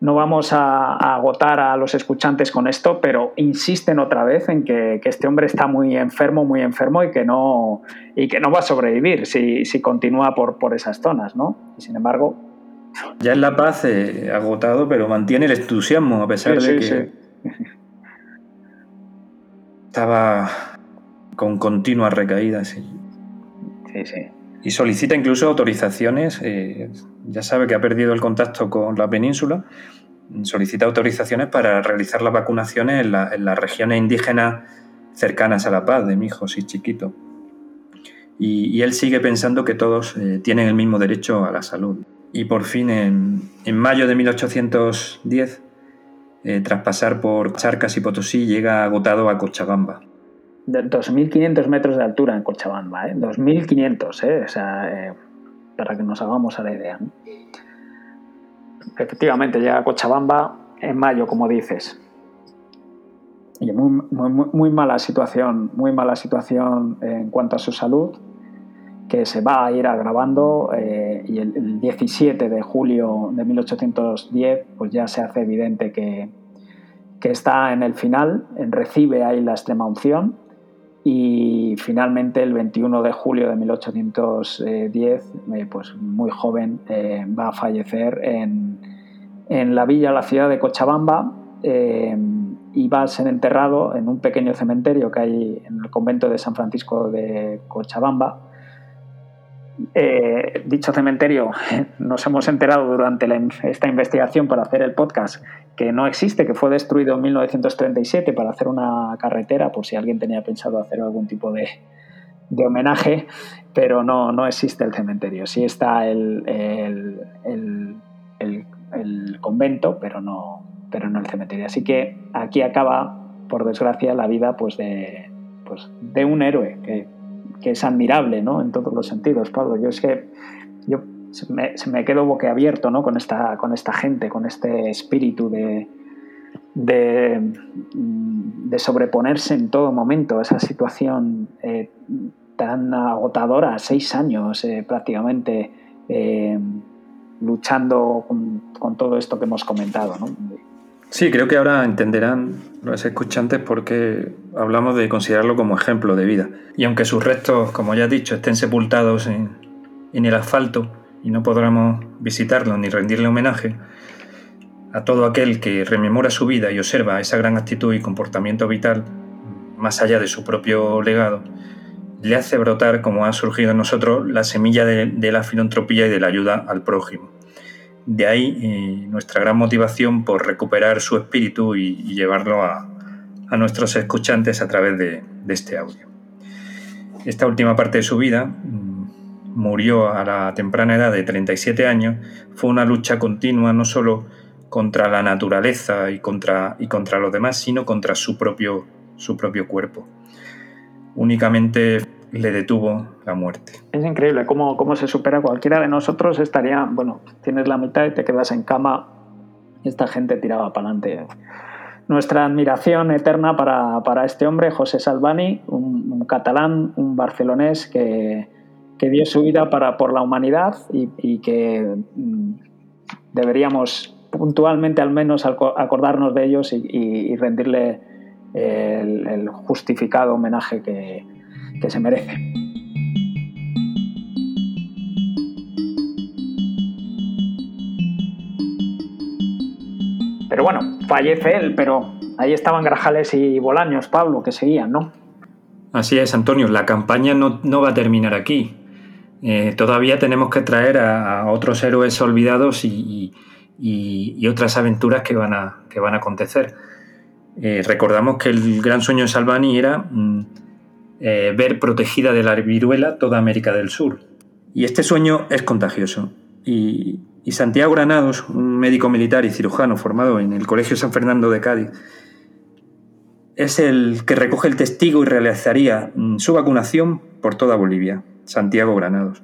no vamos a, agotar a los escuchantes con esto, pero insisten otra vez en que, este hombre está muy enfermo, muy enfermo y que no, y que no va a sobrevivir si, continúa por, por, esas zonas, ¿no? Y sin embargo... Ya en La Paz eh, agotado, pero mantiene el entusiasmo a pesar de que estaba con continuas recaídas. Sí, sí. Y solicita incluso autorizaciones, eh, ya sabe que ha perdido el contacto con la península, solicita autorizaciones para realizar las vacunaciones en, las regiones indígenas cercanas a La Paz, de Mijos y Chiquito. Y, él sigue pensando que todos eh, tienen el mismo derecho a la salud. Y por fin, en, mayo de 1810, eh, tras pasar por Charcas y Potosí, llega agotado a Cochabamba. 2.500 metros de altura en Cochabamba, ¿eh? 2.500, ¿eh? O sea, para que nos hagamos a la idea. Efectivamente, llega a Cochabamba en mayo, como dices. Y muy, muy, mala situación, muy mala situación en cuanto a su salud, que se va a ir agravando eh, y el, 17 de julio de 1810 pues ya se hace evidente que, que está en el final, recibe ahí la extrema unción y finalmente el 21 de julio de 1810, eh, pues muy joven, eh, va a fallecer en, la villa, la ciudad de Cochabamba, eh, y va a ser enterrado en un pequeño cementerio que hay en el convento de San Francisco de Cochabamba, eh, dicho cementerio, nos hemos enterado durante esta investigación para hacer el podcast que no existe, que fue destruido en 1937 para hacer una carretera, por si alguien tenía pensado hacer algún tipo de, homenaje, pero no, no existe el cementerio. Sí está el, el, convento, pero no, pero no el cementerio. Así que aquí acaba, por desgracia, la vida pues, de, pues, de un héroe que que es admirable ¿no? en todos los sentidos, Pablo. Yo es que yo se me, quedo boquiabierto ¿no? con, esta, con esta gente, con este espíritu de, de, de sobreponerse en todo momento a esa situación eh, tan agotadora, seis años eh, prácticamente, eh, luchando con, con, todo esto que hemos comentado. ¿no? Sí, creo que ahora entenderán los escuchantes por qué hablamos de considerarlo como ejemplo de vida. Y aunque sus restos, como ya he dicho, estén sepultados en, el asfalto y no podremos visitarlo ni rendirle homenaje, a todo aquel que rememora su vida y observa esa gran actitud y comportamiento vital, más allá de su propio legado, le hace brotar, como ha surgido en nosotros, la semilla de la filantropía y de la ayuda al prójimo. De ahí eh, nuestra gran motivación por recuperar su espíritu y, llevarlo a, nuestros escuchantes a través de, este audio. Esta última parte de su vida mm, murió a la temprana edad de 37 años, fue una lucha continua no solo contra la naturaleza y contra, y contra los demás, sino contra su propio, su propio cuerpo. Únicamente le detuvo la muerte. Es increíble cómo, cómo se supera. Cualquiera de nosotros estaría, bueno, tienes la mitad y te quedas en cama. Esta gente tiraba para adelante. Nuestra admiración eterna para, este hombre, José Salvani, un, catalán, un barcelonés que, dio su vida para, por la humanidad y, que mm, deberíamos puntualmente al menos acordarnos de ellos y, rendirle el justificado homenaje que, que se merece. Pero bueno, fallece él, pero ahí estaban Grajales y Bolaños, Pablo, que seguían, ¿no? Así es, Antonio, la campaña no, va a terminar aquí. Eh, todavía tenemos que traer a, otros héroes olvidados y, otras aventuras que van a, que van a acontecer. Eh, recordamos que el gran sueño de Salvani era mm, eh, ver protegida de la viruela toda América del Sur. Y este sueño es contagioso. Y, Santiago Granados, un médico militar y cirujano formado en el Colegio San Fernando de Cádiz, es el que recoge el testigo y realizaría mm, su vacunación por toda Bolivia, Santiago Granados.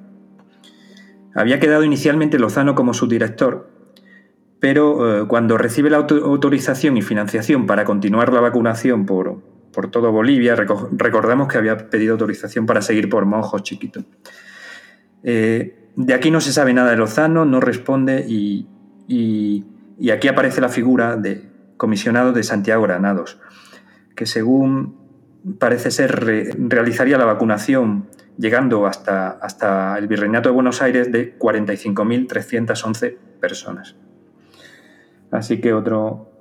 Había quedado inicialmente Lozano como su director, pero eh, cuando recibe la autorización y financiación para continuar la vacunación por, por todo Bolivia, recordemos que había pedido autorización para seguir por Mojos Chiquito. Eh, de aquí no se sabe nada de Lozano, no responde y, y aquí aparece la figura de comisionado de Santiago Granados, que según parece ser realizaría la vacunación llegando hasta, hasta el Virreinato de Buenos Aires de 45.311 personas. Así que otro,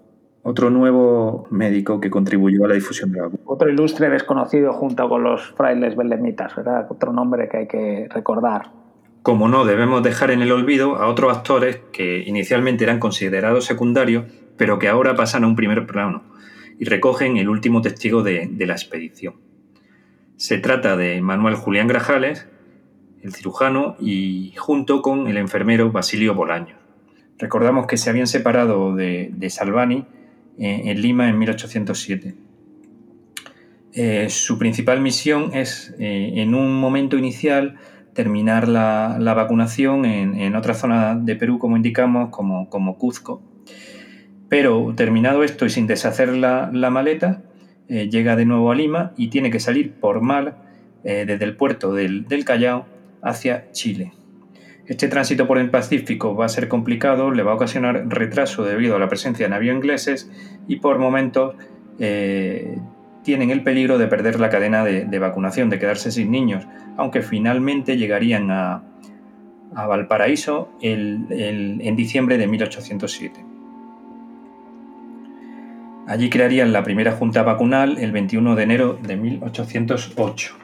otro nuevo médico que contribuyó a la difusión de la vacuna. Otro ilustre desconocido junto con los frailes belemitas, ¿verdad? Otro nombre que hay que recordar. Como no, debemos dejar en el olvido a otros actores que inicialmente eran considerados secundarios, pero que ahora pasan a un primer plano y recogen el último testigo de, la expedición. Se trata de Manuel Julián Grajales, el cirujano, y junto con el enfermero Basilio Bolaño. Recordamos que se habían separado de, Salvani en Lima en 1807. Eh, su principal misión es, eh, en un momento inicial, terminar la, vacunación en, otra zona de Perú, como indicamos, como, como Cuzco, pero terminado esto y sin deshacer la, maleta, eh, llega de nuevo a Lima y tiene que salir por mar eh, desde el puerto del, Callao hacia Chile. Este tránsito por el Pacífico va a ser complicado, le va a ocasionar retraso debido a la presencia de navíos ingleses y por momentos eh, tienen el peligro de perder la cadena de, vacunación, de quedarse sin niños, aunque finalmente llegarían a, Valparaíso en diciembre de 1807. Allí crearían la primera junta vacunal el 21 de enero de 1808.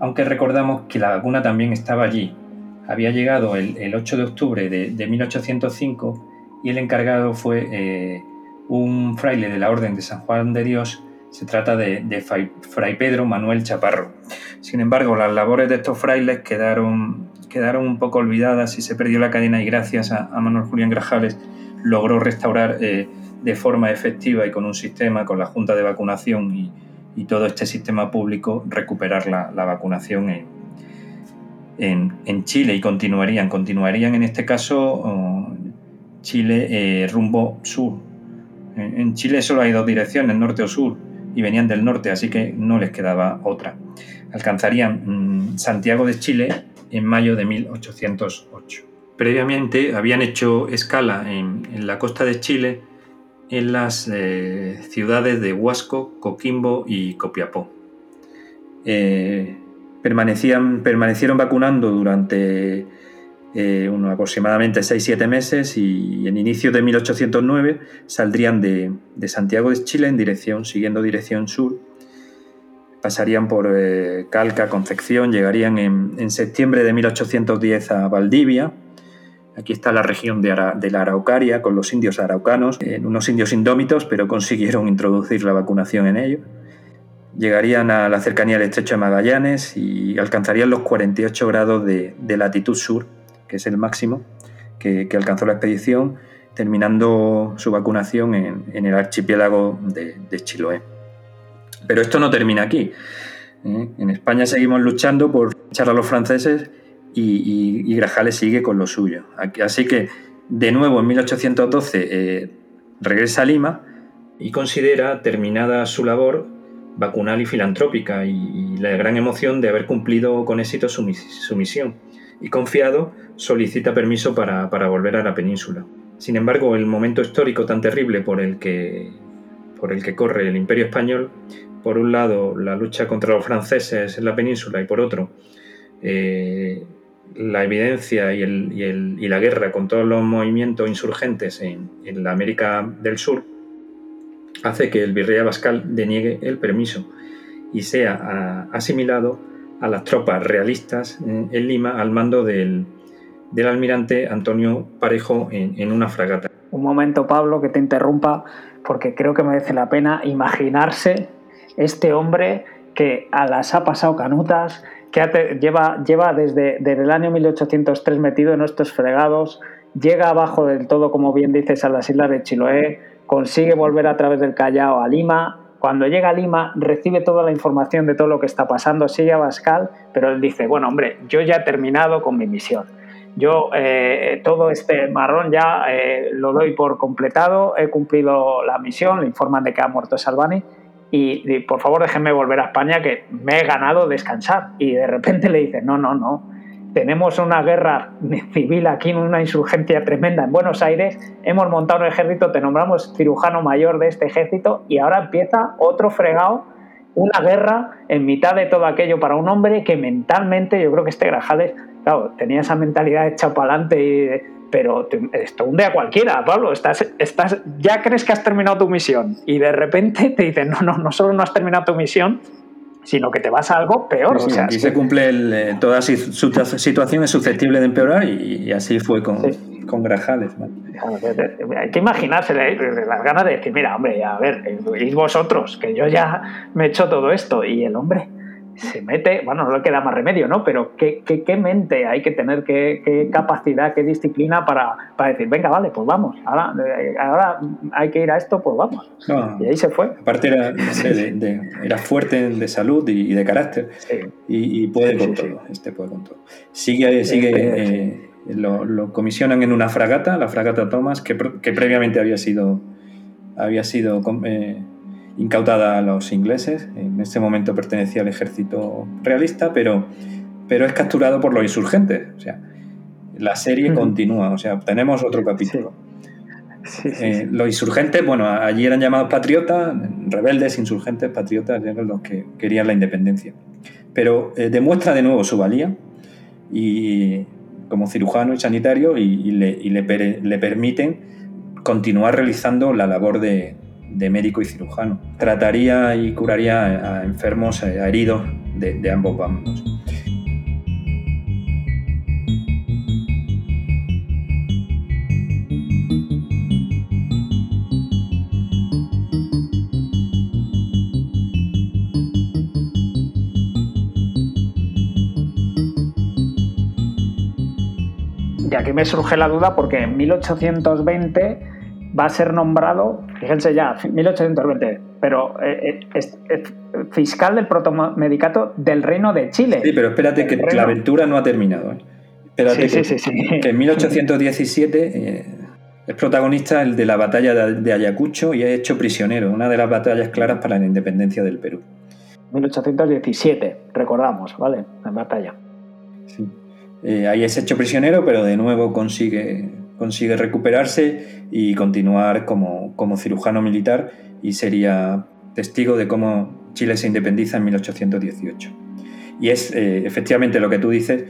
Aunque recordamos que la vacuna también estaba allí. Había llegado el, 8 de octubre de, 1805 y el encargado fue eh, un fraile de la Orden de San Juan de Dios. Se trata de, Fray Pedro Manuel Chaparro. Sin embargo, las labores de estos frailes quedaron, quedaron un poco olvidadas y se perdió la cadena y gracias a, Manuel Julián Grajales logró restaurar eh, de forma efectiva y con un sistema, con la Junta de Vacunación y, todo este sistema público, recuperar la, vacunación en, en, Chile y continuarían. Continuarían en este caso oh, Chile eh, rumbo sur. En, Chile solo hay dos direcciones, norte o sur, y venían del norte, así que no les quedaba otra. Alcanzarían mm, Santiago de Chile en mayo de 1808. Previamente habían hecho escala en, la costa de Chile en las eh, ciudades de Huasco, Coquimbo y Copiapó. Eh, permanecían, permanecieron vacunando durante eh, aproximadamente 6-7 meses y en inicio de 1809 saldrían de, Santiago de Chile en dirección, siguiendo dirección sur. Pasarían por Calca, Concepción, llegarían en, en septiembre de 1810 a Valdivia, Aquí está la región de, la Araucaria con los indios araucanos, unos indios indómitos, pero consiguieron introducir la vacunación en ellos. Llegarían a la cercanía del estrecho de Magallanes y alcanzarían los 48 grados de, latitud sur, que es el máximo que, alcanzó la expedición, terminando su vacunación en, el archipiélago de, Chiloé. Pero esto no termina aquí. ¿eh? En España seguimos luchando por echar a los franceses y, Grajales sigue con lo suyo. Así que, de nuevo, en 1812 eh, regresa a Lima y considera terminada su labor vacunal y filantrópica y, la gran emoción de haber cumplido con éxito su, misión. Y confiado, solicita permiso para, volver a la península. Sin embargo, el momento histórico tan terrible por el que, por el que corre el imperio español, por un lado la lucha contra los franceses en la península y por otro eh, la evidencia y, la guerra con todos los movimientos insurgentes en, la América del Sur hace que el virrey Abascal deniegue el permiso y sea asimilado a las tropas realistas en, Lima al mando del, almirante Antonio Parejo en, una fragata. Un momento, Pablo, que te interrumpa, porque creo que merece la pena imaginarse este hombre que a las ha pasado canutas, que lleva, lleva desde, el año 1803 metido en estos fregados, llega abajo del todo, como bien dices, a las islas de Chiloé, consigue volver a través del Callao a Lima. Cuando llega a Lima, recibe toda la información de todo lo que está pasando, sigue a Bascal, pero él dice, bueno, hombre, yo ya he terminado con mi misión. yo eh, todo este marrón ya eh, lo doy por completado, he cumplido la misión, le informan de que ha muerto Salvani y, por favor déjenme volver a España que me he ganado descansar. Y de repente le dicen, no, no, no, tenemos una guerra civil aquí, una insurgencia tremenda en Buenos Aires, hemos montado un ejército, te nombramos cirujano mayor de este ejército y ahora empieza otro fregado una guerra en mitad de todo aquello para un hombre que mentalmente, yo creo que este Grajales, claro, tenía esa mentalidad hecha para adelante, pero esto hunde a cualquiera, Pablo, estás, estás, ya crees que has terminado tu misión y de repente te dicen, no, no, no solo no has terminado tu misión, sino que te vas a hay peor. Sí, o se cumple el, eh, toda situación es susceptible de empeorar y, así fue con, con Grajales. Hay que imaginarse las ganas de decir, mira, hombre, a ver, y vosotros, que yo ya me he hecho todo esto, y el hombre se mete, bueno, no le queda más remedio, ¿no? Pero qué, qué, mente hay que tener, qué, capacidad, qué disciplina para, para, decir, venga, vale, pues vamos, ahora, ahora hay que ir a esto, pues vamos. y ahí se fue. Aparte era, de, era fuerte de salud y, de carácter y, puede con todo, este puede con todo. Sigue, sigue, eh, lo, comisionan en una fragata, la fragata Thomas, que, que previamente había sido, había sido eh, incautada a los ingleses. En ese momento pertenecía al ejército realista, pero, pero es capturado por los insurgentes. O sea, la serie continúa, o sea, tenemos otro capítulo. Eh, los insurgentes, bueno, allí eran llamados patriotas, rebeldes, insurgentes, patriotas, eran los que querían la independencia. Pero eh, demuestra de nuevo su valía y como cirujano y sanitario y, le, le permiten continuar realizando la labor de, de médico y cirujano. Trataría y curaría a enfermos, a heridos de, ambos bandos. Y aquí me surge la duda porque en 1820 va a ser nombrado, fíjense ya, 1820, pero eh, eh, es, fiscal del protomedicato del Reino de Chile. Sí, pero espérate que la aventura no ha terminado. ¿eh? Espérate sí, que, sí, que, en 1817 es protagonista el de la batalla de Ayacucho y es hecho prisionero, una de las batallas claras para la independencia del Perú. 1817, recordamos, ¿vale? La batalla. Sí. ahí es hecho prisionero, pero de nuevo consigue consigue recuperarse y continuar como, cirujano militar y sería testigo de cómo Chile se independiza en 1818. Y es eh, efectivamente lo que tú dices,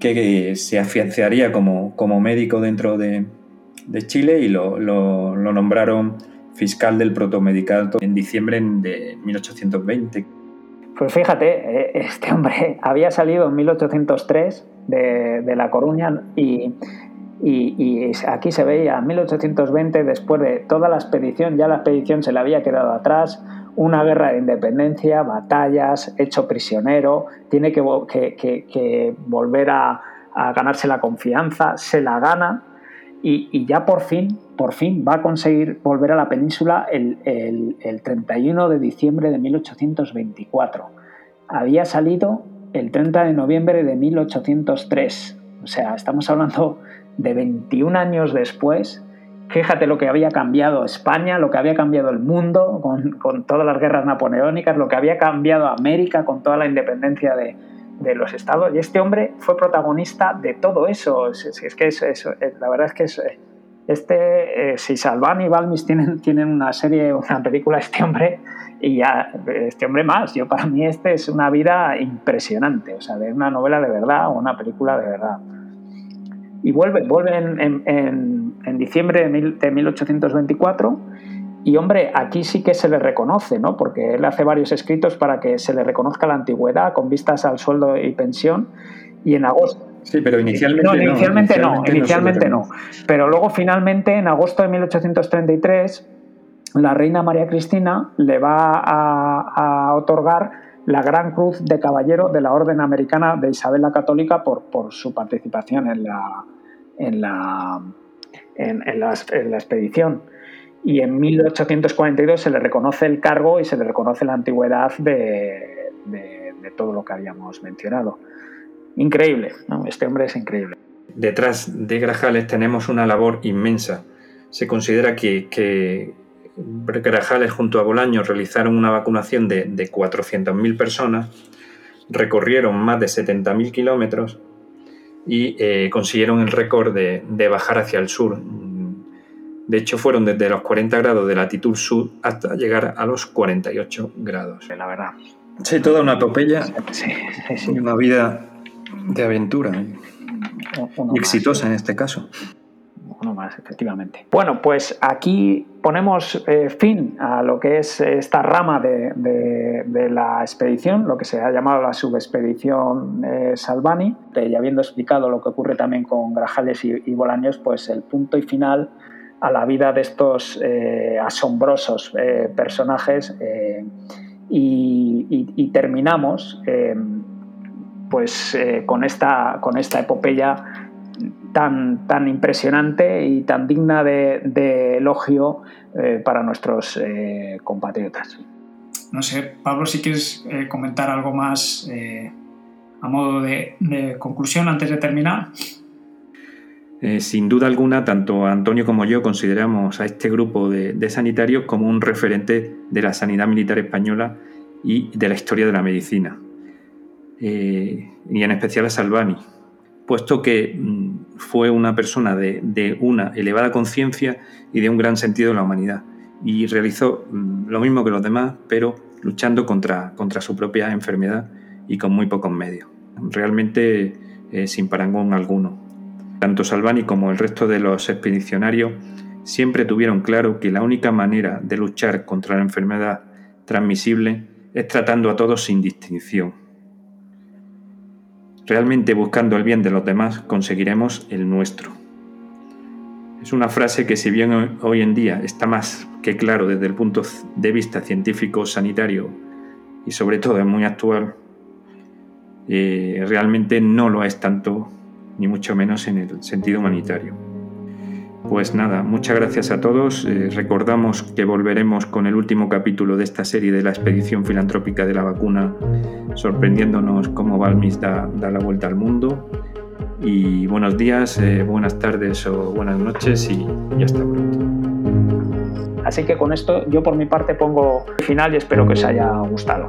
que, se afianzaría como, como médico dentro de, Chile y lo, nombraron fiscal del protomedicato en diciembre de 1820. Pues fíjate, eh, este hombre había salido en 1803 de, de La Coruña y y, aquí se veía 1820, después de toda la expedición, ya la expedición se le había quedado atrás, una guerra de independencia, batallas, hecho prisionero, tiene que, volver a, ganarse la confianza, se la gana y, ya por fin, por fin va a conseguir volver a la península el, el 31 de diciembre de 1824. Había salido el 30 de noviembre de 1803. O sea, estamos hablando de 21 años después, fíjate lo que había cambiado España, lo que había cambiado el mundo con, todas las guerras napoleónicas, lo que había cambiado América con toda la independencia de, los estados. Y este hombre fue protagonista de todo eso. Es, que es, la verdad es que es, este, eh, si Salvani y Balmis tienen, tienen una serie, una película, este hombre, y ya, este hombre más. Yo para mí este es una vida impresionante, o sea, de una novela de verdad o una película de verdad y vuelve, vuelve en, en, diciembre de, 1824 y hombre, aquí sí que se le reconoce, ¿no? Porque él hace varios escritos para que se le reconozca la antigüedad con vistas al sueldo y pensión y en agosto Sí, pero inicialmente no. Inicialmente no, inicialmente, no, Pero luego finalmente en agosto de 1833 la reina María Cristina le va a, a otorgar la Gran Cruz de Caballero de la Orden Americana de Isabel la Católica por, por su participación en la, en la, en, la, expedición. Y en 1842 se le reconoce el cargo y se le reconoce la antigüedad de, de, todo lo que habíamos mencionado. Increíble, este hombre es increíble. detrás de Grajales tenemos una labor inmensa. Se considera que, Grajales junto a Bolaños realizaron una vacunación de, de 400.000 personas, recorrieron más de 70.000 kilómetros y eh, consiguieron el récord de, bajar hacia el sur. De hecho, fueron desde los 40 grados de latitud sur hasta llegar a los 48 grados. La verdad. Sí, toda una epopeya sí, sí, una vida de aventura. exitosa en este caso uno más, efectivamente. Bueno, pues aquí ponemos eh, fin a lo que es esta rama de, la expedición, lo que se ha llamado la subexpedición eh, Salvani, y habiendo explicado lo que ocurre también con Grajales y, Bolaños, pues el punto y final a la vida de estos eh, asombrosos personajes y, terminamos pues con esta, con esta epopeya tan, tan impresionante y tan digna de, elogio eh, para nuestros eh, compatriotas. No sé, Pablo, si quieres eh, comentar algo más a modo de, conclusión antes de terminar. sin duda alguna, tanto Antonio como yo consideramos a este grupo de, sanitarios como un referente de la sanidad militar española y de la historia de la medicina, y en especial a Salvani, puesto que mm, fue una persona de, una elevada conciencia y de un gran sentido de la humanidad. Y realizó mm, lo mismo que los demás, pero luchando contra, su propia enfermedad y con muy pocos medios. Realmente eh, sin parangón alguno. Tanto Salvani como el resto de los expedicionarios siempre tuvieron claro que la única manera de luchar contra la enfermedad transmisible es tratando a todos sin distinción Realmente buscando el bien de los demás conseguiremos el nuestro. Es una frase que si bien hoy en día está más que claro desde el punto de vista científico, sanitario y sobre todo es muy actual, eh, realmente no lo es tanto, ni mucho menos en el sentido humanitario. Pues nada, muchas gracias a todos. Eh, recordamos que volveremos con el último capítulo de esta serie de la expedición filantrópica de la vacuna, sorprendiéndonos cómo Balmis da, da la vuelta al mundo. Y buenos días, eh, buenas tardes o buenas noches y, y hasta pronto. Así que con esto yo por mi parte pongo final y espero que os haya gustado.